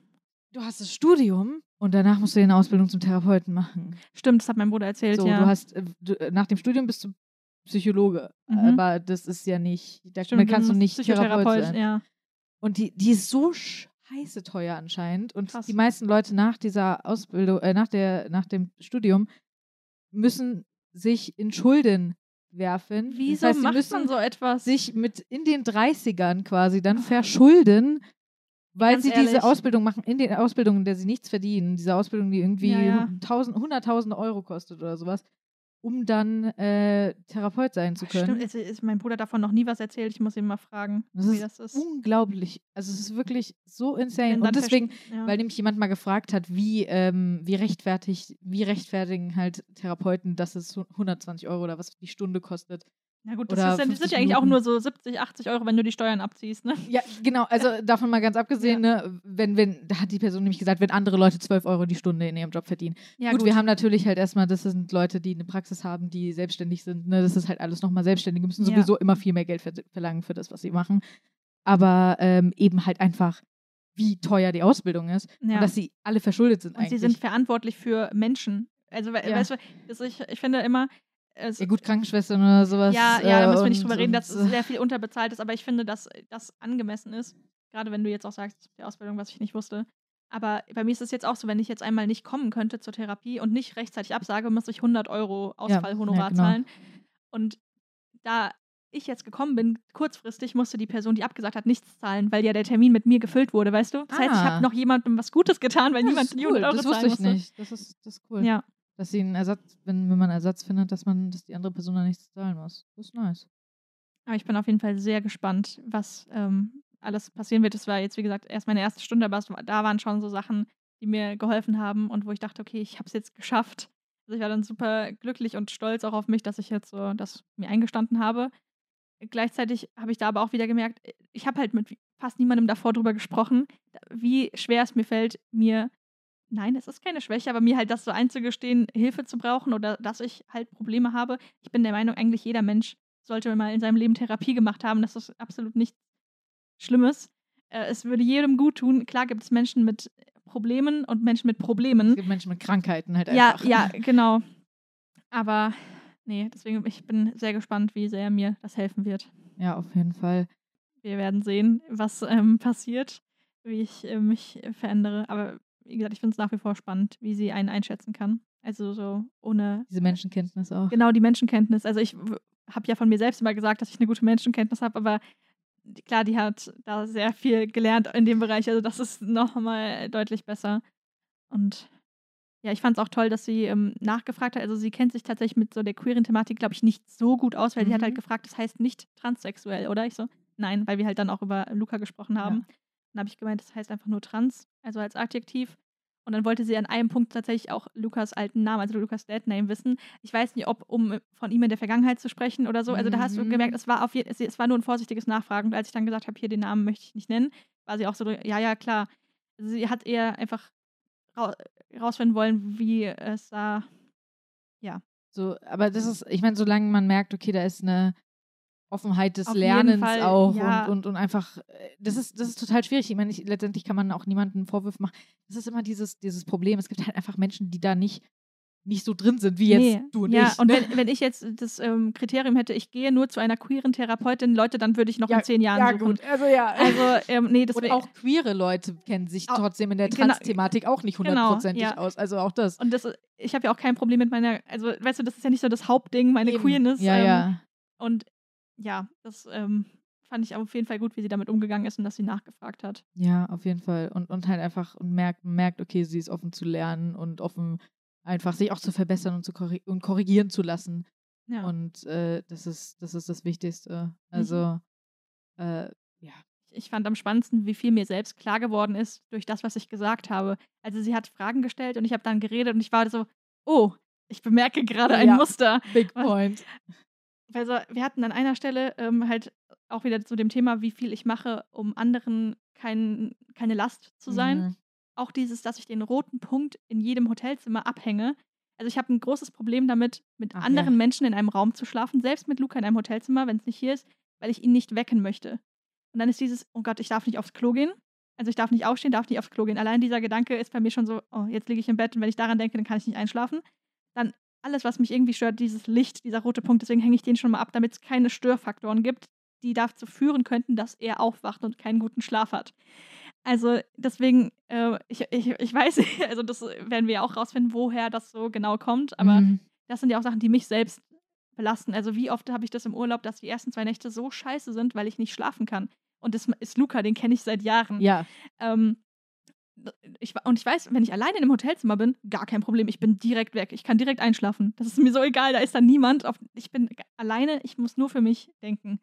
Du hast das Studium und danach musst du eine Ausbildung zum Therapeuten machen. Stimmt, das hat mein Bruder erzählt, So, ja. du hast äh, du, äh, nach dem Studium bist du Psychologe, Mhm. aber das ist ja nicht, da Stimmt, kannst du nicht Therapeut sein. ja. Und die, die ist so scheiße teuer anscheinend. Und Krass. die meisten Leute nach dieser Ausbildung, äh, nach, der, nach dem Studium müssen sich in Schulden werfen. Wieso das heißt, sie macht müssen man so etwas? sich mit in den 30ern quasi dann verschulden, weil Ganz sie ehrlich. diese Ausbildung machen, in den Ausbildungen, in der sie nichts verdienen, diese Ausbildung, die irgendwie Ja, ja. 1000, 100.000 Euro kostet oder sowas, um dann äh, Therapeut sein zu können. Stimmt, es ist mein Bruder davon noch nie was erzählt. Ich muss ihn mal fragen, Das wie ist das ist. Unglaublich. Also es ist wirklich so insane. Und deswegen, ja. weil nämlich jemand mal gefragt hat, wie, ähm, wie rechtfertigt, wie rechtfertigen halt Therapeuten, dass es 120 Euro oder was die Stunde kostet. Ja gut, das, ist, ja- das 50 sind ja eigentlich auch nur so 70, 80 Euro, wenn du die Steuern abziehst, ne? Ja, genau, also davon mal ganz abgesehen, ne, wenn, wenn, da hat die Person nämlich gesagt, wenn andere Leute 12 Euro die Stunde in ihrem Job verdienen. Ja, gut, wir haben natürlich halt erstmal, das sind Leute, die eine Praxis haben, die selbstständig sind, ne, das ist halt alles nochmal Selbstständige, müssen Ja. sowieso immer viel mehr Geld ver verlangen für das, was sie machen. Aber ähm, eben halt einfach, wie teuer die Ausbildung ist ja. und dass sie alle verschuldet sind Und sie eigentlich. sind verantwortlich für Menschen. Also, we Ja. weißt du, ich, ich finde immer. Es, ja gut, Krankenschwestern oder sowas. ja, ja, da äh, müssen wir nicht drüber reden, und, dass es äh, sehr viel unterbezahlt ist, aber ich finde, dass das angemessen ist. Gerade wenn du jetzt auch sagst, die Ausbildung, was ich nicht wusste. Aber bei mir ist es jetzt auch so, wenn ich jetzt einmal nicht kommen könnte zur Therapie und nicht rechtzeitig absage, müsste ich 100 Euro Ausfallhonorar ja, genau. zahlen. Und da ich jetzt gekommen bin, kurzfristig musste die Person, die abgesagt hat, nichts zahlen, weil ja der Termin mit mir gefüllt wurde, weißt du? Das heißt, ich Ah. habe noch jemandem was Gutes getan, weil das niemand die cool. 100 Euro Das wusste ich musste. nicht. Das ist, das ist cool. Ja. Dass sie einen Ersatz, wenn, wenn man einen Ersatz findet, dass man, dass die andere Person dann nichts zahlen muss. Das ist nice. Aber ich bin auf jeden Fall sehr gespannt, was ähm, alles passieren wird. Das war jetzt, wie gesagt, erst meine erste Stunde, aber da waren schon so Sachen, die mir geholfen haben und wo ich dachte, okay, ich habe es jetzt geschafft. Also ich war dann super glücklich und stolz auch auf mich, dass ich jetzt so das mir eingestanden habe. Gleichzeitig habe ich da aber auch wieder gemerkt, ich habe halt mit fast niemandem davor drüber gesprochen, wie schwer es mir fällt, mir, nein, es ist keine Schwäche, aber mir halt das so einzugestehen, Hilfe zu brauchen oder dass ich halt Probleme habe. Ich bin der Meinung, eigentlich jeder Mensch sollte mal in seinem Leben Therapie gemacht haben. Das ist absolut nichts Schlimmes. Äh, es würde jedem gut tun. Klar gibt es Menschen mit Problemen und Menschen mit Problemen. Es gibt Menschen mit Krankheiten halt Ja, einfach. ja, genau. Aber nee, deswegen, ich bin sehr gespannt, wie sehr mir das helfen wird. Ja, auf jeden Fall. Wir werden sehen, was ähm, passiert, wie ich äh, mich verändere. Aber wie gesagt, ich finde es nach wie vor spannend, wie sie einen einschätzen kann. Also so ohne Diese Menschenkenntnis auch. genau die Menschenkenntnis. Also ich habe ja von mir selbst immer gesagt, dass ich eine gute Menschenkenntnis habe, aber klar, die hat da sehr viel gelernt in dem Bereich. Also das ist nochmal deutlich besser. Und ja, ich fand es auch toll, dass sie ähm, nachgefragt hat. Also sie kennt sich tatsächlich mit so der queeren Thematik, glaube ich, nicht so gut aus, weil sie hat halt Mhm. gefragt, das heißt nicht transsexuell, oder? Ich so, nein, weil wir halt dann auch über Luca gesprochen haben. Ja. Dann habe ich gemeint, das heißt einfach nur trans, also als Adjektiv. Und dann wollte sie an einem Punkt tatsächlich auch Lukas alten Namen, also Lukas Dead Name wissen. Ich weiß nicht, ob um von ihm in der Vergangenheit zu sprechen oder so. Also da hast du Mhm. gemerkt, es war auf je, es, es war nur ein vorsichtiges Nachfragen. Und als ich dann gesagt habe, hier den Namen möchte ich nicht nennen, war sie auch so, ja, ja, klar. Also sie hat eher einfach rau rausfinden wollen, wie es da. So, aber das ist, ich meine, solange man merkt, okay, da ist eine Offenheit des Auf Lernens Fall, auch ja. und, und, und einfach, äh, das ist, das ist total schwierig. Ich meine, ich, letztendlich kann man auch niemanden Vorwurf machen. Das ist immer dieses, dieses Problem. Es gibt halt einfach Menschen, die da nicht, nicht so drin sind, wie jetzt Nee, du und ja, ich. und ne? wenn, wenn ich jetzt das ähm, Kriterium hätte, ich gehe nur zu einer queeren Therapeutin, Leute, dann würde ich noch Ja, in zehn Jahren ja, suchen. gut, also ja. Also, ähm, nee, und deswegen. auch queere Leute kennen sich Au- trotzdem in der genau, Trans-Thematik auch nicht genau, hundertprozentig ja. aus. Also auch das. Und das, ich habe ja auch kein Problem mit meiner, also weißt du, das ist ja nicht so das Hauptding, meine Eben. Queerness. Ja, ähm, ja. Und ja, das ähm, fand ich auf jeden Fall gut, wie sie damit umgegangen ist und dass sie nachgefragt hat. Ja, auf jeden Fall. Und, und halt einfach und merkt, merkt, okay, sie ist offen zu lernen und offen, einfach sich auch zu verbessern und zu korri und korrigieren zu lassen. Ja. Und äh, das ist, das ist das Wichtigste. Also, äh, ja. ich fand am spannendsten, wie viel mir selbst klar geworden ist durch das, was ich gesagt habe. Also sie hat Fragen gestellt und ich habe dann geredet und ich war so, oh, ich bemerke gerade ein Ja. Muster. Big Was- point. Also wir hatten an einer Stelle ähm, halt auch wieder zu dem Thema, wie viel ich mache, um anderen kein, keine Last zu sein. Mhm. Auch dieses, dass ich den roten Punkt in jedem Hotelzimmer abhänge. Also ich habe ein großes Problem damit, mit Ach, anderen ja. Menschen in einem Raum zu schlafen, selbst mit Luca in einem Hotelzimmer, wenn es nicht hier ist, weil ich ihn nicht wecken möchte. Und dann ist dieses, oh Gott, ich darf nicht aufs Klo gehen. Also ich darf nicht aufstehen, darf nicht aufs Klo gehen. Allein dieser Gedanke ist bei mir schon so, oh, jetzt liege ich im Bett und wenn ich daran denke, dann kann ich nicht einschlafen. Dann alles, was mich irgendwie stört, dieses Licht, dieser rote Punkt, deswegen hänge ich den schon mal ab, damit es keine Störfaktoren gibt, die dazu führen könnten, dass er aufwacht und keinen guten Schlaf hat. Also deswegen, äh, ich, ich, ich weiß, also das werden wir ja auch rausfinden, woher das so genau kommt, aber Mhm. das sind ja auch Sachen, die mich selbst belasten. Also wie oft habe ich das im Urlaub, dass die ersten zwei Nächte so scheiße sind, weil ich nicht schlafen kann. Und das ist Luca, den kenne ich seit Jahren. Ja, Ähm, ich, und ich weiß, wenn ich alleine in einem Hotelzimmer bin, gar kein Problem. Ich bin direkt weg. Ich kann direkt einschlafen. Das ist mir so egal. Da ist dann niemand. Auf, ich bin alleine. Ich muss nur für mich denken.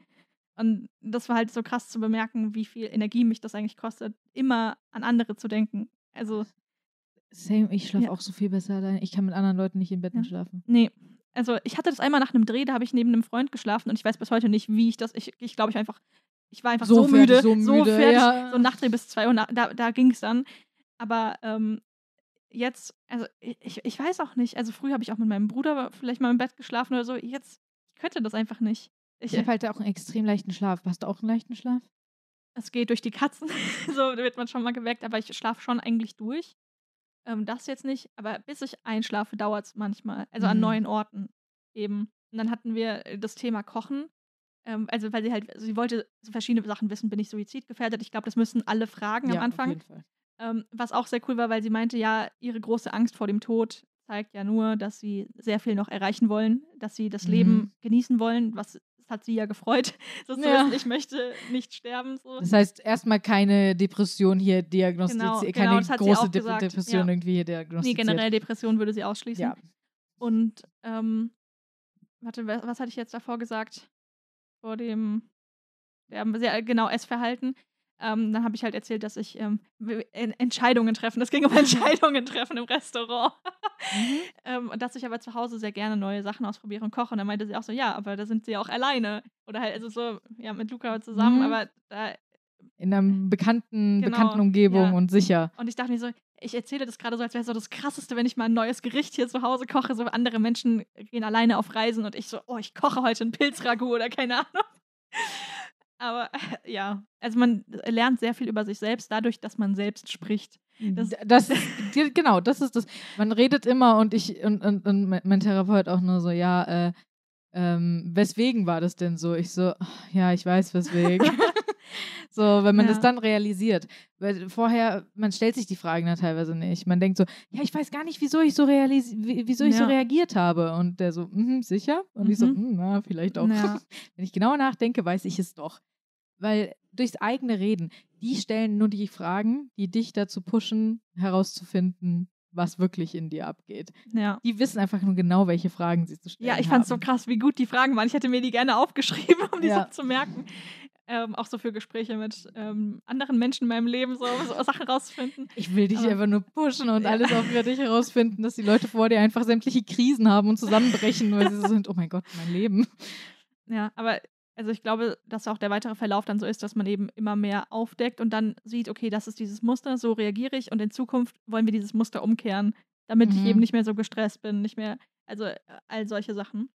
Und das war halt so krass zu bemerken, wie viel Energie mich das eigentlich kostet, immer an andere zu denken. Also, same. Ich schlafe Ja. auch so viel besser allein. Ich kann mit anderen Leuten nicht im Bett Ja. schlafen. nee. Also, ich hatte das einmal nach einem Dreh, da habe ich neben einem Freund geschlafen und ich weiß bis heute nicht, wie ich das. Ich, ich glaube, ich einfach. Ich war einfach So so, müde, fertig, so müde, fertig, ja. so ein Nachtdreh bis zwei Uhr, na- da, da ging es dann. Aber ähm, jetzt, also ich, ich weiß auch nicht. Also früher habe ich auch mit meinem Bruder vielleicht mal im Bett geschlafen oder so. Jetzt, ich könnte das einfach nicht. Ich, Ich habe halt auch einen extrem leichten Schlaf. Hast du auch einen leichten Schlaf? es geht durch die Katzen, so wird man schon mal geweckt, aber ich schlafe schon eigentlich durch. Ähm, das jetzt nicht, aber bis ich einschlafe, dauert es manchmal. Also an Mhm. neuen Orten eben. Und dann hatten wir äh, das Thema Kochen. Ähm, also, weil sie halt, sie wollte so verschiedene Sachen wissen, bin ich suizidgefährdet? Ich glaube, das müssen alle fragen am Auf Anfang. jeden Fall. Ähm, was auch sehr cool war, weil sie meinte, ja, ihre große Angst vor dem Tod zeigt ja nur, dass sie sehr viel noch erreichen wollen, dass sie das Mhm. Leben genießen wollen. Was das hat sie ja gefreut, so Ja. wissen, ich möchte nicht sterben. So. Das heißt, erstmal keine Depression hier diagnostiziert, Genau, genau, keine das hat sie große De gesagt, Depression ja. irgendwie hier Nee, diagnostiziert. generell Depression würde sie ausschließen. Ja. Und, ähm, warte, wa- was hatte ich jetzt davor gesagt? Vor dem, ja, sehr, genau, Essverhalten. Ähm, dann habe ich halt erzählt, dass ich ähm, Entscheidungen treffen. Es ging um Entscheidungen treffen im Restaurant. Mhm. ähm, und dass ich aber zu Hause sehr gerne neue Sachen ausprobiere und koche. Und dann meinte sie auch so, ja, aber da sind sie auch alleine. Oder halt, also so, ja, mit Luca zusammen, Mhm. aber da in einer bekannten, Genau, bekannten Umgebung ja. und sicher. Und ich dachte mir so, ich erzähle das gerade so, als wäre es so das Krasseste, wenn ich mal ein neues Gericht hier zu Hause koche. So andere Menschen gehen alleine auf Reisen und ich so, oh, ich koche heute ein Pilzragout oder keine Ahnung. Aber äh, ja, also man lernt sehr viel über sich selbst dadurch, dass man selbst spricht. Das- Das, das genau, das ist das. Man redet immer und ich und, und, und mein- Therapeut auch nur so, ja, äh, ähm, weswegen war das denn so? Ich so, "Ach, ja, ich weiß weswegen. so, wenn man das Ja. dann realisiert. Weil vorher, man stellt sich die Fragen dann teilweise nicht. Man denkt so, ja, ich weiß gar nicht, wieso ich so realis wie- wieso ich so Ja. reagiert habe. Und der so, mhm, sicher? Und ich so, Mhm. "Hm, na, vielleicht auch. Ja. Wenn ich genauer nachdenke, weiß ich es doch. Weil durchs eigene Reden, die stellen nur die Fragen, die dich dazu pushen, herauszufinden, was wirklich in dir abgeht. ja. Die wissen einfach nur genau, welche Fragen sie zu stellen Ja, ich fand es so krass, wie gut die Fragen waren. Ich hätte mir die gerne aufgeschrieben, um die Ja. so zu merken. Ähm, auch so für Gespräche mit ähm, anderen Menschen in meinem Leben, so, so Sachen rauszufinden. Ich will dich Aber- einfach nur pushen und Ja. alles auch über dich herausfinden, dass die Leute vor dir einfach sämtliche Krisen haben und zusammenbrechen, weil sie so sind, oh mein Gott, mein Leben. Ja, aber also ich glaube, dass auch der weitere Verlauf dann so ist, dass man eben immer mehr aufdeckt und dann sieht, okay, das ist dieses Muster, so reagiere ich und in Zukunft wollen wir dieses Muster umkehren, damit ich Mhm. eben nicht mehr so gestresst bin, nicht mehr, also all solche Sachen.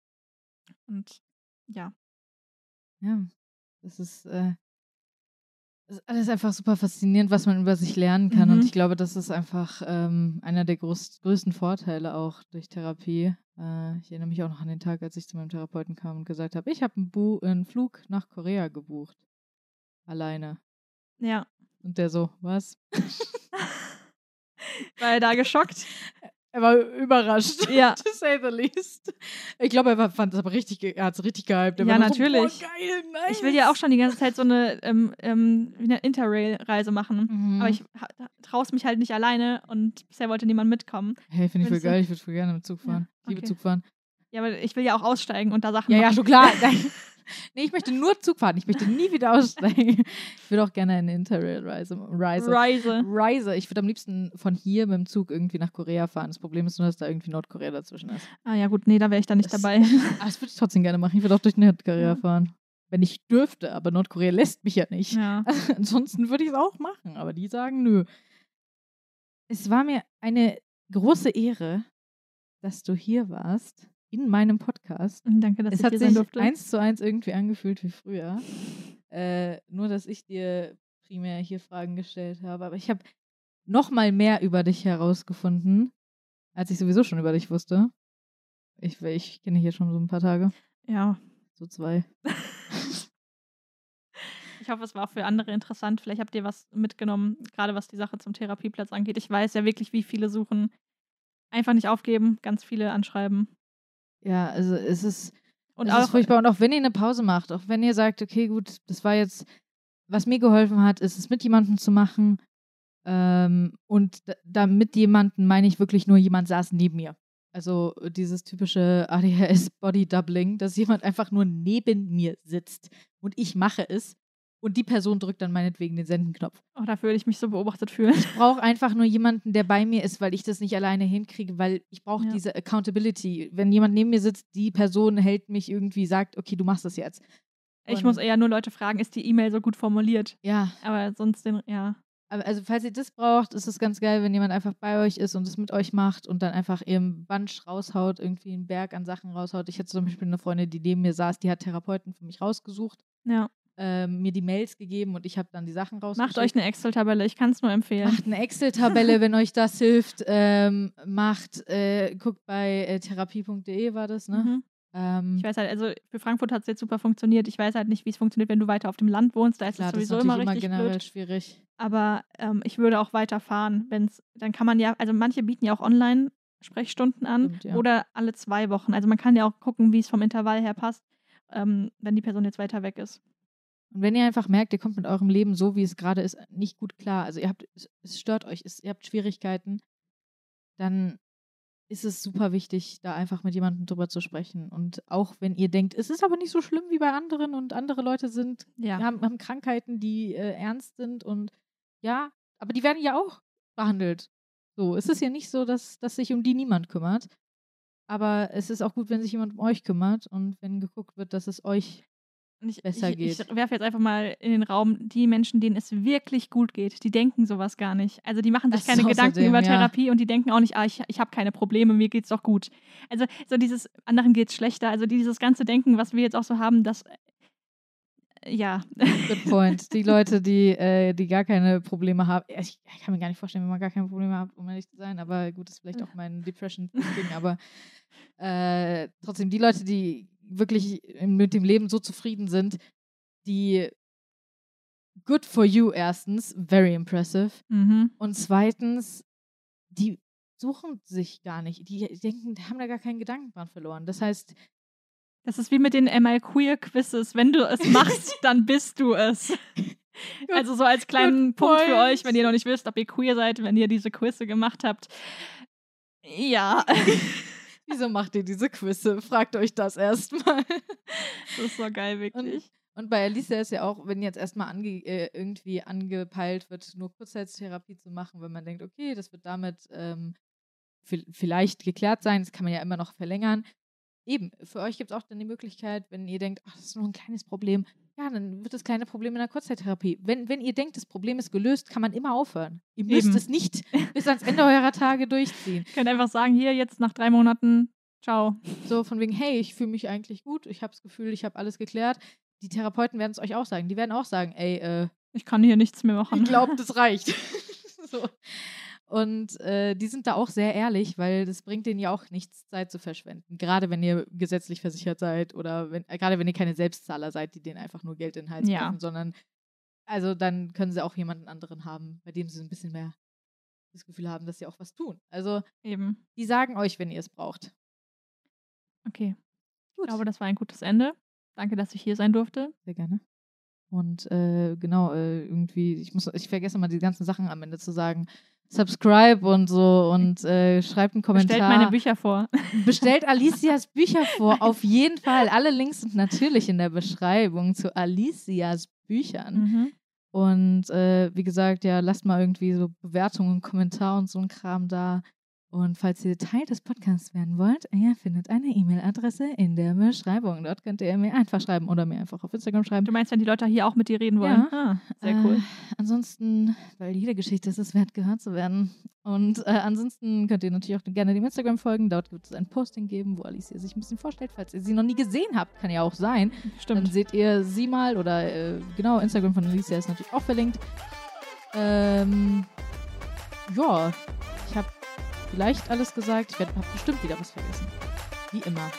Und ja, Ja, das ist, äh, ist alles einfach super faszinierend, was man über sich lernen kann. Und Mhm. ich glaube, das ist einfach ähm, einer der groß, größten Vorteile auch durch Therapie. Äh, ich erinnere mich auch noch an den Tag, als ich zu meinem Therapeuten kam und gesagt habe, ich habe einen, einen Flug nach Korea gebucht. Alleine. ja. Und der so, was? War er da geschockt? Er war überrascht. Ja. To say the least. Ich glaube, er war- fand es aber richtig, er hat es richtig gehypt. Er Ja, natürlich. So, boah, geil, nice. Ich will ja auch schon die ganze Zeit so eine, ähm, ähm, eine Interrail-Reise machen. Mhm. Aber ich traue es mich halt nicht alleine und bisher wollte niemand mitkommen. Hey, finde ich voll geil. Ich würde voll gerne mit Zug fahren. Ja, Ich liebe okay. Zug fahren. Ja, aber ich will ja auch aussteigen und da Sachen Ja, ja, machen. schon klar. nee, ich möchte nur Zug fahren. Ich möchte nie wieder aussteigen. Ich würde auch gerne eine Interrail-Reise. Reise. Reise. Reise. Ich würde am liebsten von hier mit dem Zug irgendwie nach Korea fahren. Das Problem ist nur, dass da irgendwie Nordkorea dazwischen ist. Ah ja, gut, nee, da wäre ich dann nicht Das- dabei. Aber das würde ich trotzdem gerne machen. Ich würde auch durch Nordkorea Ja. fahren. Wenn ich dürfte, aber Nordkorea lässt mich ja nicht. ja. Ansonsten würde ich es auch machen, aber die sagen nö. Es war mir eine große Ehre, dass du hier warst in meinem Podcast. Danke, dass es ich hat hier sein sich durfte. eins zu eins irgendwie angefühlt wie früher. Äh, nur, dass ich dir primär hier Fragen gestellt habe. Aber ich habe noch mal mehr über dich herausgefunden, als ich sowieso schon über dich wusste. Ich, ich kenne dich hier schon so ein paar Tage. ja. So zwei. Ich hoffe, es war auch für andere interessant. Vielleicht habt ihr was mitgenommen, gerade was die Sache zum Therapieplatz angeht. Ich weiß ja wirklich, wie viele suchen. Einfach nicht aufgeben, ganz viele anschreiben. Ja, also es ist. Und es auch, ist furchtbar. Und auch wenn ihr eine Pause macht, auch wenn ihr sagt, okay, gut, das war jetzt, was mir geholfen hat, ist es mit jemandem zu machen. Ähm, und da, da mit jemandem meine ich wirklich nur, jemand saß neben mir. Also dieses typische ADHS-Body-Doubling, dass jemand einfach nur neben mir sitzt und ich mache es und die Person drückt dann meinetwegen den Sendenknopf. oh, dafür würde ich mich so beobachtet fühlen. Ich brauche einfach nur jemanden, der bei mir ist, weil ich das nicht alleine hinkriege, weil ich brauche Ja. diese Accountability. Wenn jemand neben mir sitzt, die Person hält mich irgendwie, sagt, okay, du machst das jetzt. Ich Und- muss eher nur Leute fragen, ist die E-Mail so gut formuliert? Ja, Aber sonst den, ja. aber also falls ihr das braucht, ist es ganz geil, wenn jemand einfach bei euch ist und es mit euch macht und dann einfach ihren Bunch raushaut, irgendwie einen Berg an Sachen raushaut. Ich hatte zum Beispiel eine Freundin, die neben mir saß, die hat Therapeuten für mich rausgesucht, Ja. Ähm, mir die Mails gegeben und ich habe dann die Sachen rausgeschickt. Macht euch eine Excel-Tabelle, ich kann es nur empfehlen. Macht eine Excel-Tabelle, wenn euch das hilft. Ähm, macht, äh, guckt bei äh, therapie.de war das, ne? Mhm. Ähm, Ich weiß halt, also für Frankfurt hat es jetzt super funktioniert. Ich weiß halt nicht, wie es funktioniert, wenn du weiter auf dem Land wohnst. Da ist es ist sowieso immer immer richtig generell blöd. schwierig. Aber ähm, ich würde auch weiterfahren, wenn es, dann kann man ja, also manche bieten ja auch online Sprechstunden an Stimmt, ja. oder alle zwei Wochen. Also man kann ja auch gucken, wie es vom Intervall her passt, ähm, wenn die Person jetzt weiter weg ist. Und wenn ihr einfach merkt, ihr kommt mit eurem Leben so, wie es gerade ist, nicht gut klar, also ihr habt, es, es stört euch, es, ihr habt Schwierigkeiten, dann ist es super wichtig, da einfach mit jemandem drüber zu sprechen. Und auch wenn ihr denkt, es ist aber nicht so schlimm wie bei anderen und andere Leute sind, Ja. haben, haben Krankheiten, die äh, ernst sind und ja, aber die werden ja auch behandelt. So, es ist ja nicht so, dass, dass sich um die niemand kümmert. Aber es ist auch gut, wenn sich jemand um euch kümmert und wenn geguckt wird, dass es euch ich, besser ich, geht. Ich werfe jetzt einfach mal in den Raum, die Menschen, denen es wirklich gut geht, die denken sowas gar nicht. Also die machen sich Das keine Gedanken außerdem, über ja. Therapie und die denken auch nicht, ah, ich, ich habe keine Probleme, mir geht's doch gut. Also so dieses, anderen geht's schlechter. Also dieses ganze Denken, was wir jetzt auch so haben, das, äh, ja. Good point. Die Leute, die, äh, die gar keine Probleme haben. Ich, ich kann mir gar nicht vorstellen, wenn man gar keine Probleme hat, um ehrlich zu sein. Aber gut, das ist vielleicht auch mein Depression-Ding. aber äh, trotzdem, die Leute, die wirklich mit dem Leben so zufrieden sind, die good for you erstens, very impressive. Mhm. Und zweitens, die suchen sich gar nicht. Die denken, haben da gar keinen Gedanken dran verloren. Das heißt, Das ist wie mit den ML Queer Quizzes. Wenn du es machst, dann bist du es. Also so als kleinen Punkt für euch, wenn ihr noch nicht wisst, ob ihr queer seid, wenn ihr diese Quizze gemacht habt. Ja, wieso macht ihr diese Quizze? Fragt euch das erstmal. das ist so geil, wirklich. Und bei Alicia ist ja auch, wenn jetzt erstmal ange äh, irgendwie angepeilt wird, nur Kurzzeittherapie zu machen, wenn man denkt, okay, das wird damit ähm, vi- vielleicht geklärt sein, das kann man ja immer noch verlängern. Eben, für euch gibt es auch dann die Möglichkeit, wenn ihr denkt, ach, das ist nur ein kleines Problem, ja, dann wird das kleine Problem in der Kurzzeittherapie. Wenn, wenn ihr denkt, das Problem ist gelöst, kann man immer aufhören. Ihr müsst Eben. es nicht bis ans Ende eurer Tage durchziehen. Ihr könnt einfach sagen, hier jetzt nach drei Monaten, ciao. So von wegen, hey, ich fühle mich eigentlich gut, ich habe das Gefühl, ich habe alles geklärt. Die Therapeuten werden es euch auch sagen. Die werden auch sagen, ey, äh, Ich kann hier nichts mehr machen. ich glaube, das reicht. so. Und äh, die sind da auch sehr ehrlich, weil das bringt denen ja auch nichts, Zeit zu verschwenden. Gerade wenn ihr gesetzlich versichert seid oder wenn, äh, gerade wenn ihr keine Selbstzahler seid, die denen einfach nur Geld in den Hals Ja. drücken, sondern also dann können sie auch jemanden anderen haben, bei dem sie ein bisschen mehr das Gefühl haben, dass sie auch was tun. Also Eben. die sagen euch, wenn ihr es braucht. Okay. Gut. Ich glaube, das war ein gutes Ende. Danke, dass ich hier sein durfte. Sehr gerne. Und äh, genau, äh, irgendwie, ich muss, ich vergesse mal die ganzen Sachen am Ende zu sagen. Subscribe und so und äh, schreibt einen Kommentar. Stellt meine Bücher vor. Bestellt Alicias Bücher vor, auf jeden Fall. Alle Links sind natürlich in der Beschreibung zu Alicias Büchern. Mhm. Und äh, wie gesagt, ja, lasst mal irgendwie so Bewertungen, Kommentar und so ein Kram da. Und falls ihr Teil des Podcasts werden wollt, ihr findet eine E-Mail-Adresse in der Beschreibung. Dort könnt ihr mir einfach schreiben oder mir einfach auf Instagram schreiben. Du meinst, wenn die Leute hier auch mit dir reden wollen? Ja. Ah, sehr cool. Äh, ansonsten, weil jede Geschichte ist es wert, gehört zu werden. Und äh, ansonsten könnt ihr natürlich auch gerne dem Instagram folgen. Dort wird es ein Posting geben, wo Alicia sich ein bisschen vorstellt. Falls ihr sie noch nie gesehen habt, kann ja auch sein. Dann Stimmt. seht ihr sie mal oder äh, genau, Instagram von Alicia ist natürlich auch verlinkt. Ähm, ja, ich habe vielleicht alles gesagt. Ich habe bestimmt wieder was vergessen. Wie immer.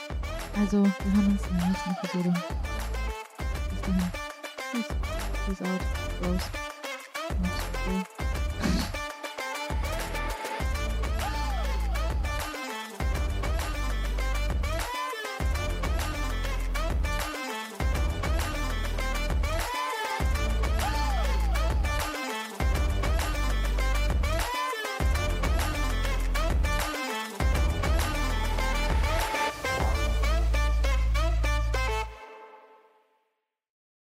Also, wir hören uns in der nächsten Episode. Bis dahin. Tschüss. Peace out. Bros. Und so.